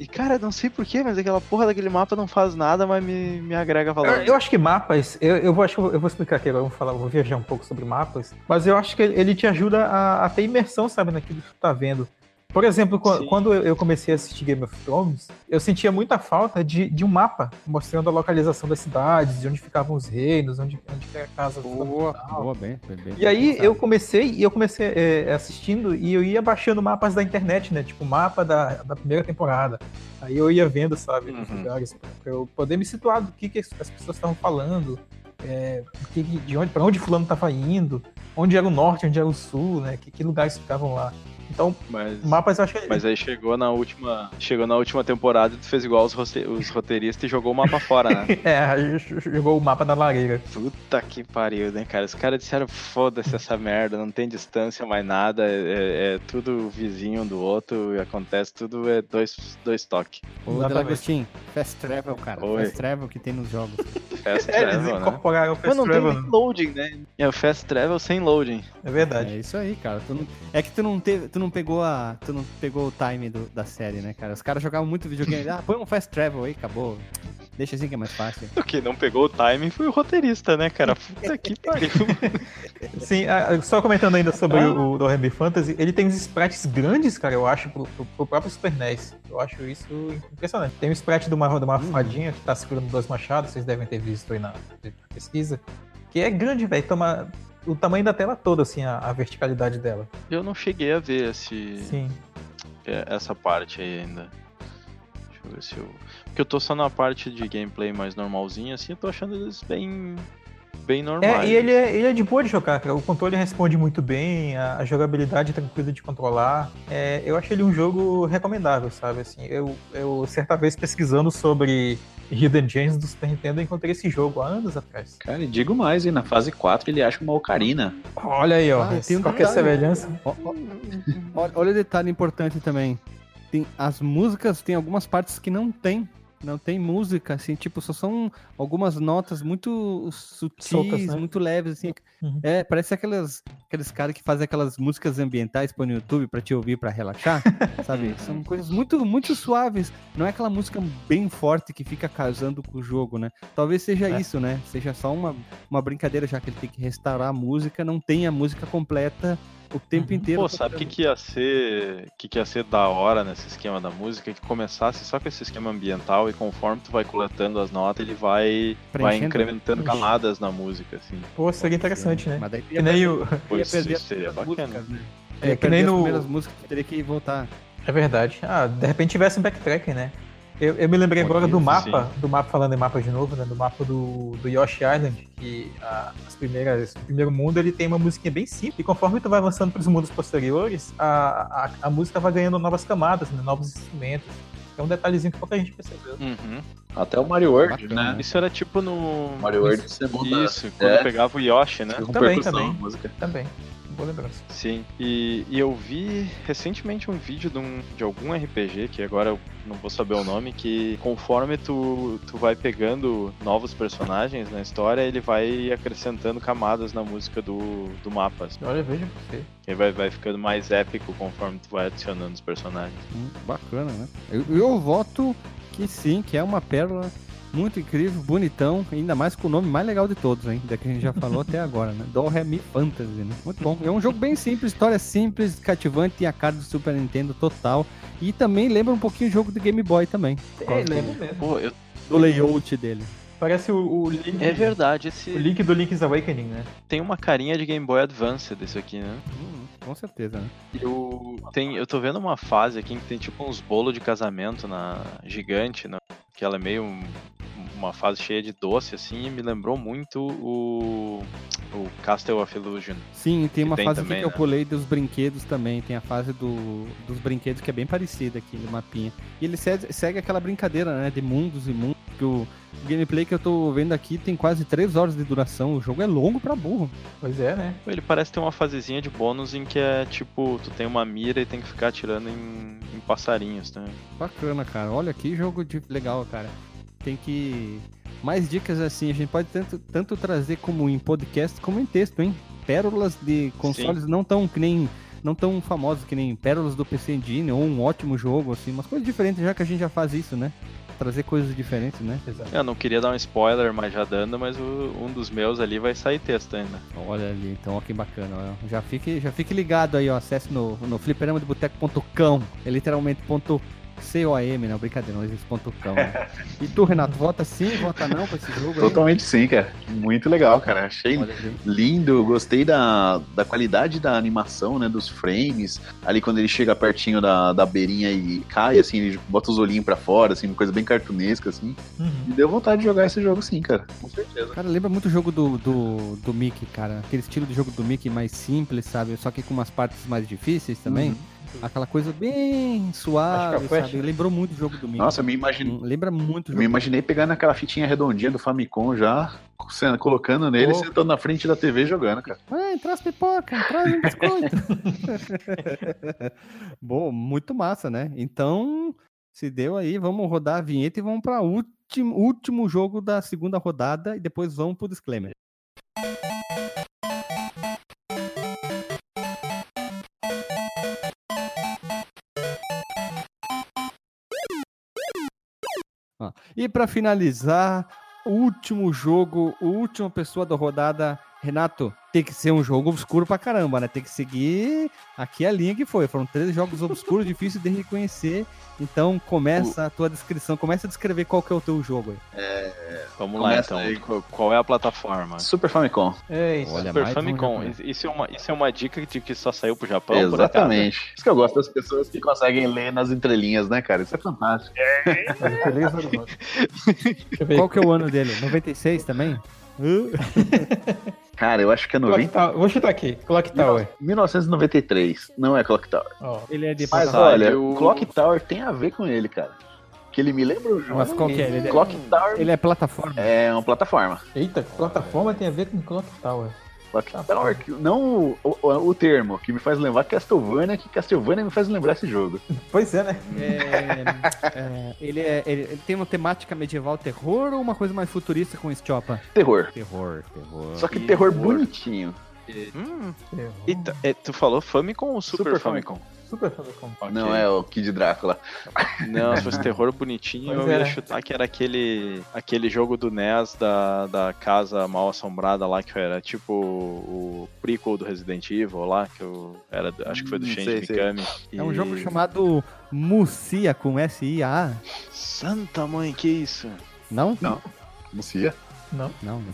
S3: e, cara, não sei porquê, mas aquela porra daquele mapa não faz nada, mas me, me agrega
S2: Eu,
S3: valor.
S2: eu acho que mapas, eu, eu vou, acho que eu vou explicar aqui agora, eu vou falar, eu vou viajar um pouco sobre mapas, mas eu acho que ele, ele te ajuda a, a ter imersão, sabe, naquilo que tu tá vendo. Por exemplo,
S3: Sim.
S2: quando eu comecei a assistir Game of Thrones, eu sentia muita falta de, de um mapa mostrando a localização das cidades, de onde ficavam os reinos, onde, onde era a casa do
S1: Boa,
S2: tal.
S1: boa, bem, bem, bem
S2: E aí eu comecei, e eu comecei é, assistindo e eu ia baixando mapas da internet, né? Tipo, mapa da, da primeira temporada. Aí eu ia vendo, sabe, os
S3: Uhum.
S2: lugares, pra pra eu poder me situar do que, que as pessoas estavam falando, é, que, de onde, pra onde fulano tava indo, onde era o norte, onde era o sul, né? Que, que lugares ficavam lá. Então,
S3: Mas,
S2: mapas eu acho que
S3: mas aí chegou na última. Chegou na última temporada e tu fez igual os, os roteiristas e jogou o mapa fora, né?
S2: é, aí jogou o mapa da lareira.
S3: Puta que pariu, né, cara? Os caras disseram, foda-se essa merda, não tem distância mais nada, é, é- é tudo vizinho um do outro e acontece tudo é dois, dois toques.
S1: Ô. Delagostin, Fast Travel, cara.
S3: Oi.
S1: Fast Travel que tem nos jogos.
S3: Fast
S2: É, eles
S3: travel, né?
S2: Incorporaram o
S3: Mas
S2: Fast
S3: não tem
S2: Travel, né?
S3: loading, né? É o fast travel sem loading.
S2: É verdade.
S1: É isso aí, cara. Tu não- É que tu não teve, tu não pegou a, tu não pegou o time do- da série, né, cara? Os caras jogavam muito videogame. Ah, põe um fast travel aí, acabou. Deixa assim que é mais fácil.
S3: O que não pegou o timing foi o roteirista, né, cara? Puta que pariu.
S2: Sim, ah, só comentando ainda sobre o do Remy Fantasy, ele tem uns sprites grandes, cara, eu acho, pro, pro- pro próprio Super NES. Eu acho isso impressionante. Tem um sprite de uma, de uma fadinha que tá segurando dois machados, vocês devem ter visto aí na pesquisa, que é grande, velho. Toma o tamanho da tela toda, assim, a, a verticalidade dela.
S3: Eu não cheguei a ver esse,
S2: Sim.
S3: é, essa parte aí ainda. Deixa eu ver se eu. Porque eu tô só na parte de gameplay mais normalzinha, assim, eu tô achando eles bem. bem normais.
S2: É, e ele é, ele é de boa de jogar, cara. O controle responde muito bem, a, a jogabilidade é tranquila de controlar. É, eu achei ele um jogo recomendável, sabe? Assim, eu, eu certa vez pesquisando sobre Hidden Gems do Super Nintendo, eu encontrei esse jogo há anos atrás.
S4: Cara, e digo mais, hein? Na fase 4 ele acha uma ocarina.
S2: Olha aí, ó.
S1: Ah, tem um
S2: qualquer
S1: detalhe.
S2: semelhança.
S1: Olha o detalhe importante também. Tem, as músicas, tem algumas partes que não tem. Não tem música, assim, tipo, só são algumas notas muito sutis,
S2: Soltas, né?
S1: muito leves, assim.
S2: Uhum.
S1: É, parece aquelas, aqueles caras que fazem aquelas músicas ambientais põe no YouTube pra te ouvir, pra relaxar, sabe? São coisas muito, muito suaves. Não é aquela música bem forte que fica casando com o jogo, né? Talvez seja
S2: É.
S1: isso, né? Seja só uma, uma brincadeira, já que ele tem que restaurar a música, não tem a música completa o tempo
S2: Uhum.
S1: inteiro.
S3: Pô, sabe o que, que ia ser. que, que ia ser da hora nesse esquema da música? Que começasse só com esse esquema ambiental e conforme tu vai coletando as notas, ele vai, vai incrementando
S2: Ixi.
S3: camadas na música, assim.
S2: Pô, seria interessante, né?
S1: Mas daí
S2: Que nem o.
S3: Pô,
S1: ia
S3: isso, seria bacana.
S1: músicas, né?
S2: É, que nem
S1: as
S2: no-
S1: primeiras músicas, teria que voltar.
S2: É verdade. Ah, de repente tivesse um backtrack, né? Eu, eu me lembrei agora do
S3: ser,
S2: mapa, do mapa falando em mapa de novo, né? Do mapa do, do Yoshi Island, que a- as primeiras, o primeiro mundo ele tem uma musiquinha bem simples. E conforme tu vai avançando para os mundos posteriores, a, a, a música vai ganhando novas camadas, né? novos instrumentos. É um detalhezinho que pouca gente percebeu.
S3: Uhum.
S4: Até o Mario World,
S1: Bacana.
S4: né?
S3: Isso era tipo no.
S4: Mario World segunda.
S3: Isso, quando
S4: É.
S3: pegava o Yoshi, né?
S4: com
S2: Também,
S4: percussão,
S2: também.
S4: música.
S2: Também. Boa lembrança.
S3: Sim. E, e eu vi recentemente um vídeo de, um, de algum RPG, que agora eu não vou saber o nome, que conforme tu, tu vai pegando novos personagens na história, ele vai acrescentando camadas na música do, do mapa. assim.
S2: Olha, veja você.
S3: Ele vai, vai ficando mais épico conforme tu vai adicionando os personagens.
S1: Hum, bacana, né? Eu, eu voto que sim, que é uma pérola muito incrível, bonitão, ainda mais com o nome mais legal de todos, hein? Da que a gente já falou até agora, né? Do Re Mi Fantasy, né? Muito bom. É um jogo bem simples, história simples, cativante, tem a cara do Super Nintendo total. E também lembra um pouquinho o jogo do Game Boy também.
S2: É, lembro mesmo.
S3: Pô, eu,
S1: Do layout dele.
S2: Parece o, o Link.
S3: é verdade,
S2: O
S3: esse
S2: Link do Link's Awakening, né?
S3: tem uma carinha de Game Boy Advance desse aqui, né?
S1: Hum, com certeza, né?
S3: Eu, tem, eu tô vendo uma fase aqui que tem tipo uns bolos de casamento na gigante, né? que ela é meio uma fase cheia de doce, assim, e me lembrou muito o, o Castle of Illusion.
S1: Sim, tem
S3: Que
S1: uma
S3: tem
S1: fase
S3: também,
S1: aqui que eu
S3: né?
S1: pulei dos brinquedos também. Tem a fase do, dos brinquedos que é bem parecida aqui no mapinha. E ele segue, segue aquela brincadeira, né? De mundos e mundos. porque o gameplay que eu tô vendo aqui tem quase 3 horas de duração. O jogo é longo pra burro.
S2: Pois é, né?
S3: Ele parece ter uma fasezinha de bônus em que é tipo, tu tem uma mira e tem que ficar atirando em, em passarinhos, né?
S1: Bacana, cara. Olha que jogo de... legal, cara. Tem que. Mais dicas assim, a gente pode tanto, tanto trazer como em podcast como em texto, hein? Pérolas de consoles não tão que nem. Não tão famosos que nem Pérolas do PC Engine ou um ótimo jogo, assim, umas coisas diferentes, já que a gente já faz isso, né? Trazer coisas diferentes, né?
S2: Exato.
S3: Eu não queria dar um spoiler, mas já dando, mas o- um dos meus ali vai sair texto ainda.
S1: Olha ali, então, ó, que bacana. Ó. Já, fique, já fique ligado aí, ó. Acesse no, no fliperamadeboteco.com. É literalmente ponto C-O-M, não, brincadeira, não existe ponto .com. né? E tu, Renato, vota sim, vota não pra esse jogo aí?
S4: Totalmente sim, cara. Muito legal, cara. Achei lindo, gostei da, da qualidade da animação, né, dos frames. Ali quando ele chega pertinho da, da beirinha e cai, assim, ele bota os olhinhos pra fora, assim, uma coisa bem cartunesca, assim.
S2: Uhum.
S4: E deu vontade de jogar esse jogo sim, cara. Com certeza.
S1: Cara, lembra muito o jogo do, do, do Mickey, cara. Aquele estilo de jogo do Mickey mais simples, sabe? Só que com umas partes mais difíceis também. Aquela coisa bem suave, sabe? Lembrou muito o jogo do Mickey.
S4: Nossa, eu me imaginei.
S1: Hum, Lembra muito o
S4: Eu
S1: jogo.
S4: me imaginei pegando aquela fitinha redondinha do Famicom já, sendo- colocando nele e
S2: Oh.
S4: sentando na frente da TV jogando, cara.
S1: Ai, traz pipoca, traz um biscoito. Bom, muito massa, né? Então, se deu aí, vamos rodar a vinheta e vamos para o último, último jogo da segunda rodada e depois vamos pro disclaimer. E para finalizar, o último jogo, o última pessoa da rodada, Renato, tem que ser um jogo obscuro pra caramba, né? Tem que seguir aqui a linha que foi. Foram três jogos obscuros, difíceis de reconhecer. Então começa a tua descrição, começa a descrever qual que é o teu jogo aí.
S3: Vamos lá
S4: Começa
S3: então.
S4: aí.
S3: Qu- Qual é a plataforma?
S4: Super Famicom.
S2: É isso.
S1: Olha,
S3: Super Famicom. Isso é, uma, isso é uma dica de que só saiu pro Japão? por?
S4: Exatamente. Isso que eu gosto das pessoas que conseguem ler nas entrelinhas, né, cara? Isso é fantástico.
S2: Beleza, eu ver.
S1: Qual que é o ano dele? 96 também?
S4: Cara, eu acho que é
S2: Clock
S4: 90...
S2: Tower. Vou chutar aqui. Clock Tower.
S4: 1993. Não é Clock Tower.
S2: Ó,
S1: Ele é de
S4: Mas
S3: Saiu-
S4: olha, Clock Tower tem a ver com ele, cara. Que ele me lembra o jogo.
S1: Mas qual que é? Ele é,
S4: Clock Tower
S1: ele é plataforma.
S4: é uma plataforma.
S2: Eita, plataforma tem a ver com Clock Tower.
S4: Clock Tower, que- não o, o, o termo, que me faz lembrar Castlevania, que Castlevania me faz lembrar esse jogo.
S2: Pois é, né?
S1: É, é, ele, é, ele, ele tem uma temática medieval terror ou uma coisa mais futurista com Stiopa?
S4: Terror.
S1: Terror, terror.
S4: Só que terror
S3: terror.
S4: bonitinho.
S3: Hum,
S2: Terror.
S3: eita, é, tu falou Famicom ou Super,
S4: Super
S3: Famicom?
S2: Super Famicom.
S3: Ok.
S4: Não é o Kid Drácula.
S3: Não, se fosse terror bonitinho,
S2: Pois
S3: eu ia
S2: é.
S3: chutar que era aquele, aquele jogo do NES da, da casa mal assombrada lá, que era tipo o prequel do Resident Evil lá, que eu era, acho que foi do
S4: Hum,
S3: Shinji
S4: sei.
S3: Mikami.
S1: É um
S3: E-
S1: jogo chamado Mucia com S-I-A.
S3: Santa mãe, que isso?
S1: Não?
S4: Não. Lucia.
S2: Não.
S1: Não, não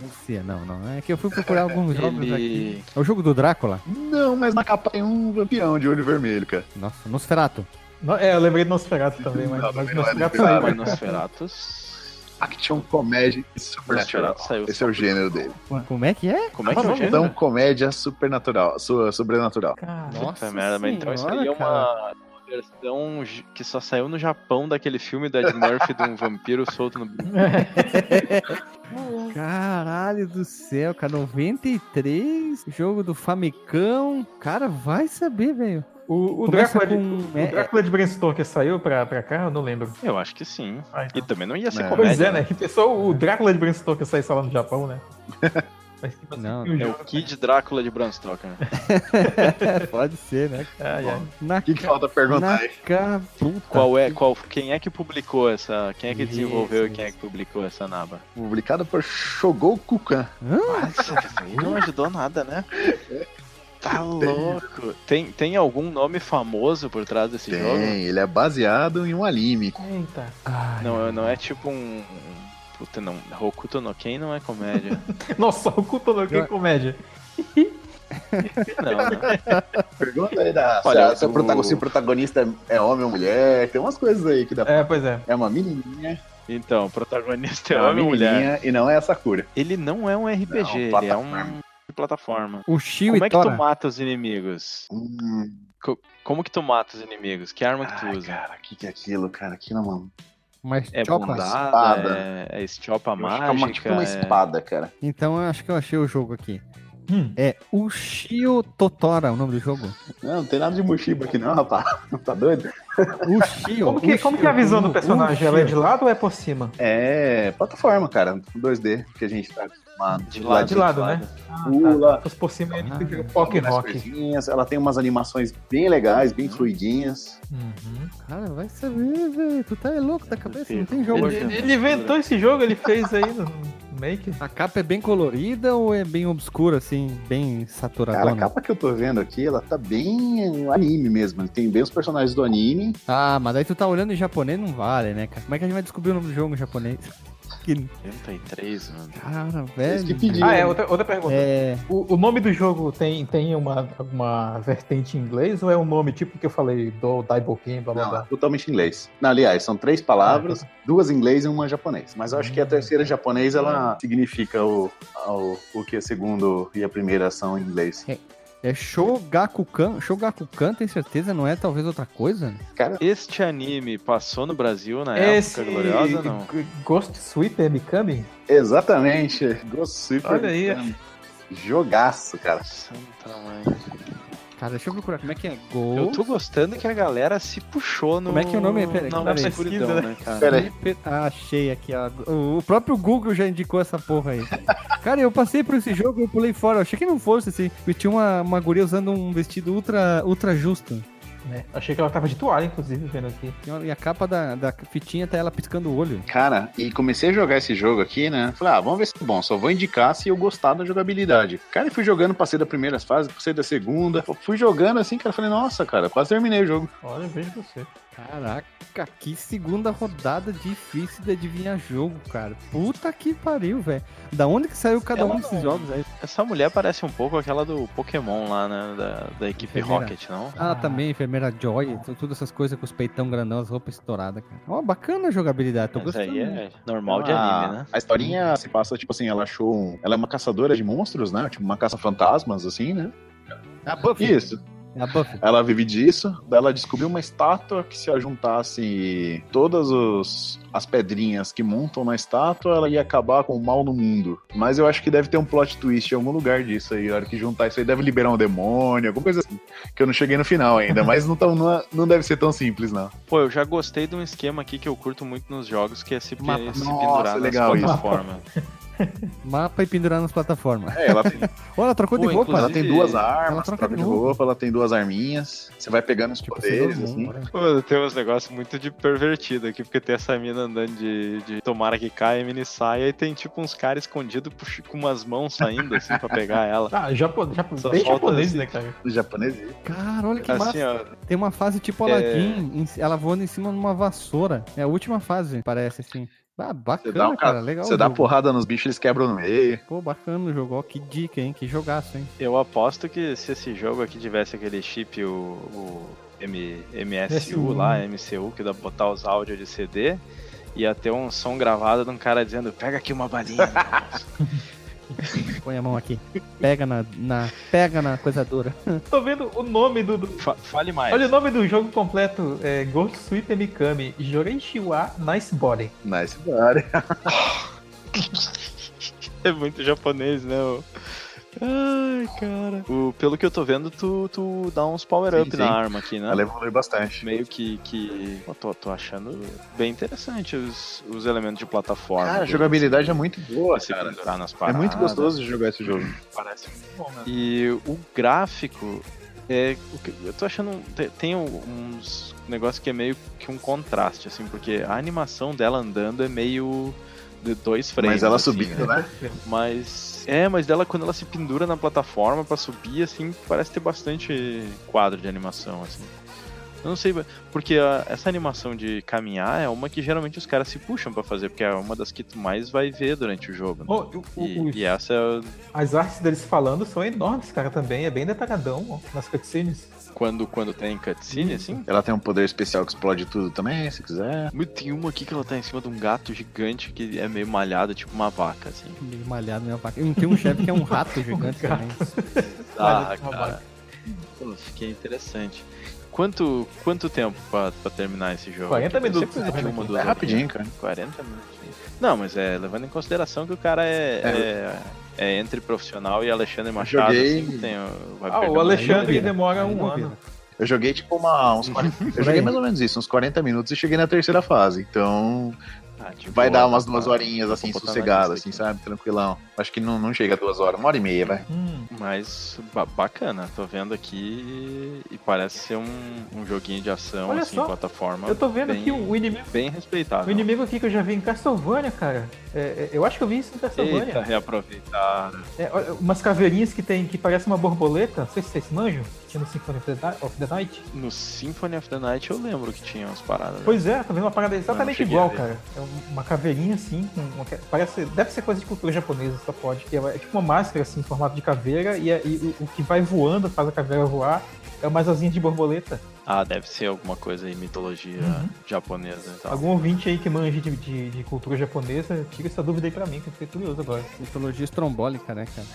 S1: Mucia, não, não. É que eu fui procurar alguns jogos aqui. É o jogo do Drácula?
S4: Não, mas na capa tem um vampirão de olho vermelho, cara.
S1: Nossa, Nosferatu.
S2: No- É, eu lembrei do Nosferatu também, mas,
S4: Não,
S2: mas
S4: é do
S2: saiu.
S3: Mas Nosferatus.
S4: Action Comédia Supernatural.
S3: Nosferatu saiu.
S4: Esse é o gênero dele.
S1: Como é que é?
S3: Como é que é o
S2: Então,
S3: gênero?
S4: Então, comédia supernatural. su- Sobrenatural.
S2: Cara,
S3: Puta merda, mas então isso aí é uma versão que só saiu no Japão daquele filme da Ed Murphy de um vampiro solto no.
S1: Caralho do céu, cara. 93, jogo do Famicão. Cara, vai saber, velho.
S2: o, o, Drácula de,
S1: com-
S2: o
S1: é-
S2: Drácula de Bram Stoker saiu pra, pra cá? Eu não lembro.
S3: Eu acho que sim.
S2: Ah,
S3: E
S2: então.
S3: também não ia ser
S4: É.
S3: comédia.
S2: Pois é, né? E pensou o Drácula de Bram Stoker sair só lá no Japão, né? Mas,
S1: Não,
S2: tem
S3: É o Kid Drácula de Bram Stoker. né?
S1: Pode ser, né?
S2: Ai, ai.
S1: Na
S4: O que, que
S1: ca-
S4: falta perguntar
S1: na
S4: aí?
S1: ca- puta.
S3: Qual é, qual, quem é que publicou essa, quem é que
S1: Isso,
S3: desenvolveu e
S1: isso.
S3: quem é que publicou essa naba?
S4: Publicado por Shogoku Kan.
S3: Nossa, aí não ajudou nada, né? Tá louco. Tem, tem algum nome famoso por trás desse
S4: Tem,
S3: jogo?
S4: ele é baseado em um anime.
S2: Eita.
S1: Ai,
S3: Não, não é tipo um. Puta, não. Hokuto no Ken não é comédia.
S2: Nossa, o Kuto no Ken comédia.
S3: Não, né?
S4: Pergunta aí da.
S3: Olha,
S4: se, o
S3: o-
S4: protago- se o protagonista é homem ou mulher. Tem umas coisas aí que dá pra.
S2: É, pois é.
S4: É uma menininha,
S3: Então, o protagonista é
S4: é uma
S3: homem ou mulher.
S4: e não é a Sakura.
S3: Ele não é um RPG,
S4: Não,
S3: ele é um
S4: plataforma.
S3: de plataforma.
S1: O Shio
S3: Como
S1: e
S3: é que tu
S1: Tora.
S3: mata os inimigos?
S4: Hum,
S3: Como que tu mata os inimigos? Que arma que tu
S4: ai,
S3: usa?
S4: cara, o que, que é aquilo, cara? Aquilo, mano.
S1: Mas
S3: É
S1: chopa.
S3: bondada,
S4: Espada.
S3: é, é estiopa
S4: Eu acho que é uma, tipo
S3: mágica.
S4: uma
S3: é-
S4: espada, cara.
S1: Então eu acho que eu achei o jogo aqui.
S2: Hum.
S1: É Ushio Totora, o nome do jogo.
S4: Não, não tem nada de Mushiba aqui não, rapaz. Tá doido?
S1: Ushio.
S2: Como que, como que é a visão do personagem? Ela é de lado ou é por cima?
S4: É plataforma, cara. 2D, que a gente tá acostumado.
S3: De
S4: Do
S3: lado,
S2: De
S4: ladinho.
S2: lado, né? Ah,
S4: Pula.
S2: tá. Por cima ele
S1: Ah,
S2: fica Rock.
S4: coisinhas, Ela tem umas animações bem legais, bem fluidinhas.
S2: Uhum.
S1: Cara, vai saber, velho. Tu tá é louco da cabeça, não tem jogo.
S3: Ele-
S2: Ele, ele inventou esse jogo, ele fez aí no Make.
S1: A capa é bem colorida ou é bem obscura, assim, bem
S4: Cara, a capa que eu tô vendo aqui, ela tá bem anime mesmo. Tem bem os personagens do anime.
S1: Ah, mas daí tu tá olhando em japonês, não vale, né, cara? Como é que a gente vai descobrir o nome do jogo em japonês? Que
S3: 83, mano.
S1: cara,
S4: que
S1: velho.
S4: pediram.
S2: Ah, é, outra, outra pergunta.
S1: É,
S2: O, o nome do jogo tem, tem uma, uma vertente em inglês ou é um nome tipo que eu falei do Daiboken, blá blá
S4: Não, é
S2: blá?
S4: totalmente em inglês. Não, aliás, são três palavras,
S2: Ah,
S4: duas em inglês e uma em japonês. Mas eu acho que a terceira em japonês, ela significa o, o, o que a segundo e a primeira são em inglês.
S1: É Shogakukan. Shogakukan, tem certeza? Não é talvez outra coisa?
S4: Cara,
S3: Este anime passou no Brasil na
S2: Esse
S3: época gloriosa, não?
S2: Ghost Sweeper Mikami?
S4: exatamente. Ghost Super.
S2: Olha aí.
S4: Jogaço, cara.
S3: Santa mãe.
S1: Cara, deixa eu procurar. Como é que é?
S3: Eu
S1: Gol.
S3: tô gostando que a galera se puxou no.
S1: Como é que é o nome? Pera-
S3: na
S1: pera aí.
S3: escuridão,
S2: Pesquisa,
S3: né, cara?
S4: Pera aí.
S1: Ah, achei aqui, ó. O próprio Google já indicou essa porra aí. Cara, eu passei por esse jogo e eu pulei fora. Eu achei que não fosse assim. Eu tinha uma, uma guria usando um vestido ultra, ultra justo.
S2: É, achei que ela tava de toalha, inclusive, vendo aqui.
S1: E a capa da, da fitinha tá ela piscando o olho.
S4: Cara, e comecei a jogar esse jogo aqui, né? Falei, ah, vamos ver se é bom. Só vou indicar se eu gostar da jogabilidade. Cara, eu fui jogando, passei da primeira fase, passei da segunda. Fui jogando assim, cara. Falei, nossa, cara, quase terminei o jogo.
S2: Olha, veja você.
S1: Caraca, que segunda rodada difícil de adivinhar jogo, cara. Puta que pariu, velho. Da onde que saiu cada
S3: Ela
S1: um desses
S3: não-
S1: jogos aí?
S3: Essa mulher parece um pouco aquela do Pokémon lá, né? Da, da equipe
S1: Enfermeira.
S3: Rocket, não?
S1: Ah,
S2: Ah.
S1: também, enfermeira Joy, todas essas coisas com os peitão grandão, as roupas estouradas, cara. Ó, bacana a jogabilidade, tô
S3: Mas
S1: gostando.
S3: aí é normal de
S4: Ah,
S3: anime, né?
S4: A historinha se passa, tipo assim, ela achou. Um... Ela é uma caçadora de monstros, né? Tipo, uma caça-fantasmas, assim, né?
S1: É a Buffy.
S4: Isso.
S1: É a Buffy.
S4: Ela vive disso, daí ela descobriu uma estátua que se ajuntasse todas os, as pedrinhas que montam na estátua, ela ia acabar com o mal no mundo. Mas eu acho que deve ter um plot twist em algum lugar disso aí. A hora que juntar isso aí deve liberar um demônio, alguma coisa assim. Que eu não cheguei no final ainda, mas não, tão, não, é- não deve ser tão simples, não.
S3: Pô, eu já gostei de um esquema aqui que eu curto muito nos jogos, que é se,
S1: Mapa.
S3: se
S4: Nossa,
S3: pendurar
S4: legal
S3: nas plataformas.
S1: Mapa e pendurar nas plataformas.
S4: É, ela tem,
S1: ela trocou
S3: Pô,
S1: de roupa.
S4: ela tem duas
S1: ela
S4: armas,
S1: troca
S4: troca
S1: de
S4: de
S1: novo.
S4: roupa, ela tem duas arminhas. Você vai pegando os
S1: Tipo,
S4: poderes, assim.
S1: né?
S3: Pô, tem uns negócios muito de pervertido aqui, porque tem essa mina andando de, de tomara que caia, mini saia, e tem tipo uns caras escondidos com umas mãos saindo assim pra pegar ela.
S2: Ah, japo, japo,
S3: Só
S2: bem japonês,
S3: esse-
S2: né, cara?
S4: Do japonês.
S1: Cara, olha que
S3: Assim,
S1: massa.
S3: ó,
S1: Tem uma fase tipo
S3: É.
S1: Aladdin, ela voando em cima de uma vassoura. É a última fase, parece assim. Ah,
S4: Você
S1: bacana,
S4: dá, um,
S1: cara. Legal.
S4: você dá porrada nos bichos, eles quebram no meio.
S1: Pô, bacana o jogo. Ó, que dica, hein? Que jogaço, hein?
S3: eu aposto que se esse jogo aqui tivesse aquele chip, o, o M- MSU
S2: MSU.
S3: lá, MCU, que dá pra botar os áudios de CD, ia ter um som gravado de um cara dizendo: pega aqui uma balinha.
S1: Põe a mão aqui. Pega na, na, pega na coisa dura.
S2: Tô vendo o nome do. do-
S3: Fa- Fale mais.
S2: Olha o nome do jogo completo: é Ghost Sweeper Mikami. Joreishiwa Nice Body.
S4: Nice body.
S3: É muito japonês, né? Ai, cara. O, pelo que eu tô vendo, tu, tu dá uns power-up na arma aqui, né?
S4: Ela evolui bastante.
S3: Meio que. que... Pô, tô, tô achando bem interessante os, os elementos de plataforma.
S4: Cara, a jogabilidade é
S3: assim,
S4: muito boa,
S3: se
S4: cara. É muito gostoso de jogar esse jogo.
S3: Parece muito bom, né? E o gráfico. É, o que- eu tô achando. te- Tem uns negócios que é meio que um contraste, assim, porque a animação dela andando é meio. de dois frames.
S4: Mas ela
S3: assim,
S4: subindo, né?
S3: Mas. É, mas dela quando ela se pendura na plataforma pra subir, assim, parece ter bastante quadro de animação, assim. Eu não sei, porque a- essa animação de caminhar é uma que geralmente os caras se puxam pra fazer, porque é uma das que tu mais vai ver durante o jogo. né?
S2: Oh, o- o-
S3: E,
S2: os-
S3: e essa é
S2: As artes deles falando são enormes, cara, também. É bem detalhadão ó, nas cutscenes.
S3: Quando, quando tem cutscene, assim.
S4: Ela tem um poder especial que explode tudo também, se quiser.
S3: Muito- Tem uma aqui que ela tá em cima de um gato gigante que é meio malhado, tipo uma vaca, assim.
S1: Meio malhado, minha vaca. E Tem um chefe que é um rato gigante também.
S3: Ah, cara. Pô, fiquei interessante. Quanto, quanto tempo pra, pra terminar esse jogo?
S2: 40
S3: Aqui?
S2: minutos,
S3: de
S2: vendo
S3: uma, duas
S4: É rapidinho, cara.
S3: 40 minutos. Não, mas é levando em consideração que o cara é, é, é entre profissional e Alexandre Machado.
S4: Joguei-
S3: assim, tem, vai
S2: Ah, o Alexandre demora um ano.
S1: vira.
S4: Eu joguei tipo uma, uns 40, Eu joguei mais ou menos isso, uns 40 minutos e cheguei na terceira fase. Então
S3: Ah, de
S4: vai dar umas
S3: tá-
S4: duas horinhas assim, sossegado, assim, sabe? Tranquilão. Acho que não, não chega a duas horas, uma hora e meia, vai.
S2: Hum,
S3: Mas ba- bacana, tô vendo aqui e parece ser um, um joguinho de ação,
S2: Olha
S3: assim,
S2: só,
S3: plataforma.
S2: eu tô vendo
S3: bem,
S2: aqui o inimigo.
S3: Bem
S2: O
S3: respeitável.
S2: inimigo aqui que eu já vi em Castlevania, cara. É, é, eu acho que eu vi isso em Castlevania.
S3: Eita, reaproveitar.
S2: É, olha, umas caveirinhas que tem que parece uma borboleta. Não sei se vocês manjam. Tinha no Symphony of the, Night.
S3: No Symphony of the Night eu lembro que tinha umas paradas.
S2: Pois é, tá vendo uma parada exatamente igual, cara. É um- uma caveirinha assim, com uma, parece, deve ser coisa de cultura japonesa, pode. Que é, é tipo uma máscara assim, em formato de caveira, e, e o, o que vai voando, faz a caveira voar, é umas asinhas de borboleta.
S3: Ah, deve ser alguma coisa aí, mitologia
S2: Uhum.
S3: japonesa e tal.
S2: Algum ouvinte aí que manja de, de, de cultura japonesa, tira essa dúvida aí pra mim, que eu fiquei curioso agora.
S1: Mitologia estrombólica, né, cara?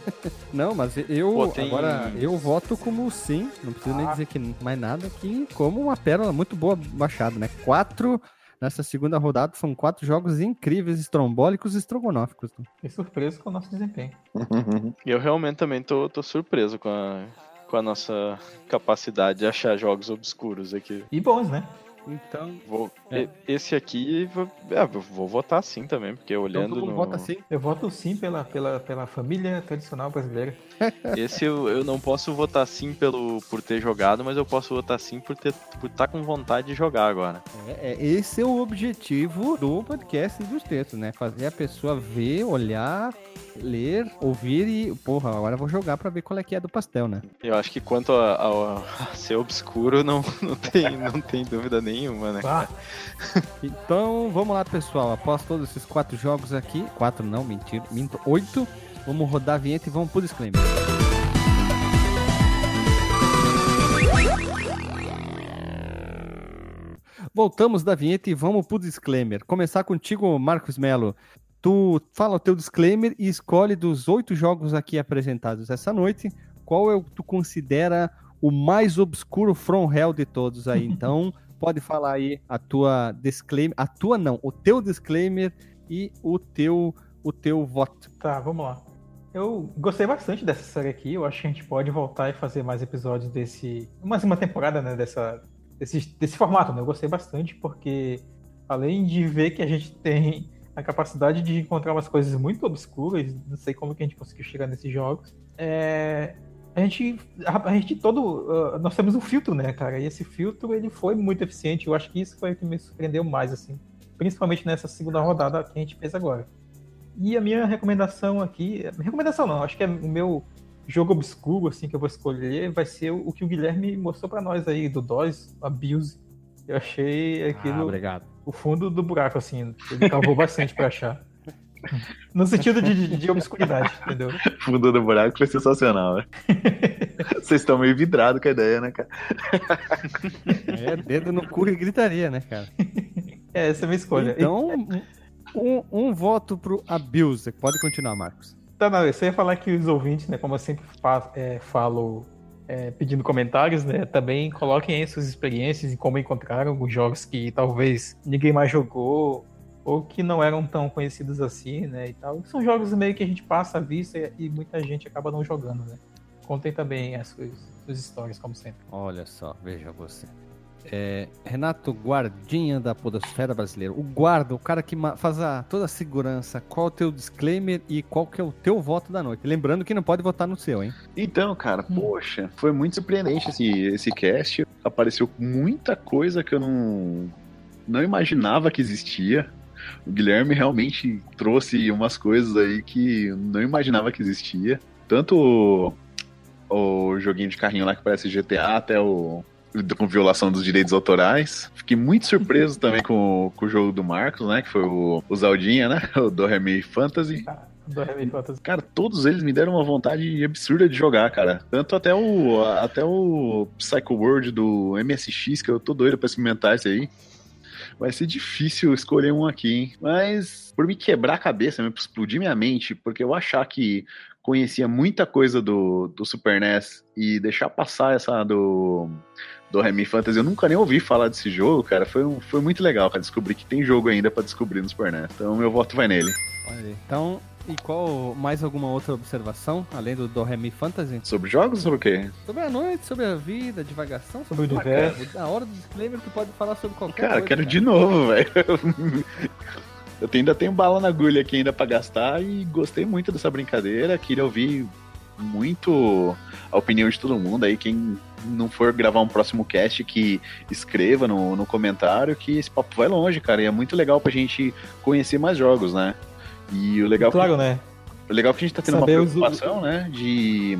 S1: não, mas eu
S3: Pô, tem-
S1: agora eu voto como sim, não preciso nem
S2: Ah.
S1: dizer que mais nada, que como uma pérola muito boa baixada, né? Quatro nessa segunda rodada são quatro jogos incríveis, estrombólicos e estrogonóficos. né?
S2: Fiquei surpreso com o nosso desempenho.
S3: E eu realmente também tô, tô surpreso com a, com a nossa capacidade de achar jogos obscuros aqui.
S2: E bons, né?
S1: Então,
S3: Vou,
S1: É.
S3: Esse aqui, vou- é, eu vou votar sim também, porque
S1: então
S3: olhando
S1: todo mundo
S3: no...
S1: vota sim.
S2: Eu voto sim pela, pela, pela família tradicional brasileira.
S3: Esse eu, eu não posso votar sim pelo, por ter jogado, mas eu posso votar sim por estar por tá com vontade de jogar agora.
S1: É, é, esse é o objetivo do podcast dos textos, né? Fazer a pessoa ver, olhar, ler, ouvir e, porra, agora eu vou jogar pra ver qual é que é do pastel, né?
S3: Eu acho que quanto a, a- a ser obscuro, não, não, tem, não tem dúvida nenhuma, né?
S2: Ah,
S1: Então, vamos lá, pessoal. Após todos esses quatro jogos aqui, quatro não, mentira, minto, oito, vamos rodar a vinheta e vamos pro disclaimer. Voltamos da vinheta e vamos pro disclaimer. Começar contigo, Marcos Melo. Tu fala o teu disclaimer e escolhe dos oito jogos aqui apresentados essa noite, qual é o que tu considera o mais obscuro From Hell de todos aí. Então, pode falar aí a tua disclaimer, a tua não, o teu disclaimer e o teu o teu voto.
S2: Tá, vamos lá. Eu gostei bastante dessa série aqui. Eu acho que a gente pode voltar e fazer mais episódios desse. Mais uma temporada, né? Dessa, desse, desse formato, né? Eu gostei bastante porque, além de ver que a gente tem a capacidade de encontrar umas coisas muito obscuras, não sei como que a gente conseguiu chegar nesses jogos, é, a gente, a, a gente todo, uh, nós temos um filtro, né, cara? E esse filtro ele foi muito eficiente. Eu acho que isso foi o que me surpreendeu mais, assim, principalmente nessa segunda rodada que a gente fez agora. E a minha recomendação aqui, recomendação não, acho que é o meu jogo obscuro assim que eu vou escolher vai ser o que o Guilherme mostrou pra nós aí do DOS, Abuse. Eu achei aquilo
S1: Ah, obrigado.
S2: O fundo do buraco assim, ele cavou bastante pra achar. No sentido de, de, de obscuridade, entendeu?
S4: Fundo do buraco foi sensacional, né? Vocês estão meio vidrados com a ideia, né, cara?
S1: É dedo no cu e gritaria, né, cara?
S2: É, essa é a minha escolha.
S1: Então, um, um voto pro Abuse. Pode continuar, Marcos.
S2: Tá, não, eu só ia falar que os ouvintes, né, como eu sempre fa- é, falo é, pedindo comentários, né, também coloquem aí suas experiências em como encontraram alguns jogos que talvez ninguém mais jogou ou que não eram tão conhecidos assim, né, e tal. São jogos meio que a gente passa a vista e, e muita gente acaba não jogando, né. Contem também as suas, suas histórias, como sempre.
S1: Olha só, veja você. É, Renato, guardinha da podosfera brasileira. O guarda, o cara que faz a, toda a segurança. Qual é o teu disclaimer e qual que é o teu voto da noite? Lembrando que não pode votar no seu, hein?
S4: Então, cara, poxa, foi muito surpreendente esse, esse cast. Apareceu muita coisa que eu não, não imaginava que existia. O Guilherme realmente trouxe umas coisas aí que eu não imaginava que existia. Tanto o, o joguinho de carrinho lá que parece GTA, até o com violação dos direitos autorais. Fiquei muito surpreso também com, com o jogo do Marcos, né? Que foi o, o Zaldinha, né? O do Remy Fantasy. Cara, todos eles me deram uma vontade absurda de jogar, cara. Tanto até o até o Psycho World do MSX, que eu tô doido pra experimentar esse aí. Vai ser difícil escolher um aqui, hein? Mas por me quebrar a cabeça, me explodir minha mente, porque eu achar que conhecia muita coisa do, do Super NES e deixar passar essa do, do Remy Fantasy. Eu nunca nem ouvi falar desse jogo, cara. Foi, um, foi muito legal, cara. Descobrir que tem jogo ainda pra descobrir no Super NES. Então meu voto vai nele.
S1: Olha aí. Então, e qual mais alguma outra observação, além do Do Re Mi Fantasy?
S4: Sobre jogos ou sobre o quê?
S1: Sobre a noite, sobre a vida, divagação,
S2: Sobre o universo.
S1: Na hora do disclaimer, tu pode falar sobre qualquer
S4: Cara,
S1: coisa.
S4: quero de novo, velho. Eu tenho- ainda tenho bala na agulha aqui ainda pra gastar e gostei muito dessa brincadeira. Queria ouvir muito a opinião de todo mundo aí. Quem não for gravar um próximo cast, que escreva no, no comentário que esse papo vai longe, cara. E é muito legal pra gente conhecer mais jogos, né? E o legal,
S2: Claro, né?
S4: o legal é que a gente tá tendo
S2: Saber
S4: uma
S2: os-
S4: preocupação, né? De,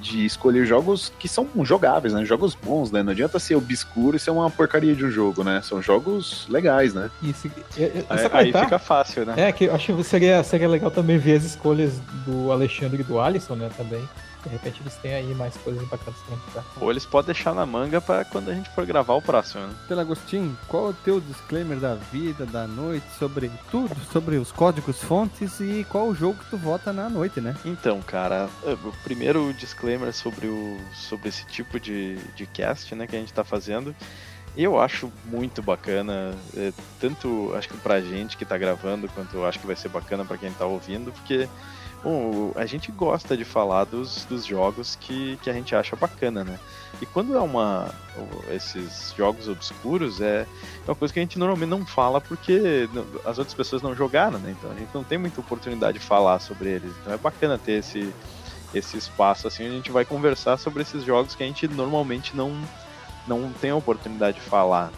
S4: de escolher jogos que são jogáveis, né? Jogos bons, né? Não adianta ser obscuro e ser uma porcaria de um jogo, né? São jogos legais, né?
S2: Isso.
S3: Aí,
S2: só
S3: aí
S2: comentar?
S3: fica fácil, né?
S2: É, que eu acho que seria, seria legal também ver as escolhas do Alexandre e do Alisson, né, também. De repente eles têm aí mais coisas bacanas pra mostrar.
S3: Ou eles podem deixar na manga pra quando a gente for gravar o próximo, né?
S1: Pelo Agostinho, qual é o teu disclaimer da vida, da noite, sobre tudo, sobre os códigos fontes e qual o jogo que tu vota na noite, né?
S3: Então, cara, eh, o primeiro disclaimer sobre, o, sobre esse tipo de, de cast né, que a gente tá fazendo. Eu acho muito bacana, eh, tanto acho que pra gente que tá gravando, quanto eu acho que vai ser bacana pra quem tá ouvindo, porque bom, a gente gosta de falar dos, dos jogos que, que a gente acha bacana, né? E quando é uma. esses jogos obscuros, é, é uma coisa que a gente normalmente não fala porque as outras pessoas não jogaram, né? Então a gente não tem muita oportunidade de falar sobre eles. Então é bacana ter esse, esse espaço assim, a gente vai conversar sobre esses jogos que a gente normalmente não, não tem a oportunidade de falar.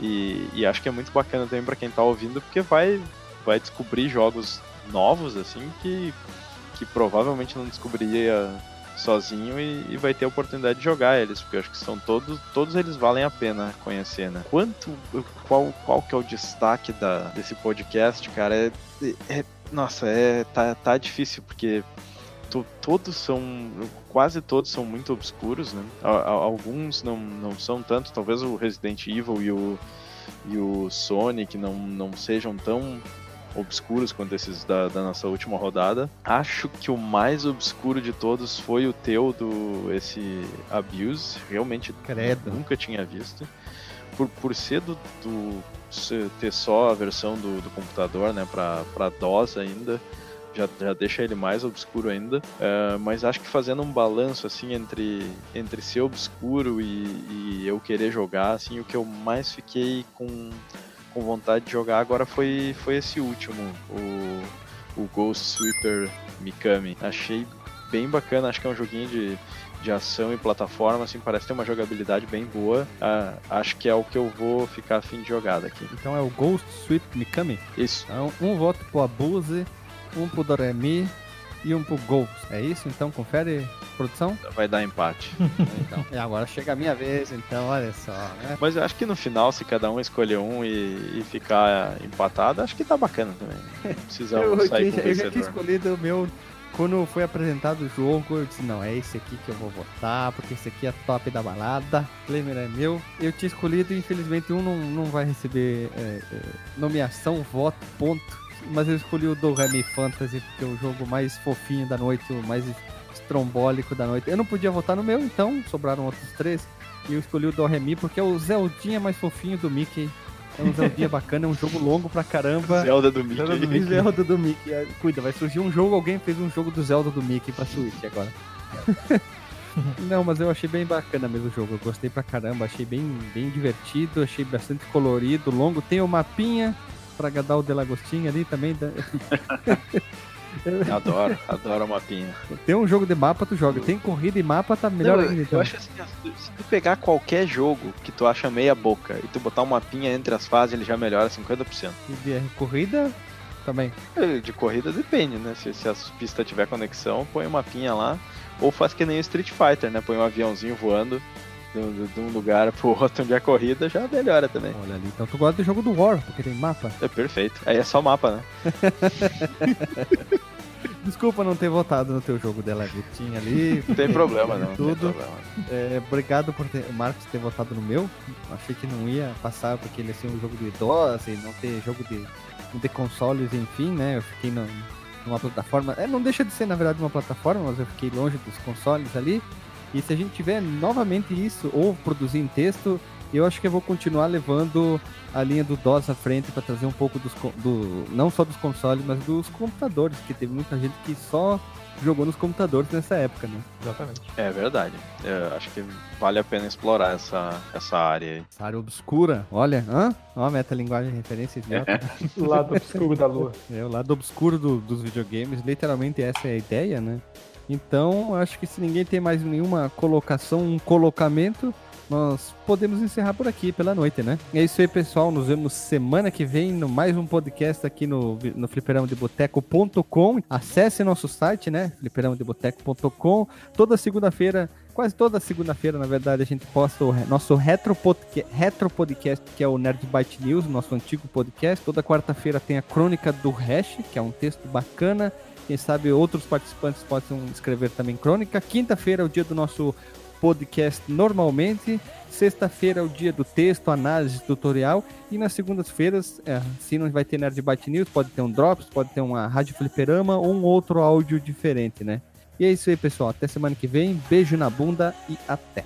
S3: E, e acho que é muito bacana também para quem tá ouvindo, porque vai, vai descobrir jogos novos, assim, que, que provavelmente não descobriria sozinho e, e vai ter a oportunidade de jogar eles, porque eu acho que são todos, todos eles valem a pena conhecer, né? Quanto, qual, qual que é o destaque da, desse podcast, cara? É, é- nossa, é, tá, tá difícil, porque to- todos são, quase todos são muito obscuros, né? Alguns não, não são tanto, talvez o Resident Evil e o, e o Sonic não, não sejam tão obscuros quanto esses da, da nossa última rodada. Acho que o mais obscuro de todos foi o teu do esse Abuse, realmente
S1: Credo.
S3: nunca tinha visto. Por, por ser do, do ter só a versão do, do computador, né, pra, pra DOS ainda, já, já deixa ele mais obscuro ainda. É, mas acho que fazendo um balanço assim entre, entre ser obscuro e, e eu querer jogar, assim, o que eu mais fiquei com, com vontade de jogar agora foi, foi esse último, o, o Ghost Sweeper Mikami. Achei bem bacana, acho que é um joguinho de, de ação e plataforma, assim, parece ter uma jogabilidade bem boa. Ah, acho que é o que eu vou ficar afim de jogar daqui.
S1: Então é o Ghost Sweep Mikami.
S3: Isso.
S1: Então, um voto pro Abuse, um pro Doremi e um pro Ghost. É isso? Então confere, produção?
S3: Vai dar empate.
S1: Então, e agora chega a minha vez, então olha só, né?
S3: Mas eu acho que no final, se cada um escolher um e, e ficar empatado, acho que tá bacana também. Não precisa
S1: Eu,
S3: um
S1: eu,
S3: sair com
S1: eu já tinha escolhido o meu. Quando foi apresentado o jogo, eu disse: não, é esse aqui que eu vou votar, porque esse aqui é top da balada. Flamer é meu. Eu tinha escolhido, infelizmente, um não, não vai receber é, é, nomeação, voto, ponto. Mas eu escolhi o do Remy Fantasy, porque é o jogo mais fofinho da noite, o mais estrombólico da noite. Eu não podia votar no meu, então sobraram outros três. E eu escolhi o do Remy porque é o Zeldinha mais fofinho do Mickey. É um Zeldinha bacana, é um jogo longo pra caramba.
S3: Zelda do Mickey.
S1: Zelda do Mickey. Zelda do Mickey. É, Cuida, vai surgir um jogo, alguém fez um jogo do Zelda do Mickey pra Switch agora. Não, mas eu achei bem bacana mesmo o jogo. Eu gostei pra caramba, achei bem, bem divertido, achei bastante colorido, longo. Tem o mapinha agradar o Delagostinho ali também. da-
S3: Adoro, adoro o mapinha.
S1: Tem um jogo de mapa, tu joga. Tem corrida e mapa, tá melhor
S3: Não,
S1: ainda.
S3: eu
S1: Então.
S3: acho assim, se tu pegar qualquer jogo que tu acha meia boca e tu botar um mapinha entre as fases, ele já melhora 50%.
S1: E de corrida também.
S3: Eh, De corrida depende, né? Se, se as pistas tiver conexão, põe um mapinha lá. Ou faz que nem o Street Fighter, né? Põe um aviãozinho voando de um- de um lugar pro outro onde é corrida, já melhora também.
S1: Olha ali. Então tu gosta do jogo do War, porque tem mapa.
S3: É perfeito. Aí é só mapa, né?
S1: Desculpa não ter votado no teu jogo Delagostinho ali.
S3: Não tem problema, não.
S1: Tudo.
S3: problema.
S1: É, obrigado por ter, o Marcos ter votado no meu. Achei que não ia passar porque ele ia ser um jogo de idosa e não ter jogo de, de consoles, enfim, né? Eu fiquei no- numa plataforma. É, não deixa de ser, na verdade, uma plataforma, mas eu fiquei longe dos consoles ali. E se a gente tiver novamente isso, ou produzir em texto, eu acho que eu vou continuar levando a linha do DOS à frente para trazer um pouco dos, do, não só dos consoles, mas dos computadores, que teve muita gente que só jogou nos computadores nessa época, né?
S2: Exatamente.
S3: É verdade. Eu acho que vale a pena explorar essa, essa área aí.
S1: Essa área obscura, olha, hã? Ó, metalinguagem referência idiota.
S2: Lado obscuro da lua.
S1: É o lado obscuro do- dos videogames, literalmente essa é a ideia, né? Então, acho que se ninguém tem mais nenhuma colocação, um colocamento, nós podemos encerrar por aqui pela noite, né? É isso aí, pessoal. Nos vemos semana que vem no mais um podcast aqui no, no fliperamadeboteco.com. Acesse nosso site, né? fliperamadeboteco.com. Toda segunda-feira, quase toda segunda-feira, na verdade, a gente posta o nosso retro, podca- retro podcast, que é o Nerd Byte News, nosso antigo podcast. Toda quarta-feira tem a Crônica do Hash, que é um texto bacana. Quem sabe outros participantes possam escrever também crônica. Quinta-feira é o dia do nosso podcast normalmente. Sexta-feira é o dia do texto, análise, tutorial. E nas segundas-feiras, é, se não vai ter Nerd Byte News, pode ter um Drops, pode ter uma Rádio Fliperama ou um outro áudio diferente, né? E é isso aí, pessoal. Até semana que vem. Beijo na bunda e até.